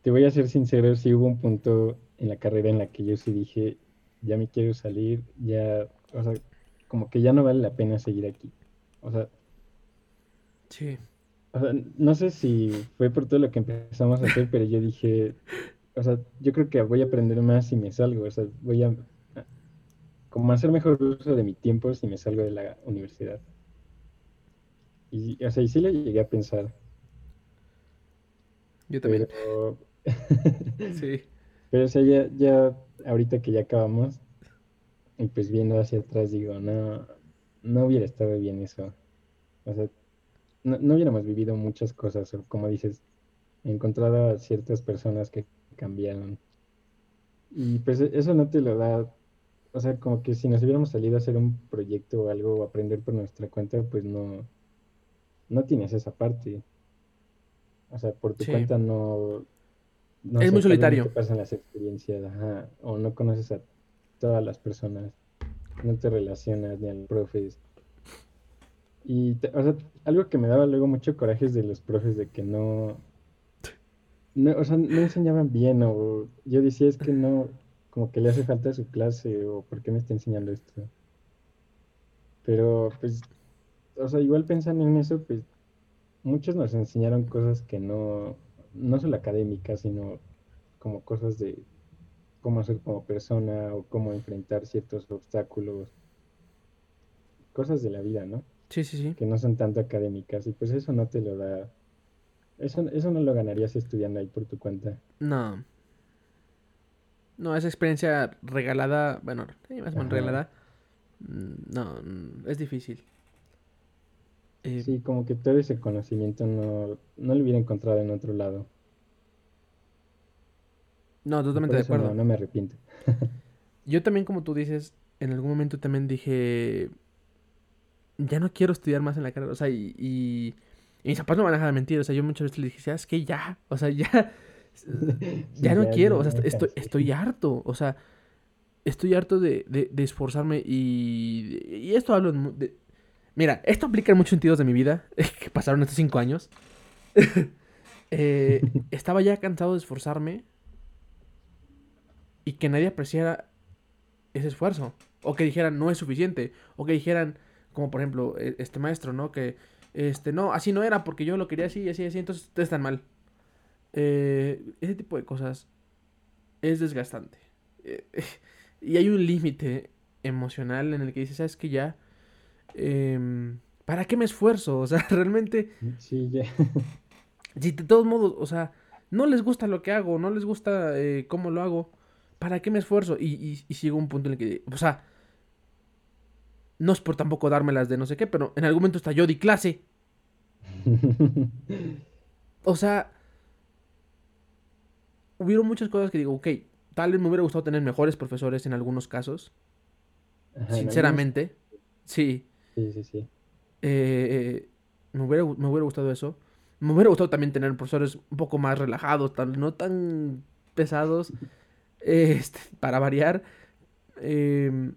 te voy a ser sincero, sí hubo un punto en la carrera en la que yo sí dije, ya me quiero salir, ya, o sea, como que ya no vale la pena seguir aquí. O sea, sí. o sea, no sé si fue por todo lo que empezamos a hacer, pero yo dije, o sea, yo creo que voy a aprender más si me salgo, o sea, voy a, a- como hacer mejor uso de mi tiempo si me salgo de la universidad. Y, o sea, y sí lo llegué a pensar, Yo también. pero, [LAUGHS] Sí. pero o sea, ya, ya, ahorita que ya acabamos, y pues viendo hacia atrás digo, no, no hubiera estado bien eso. O sea, no, no hubiéramos vivido muchas cosas, o como dices, encontrado a ciertas personas que cambiaron. Y pues eso no te lo da, o sea, como que si nos hubiéramos salido a hacer un proyecto o algo, o aprender por nuestra cuenta, pues no, no tienes esa parte. O sea, por tu Sí. cuenta no, no Es sé, muy vez no solitario. te pasan las experiencias, ajá, o no conoces a todas las personas, no te relacionas ni a los profes. Y, te- o sea, algo que me daba luego mucho coraje es de los profes de que no, no, o sea, no enseñaban bien, o yo decía es que no, como que le hace falta su clase, o ¿por qué me está enseñando esto? Pero, pues, o sea, igual pensando en eso, pues, muchos nos enseñaron cosas que no, no solo académicas, sino como cosas de cómo ser como persona, o cómo enfrentar ciertos obstáculos, cosas de la vida, ¿no? Sí, sí, sí. Que no son tanto académicas, y pues eso no te lo da, eso, eso no lo ganarías estudiando ahí por tu cuenta. No. No, esa experiencia regalada, bueno, más o menos regalada, mm, no, mm, es difícil. Eh, Sí, como que todo ese conocimiento no, no lo hubiera encontrado en otro lado. no, totalmente de eso no, acuerdo. no me arrepiento. [LAUGHS] Yo también, como tú dices, en algún momento también dije, ya no quiero estudiar más en la carrera, o sea, y, y, y mis papás no van a dejar de mentir, o sea, yo muchas veces les dije, ¿sabes qué? Ya, o sea, [LAUGHS] ya, ya no quiero, o sea, estoy, harto, o sea, estoy harto de, de, de esforzarme y, y esto hablo de... Mira, esto aplica en muchos sentidos de mi vida, [LAUGHS] que pasaron estos cinco años. [LAUGHS] Eh, estaba ya cansado de esforzarme y que nadie apreciara ese esfuerzo. O que dijeran, no es suficiente. O que dijeran, como por ejemplo, e- este maestro, ¿no? Que, este, no, así no era porque yo lo quería así, así, así, entonces ustedes están mal. Eh, ese tipo de cosas es desgastante. Eh, [LAUGHS] y hay un límite emocional en el que dices, ¿sabes qué? Ya, em, ¿para qué me esfuerzo? O sea, [LAUGHS] realmente, Sí, ya. si de todos modos, o sea, no les gusta lo que hago, no les gusta eh, cómo lo hago, ¿para qué me esfuerzo? Y, y, y llega un punto en el que, o sea, no es por tampoco dármelas de no sé qué, pero en algún momento hasta yo di clase. [LAUGHS] O sea, hubieron muchas cosas que digo, ok, tal vez me hubiera gustado tener mejores profesores en algunos casos, Ajá, en algunos, sinceramente, sí, sí, sí, sí. eh, me hubiera, me hubiera gustado eso. Me hubiera gustado también tener profesores un poco más relajados, tal, no tan pesados, eh, [LAUGHS] este, para variar. em,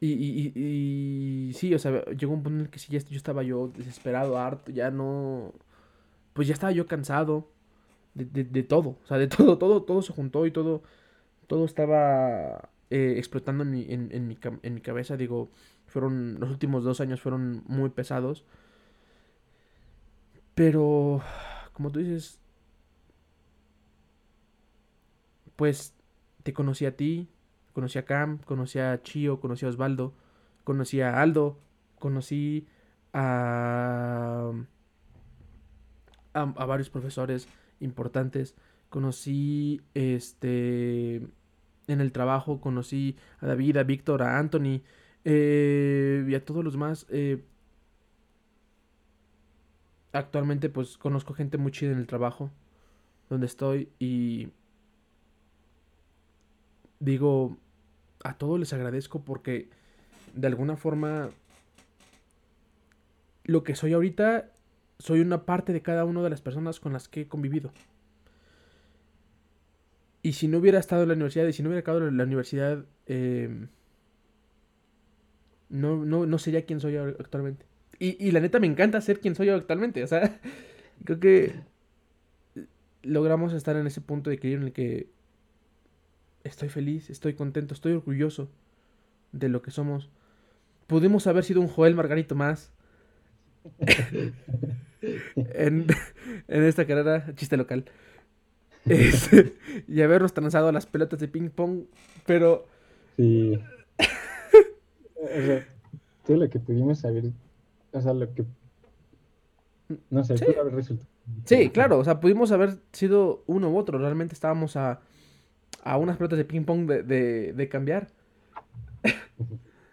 y, y, y- y sí, o sea, llegó un punto en el que sí, ya yo estaba yo desesperado, harto, ya no, pues ya estaba yo cansado de, de, de todo, o sea, de todo, [LAUGHS] todo, todo se juntó y todo, todo estaba eh, explotando en mi, en, en mi, en mi cabeza, digo, fueron, los últimos dos años fueron muy pesados, pero, como tú dices, pues te conocí a ti, conocí a Cam, conocí a Chio, conocí a Osvaldo, conocí a Aldo, conocí a, a, a varios profesores importantes, conocí este en el trabajo, conocí a David, a Víctor, a Anthony eh, y a todos los demás. eh, actualmente pues conozco gente muy chida en el trabajo donde estoy y digo, a todos les agradezco porque de alguna forma lo que soy ahorita soy una parte de cada una de las personas con las que he convivido. Y si no hubiera estado en la universidad y si no hubiera acabado en la universidad, eh, no, no, no sería quien soy actualmente. Y, y la neta me encanta ser quien soy actualmente. O sea, [LAUGHS] creo que logramos estar en ese punto de equilibrio en el que estoy feliz, estoy contento, estoy orgulloso de lo que somos. Pudimos haber sido un Joel Margarito más. En, en esta carrera, chiste local. Este, y habernos transado las pelotas de ping pong, pero... Sí. o sea, todo lo que pudimos saber, o sea, lo que... No sé, Sí. pudo haber resultado. Sí, claro, o sea, pudimos haber sido uno u otro, realmente estábamos a, a unas pelotas de ping pong de, de, de cambiar.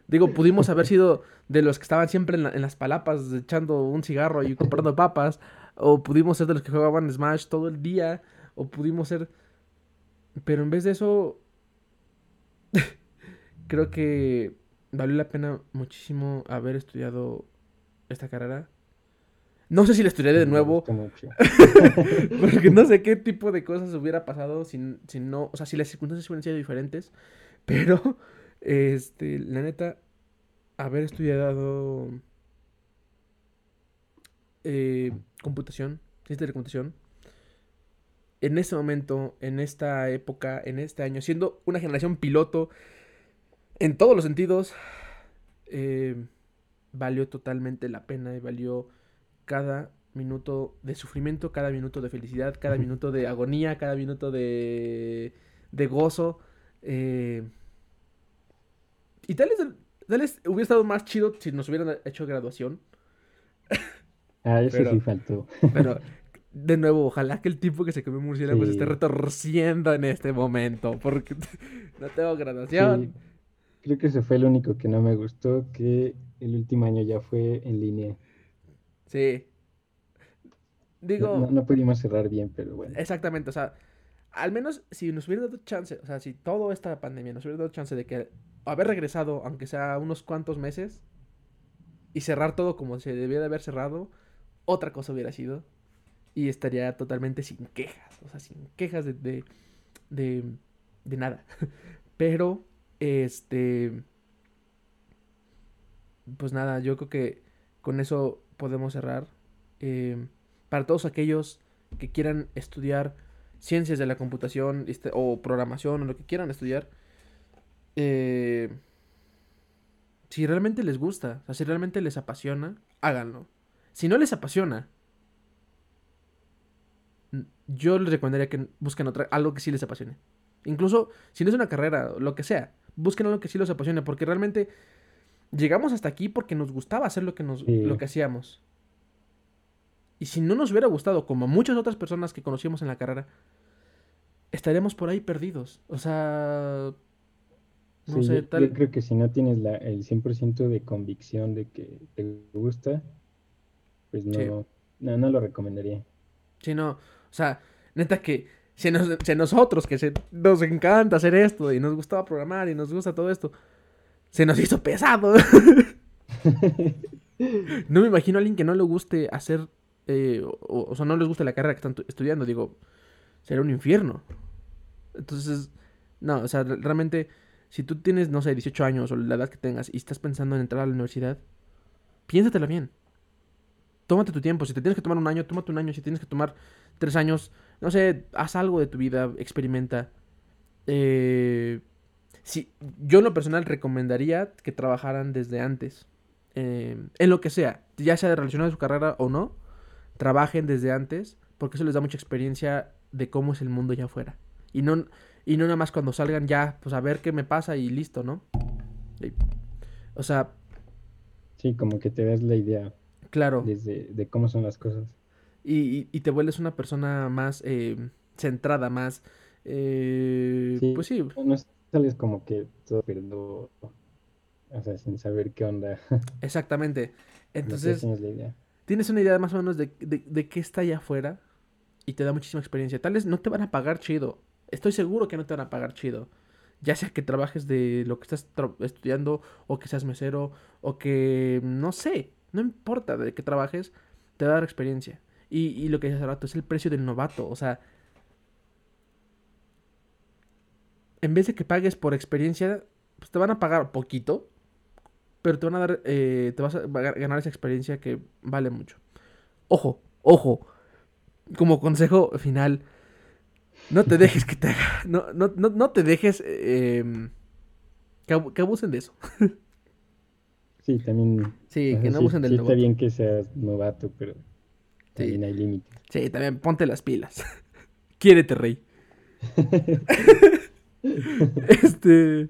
Digo, pudimos haber sido de los que estaban siempre en, la- en las palapas echando un cigarro y comprando papas, o pudimos ser de los que jugaban Smash todo el día, o pudimos ser... Pero en vez de eso, [LAUGHS] creo que valió la pena muchísimo haber estudiado esta carrera. No sé si la estudiaré de nuevo, [LAUGHS] porque no sé qué tipo de cosas hubiera pasado si, si no, o sea, si las circunstancias hubieran sido diferentes, [LAUGHS] pero, este, la neta, haber estudiado eh, computación, ciencia de computación, en ese momento, en esta época, en este año, siendo una generación piloto en todos los sentidos, eh, valió totalmente la pena y valió cada minuto de sufrimiento, cada minuto de felicidad, cada minuto de agonía, cada minuto de, de gozo. eh, y tal vez, tal vez hubiera estado más chido si nos hubieran hecho graduación. Ah, Pero- sí faltó. Pero, de nuevo, ojalá que el tipo que se comió murciélagos Sí. esté retorciendo en este momento, porque [LAUGHS] no tengo graduación. Sí, creo que ese fue el único que no me gustó, que el último año ya fue en línea. Sí. Digo, no pudimos cerrar bien, pero bueno. exactamente, o sea, al menos si nos hubiera dado chance, o sea, si toda esta pandemia nos hubiera dado chance de que haber regresado, aunque sea unos cuantos meses, y cerrar todo como se debía de haber cerrado, otra cosa hubiera sido. Y estaría totalmente sin quejas, o sea, sin quejas de, de, de, nada. [LAUGHS] Pero, este, pues nada, yo creo que con eso podemos cerrar. Eh, para todos aquellos que quieran estudiar ciencias de la computación este, o programación o lo que quieran estudiar, eh, si realmente les gusta, o sea, si realmente les apasiona, háganlo. Si no les apasiona, yo les recomendaría que busquen otra, algo que sí les apasione. Incluso si no es una carrera, lo que sea, busquen algo que sí los apasione, porque realmente llegamos hasta aquí porque nos gustaba hacer lo que, nos, Sí. lo que hacíamos. Y si no nos hubiera gustado, como muchas otras personas que conocíamos en la carrera, estaríamos por ahí perdidos. O sea, no Sí, sé, yo, tal... yo creo que si no tienes la, el 100% de convicción de que te gusta, pues no, Sí. no, no lo recomendaría. Sí, no. O sea, neta que si, nos- si nosotros que se, nos encanta hacer esto y nos gustaba programar y nos gusta todo esto, se nos hizo pesado. [LAUGHS] [LAUGHS] no me imagino a alguien que no le guste hacer, eh, o, o sea, no les guste la carrera que están tu- estudiando. Digo, será un infierno. Entonces, no, o sea, re- realmente, si tú tienes, no sé, 18 años o la edad que tengas y estás pensando en entrar a la universidad, piénsatela bien. Tómate tu tiempo. Si te tienes que tomar un año, tómate un año. Si tienes que tomar tres años, no sé, haz algo de tu vida, experimenta. Eh, sí, yo en lo personal recomendaría que trabajaran desde antes. eh, en lo que sea, ya sea relacionado a su carrera o no, trabajen desde antes, porque eso les da mucha experiencia de cómo es el mundo allá afuera. Y no, y no nada más cuando salgan ya, pues a ver qué me pasa y listo, ¿no? Y- o sea, Sí, como que te das la idea claro. desde de cómo son las cosas. y, y- y te vuelves una persona más eh, centrada, más... eh, Sí, pues sí, no sales como que todo perdido, o sea, sin saber qué onda. [LAUGHS] exactamente. Entonces, tienes la idea. Tienes una idea más o menos de, de, qué está allá afuera y te da muchísima experiencia. Tal vez no te van a pagar chido. Estoy seguro que no te van a pagar chido. Ya sea que trabajes de lo que estás estudiando o que seas mesero o que no sé, no importa de qué trabajes, te va a dar experiencia. Y, y lo que dices hace rato es el precio del novato. O sea, en vez de que pagues por experiencia, pues te van a pagar poquito, pero te van a dar, eh, te vas a ganar esa experiencia que vale mucho. Ojo, ojo, como consejo final, no te dejes que te haga, [LAUGHS] no, no, no, no te dejes eh, que, abu- que abusen de eso. [LAUGHS] Sí, también. Sí, que no sí- abusen del sí está bien que seas novato, pero también hay límites. Sí, también ponte las pilas. [LAUGHS] Quiérete, rey. este.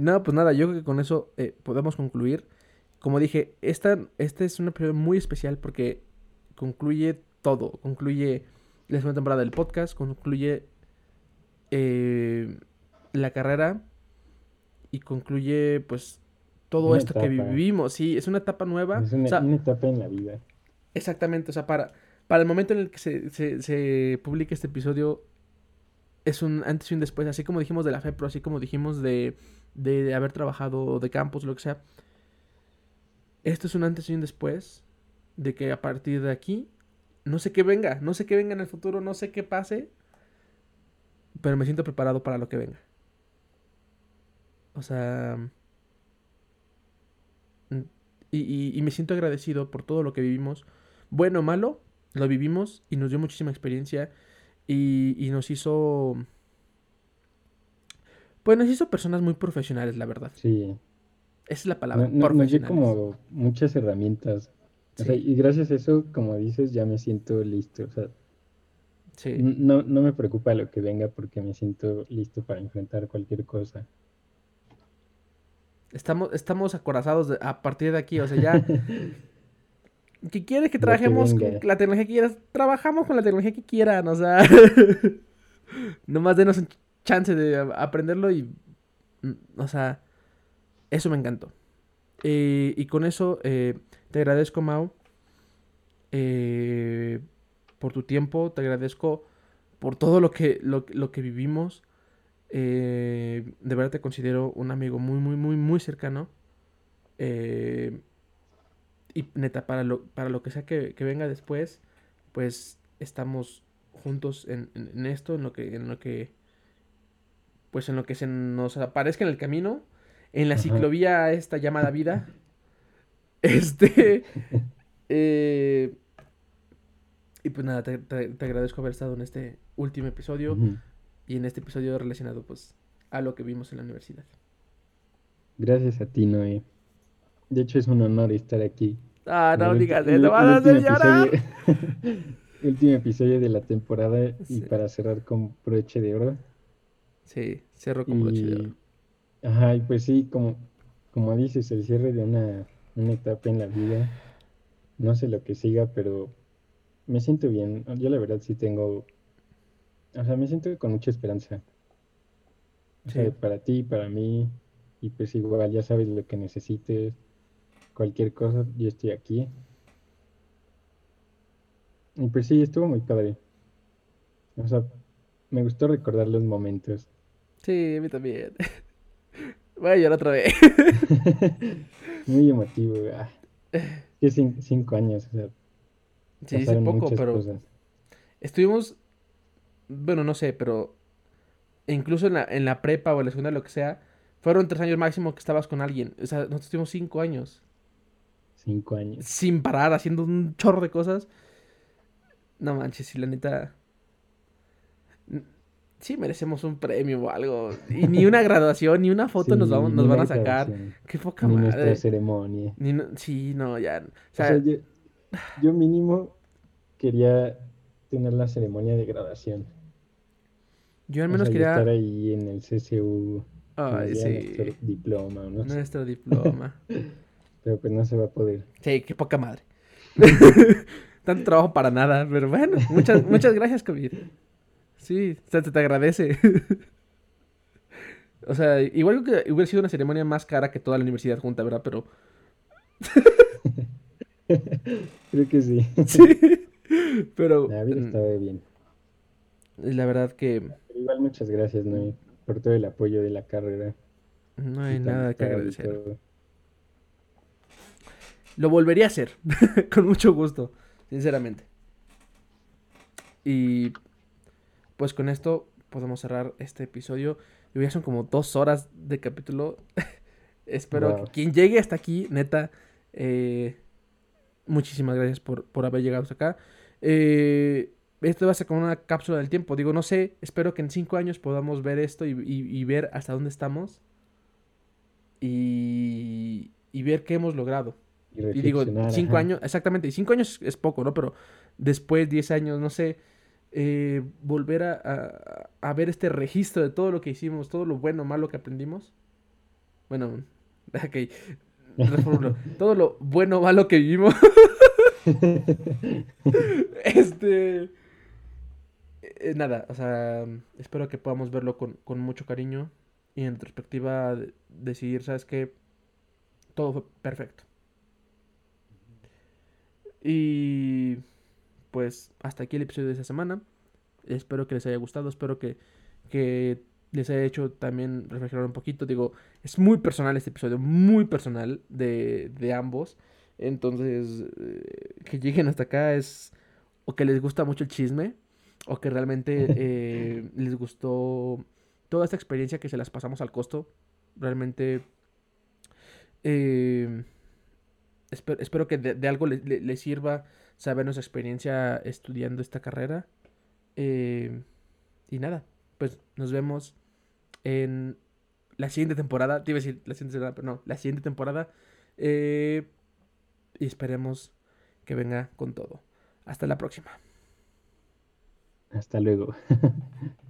No, pues nada, yo creo que con eso eh, podemos concluir. Como dije, esta, este es un episodio muy especial porque concluye todo. Concluye la segunda temporada del podcast, concluye eh, la carrera y concluye, pues, todo Una esto que vivimos. Sí, es una etapa nueva. Es una, O sea, una etapa en la vida. Exactamente, o sea, para, para el momento en el que se, se, se publique este episodio, es un antes y un después, así como dijimos de la FEPRO, así como dijimos de, de, haber trabajado de campus, lo que sea. Esto es un antes y un después de que a partir de aquí, no sé qué venga, no sé qué venga en el futuro, no sé qué pase, pero me siento preparado para lo que venga. O sea... Y, y- y me siento agradecido por todo lo que vivimos. Bueno o malo, lo vivimos y nos dio muchísima experiencia. Y, y nos hizo... Pues nos hizo personas muy profesionales, la verdad. Sí. Esa es la palabra, No- no- nos dio profesionales. como muchas herramientas. O sea, Sí. y gracias a eso, como dices, ya me siento listo. O sea, Sí. no, no me preocupa lo que venga porque me siento listo para enfrentar cualquier cosa. Estamos, estamos acorazados de- a partir de aquí, o sea, ya... [LAUGHS] que quieres que trabajemos con la tecnología que quieras, trabajamos con la tecnología que quieran, o sea... [LAUGHS] Nomás denos un chance de aprenderlo y... mm, O sea, eso me encantó. Eh, y con eso eh, te agradezco, Mau, eh, por tu tiempo, te agradezco por todo lo que, lo, lo que vivimos. Eh, de verdad te considero un amigo muy, muy, muy, muy cercano. Y neta, para lo, para lo que sea que, que venga después, pues estamos juntos en, en- en esto, en lo que, en lo que, pues en lo que se nos aparezca en el camino, en la Ajá. ciclovía esta llamada [LAUGHS] vida. Este, [LAUGHS] eh, y pues nada, te, te- te agradezco haber estado en este último episodio y en este episodio relacionado pues a lo que vimos en la universidad. Gracias a ti, Noé. De hecho, es un honor estar aquí. Ah, no digas van a hacer último llorar. episodio- [LAUGHS] último episodio de la temporada y para cerrar con broche de oro. Sí, cerro con broche de oro. Ajá, y pues sí, como, como dices, el cierre de una, una etapa en la vida. No sé lo que siga, pero me siento bien. Yo la verdad sí tengo, o sea, me siento con mucha esperanza. O sea, para ti, para mí, y pues igual ya sabes lo que necesites, cualquier cosa, yo estoy aquí. Y pues sí, estuvo muy padre. O sea, me gustó recordar los momentos. Sí, a mí también. [LAUGHS] Voy a llorar otra vez. [LAUGHS] Muy emotivo. ah. [LAUGHS] Cin- cinco años, o sea, Sí, pasaron poco, pero cosas. estuvimos, bueno, no sé, pero incluso en la, en la prepa o en la segunda, lo que sea, fueron tres años máximo que estabas con alguien. O sea, nosotros estuvimos cinco años Cinco años. sin parar, haciendo un chorro de cosas. No manches, si la neta... Sí merecemos un premio o algo. Y ni una graduación, ni una foto nos, vamos, nos van a sacar. Qué poca Ni madre. nuestra ceremonia. Ni no- sí, no, ya. O O sea, yo, yo mínimo quería tener la ceremonia de graduación. yo al O menos sea, quería... estar ahí en el CCU, Ay, sí. nuestro diploma, no Nuestro diploma. [LAUGHS] pero pues no se va a poder. Sí, qué poca madre. [LAUGHS] Tanto trabajo para nada, pero bueno, muchas, [LAUGHS] muchas gracias, COVID. Sí, se te, te agradece. [LAUGHS] O sea, igual que hubiera sido una ceremonia más cara que toda la universidad junta, ¿verdad? Pero [LAUGHS] Creo que sí. [LAUGHS] sí. Pero La vida mm, estaba bien. la verdad que Pero igual muchas gracias, Noé, por todo el apoyo de la carrera. no hay nada que agradecer. Lo volvería a hacer, con mucho gusto, sinceramente. Y pues con esto podemos cerrar este episodio. Ya son como dos horas de capítulo. [LAUGHS] Espero Wow. que quien llegue hasta aquí, neta, eh, muchísimas gracias por, por haber llegado hasta acá. Eh, esto va a ser como una cápsula del tiempo. Digo, no sé, espero que en cinco años podamos ver esto y, y- y ver hasta dónde estamos. Y, y ver qué hemos logrado. Y, digo, cinco ajá. años, exactamente, y cinco años es poco, ¿no? Pero después, diez años, no sé, eh, volver a, a- a ver este registro de todo lo que hicimos, todo lo bueno, malo que aprendimos. Bueno, [LAUGHS] ok, reformulo. [LAUGHS] todo lo bueno, malo que vivimos. [LAUGHS] Este. eh, nada, o sea, espero que podamos verlo con, con mucho cariño y en retrospectiva de- decidir, ¿sabes qué? Todo fue perfecto. Y pues hasta aquí el episodio de esta semana. Espero que les haya gustado, espero que, que les haya hecho también reflexionar un poquito. Digo, es muy personal este episodio, muy personal de, de ambos. Entonces, eh, que lleguen hasta acá es o que les gusta mucho el chisme o que realmente [LAUGHS] eh, les gustó toda esta experiencia que se las pasamos al costo. Realmente eh, espe- espero que de, de algo le- le- les sirva saber experiencia estudiando esta carrera. Eh, y nada, pues nos vemos en la siguiente temporada. Te iba a decir la siguiente temporada, pero no, la siguiente temporada. Eh, y esperemos que venga con todo. Hasta la próxima. Hasta luego. [LAUGHS]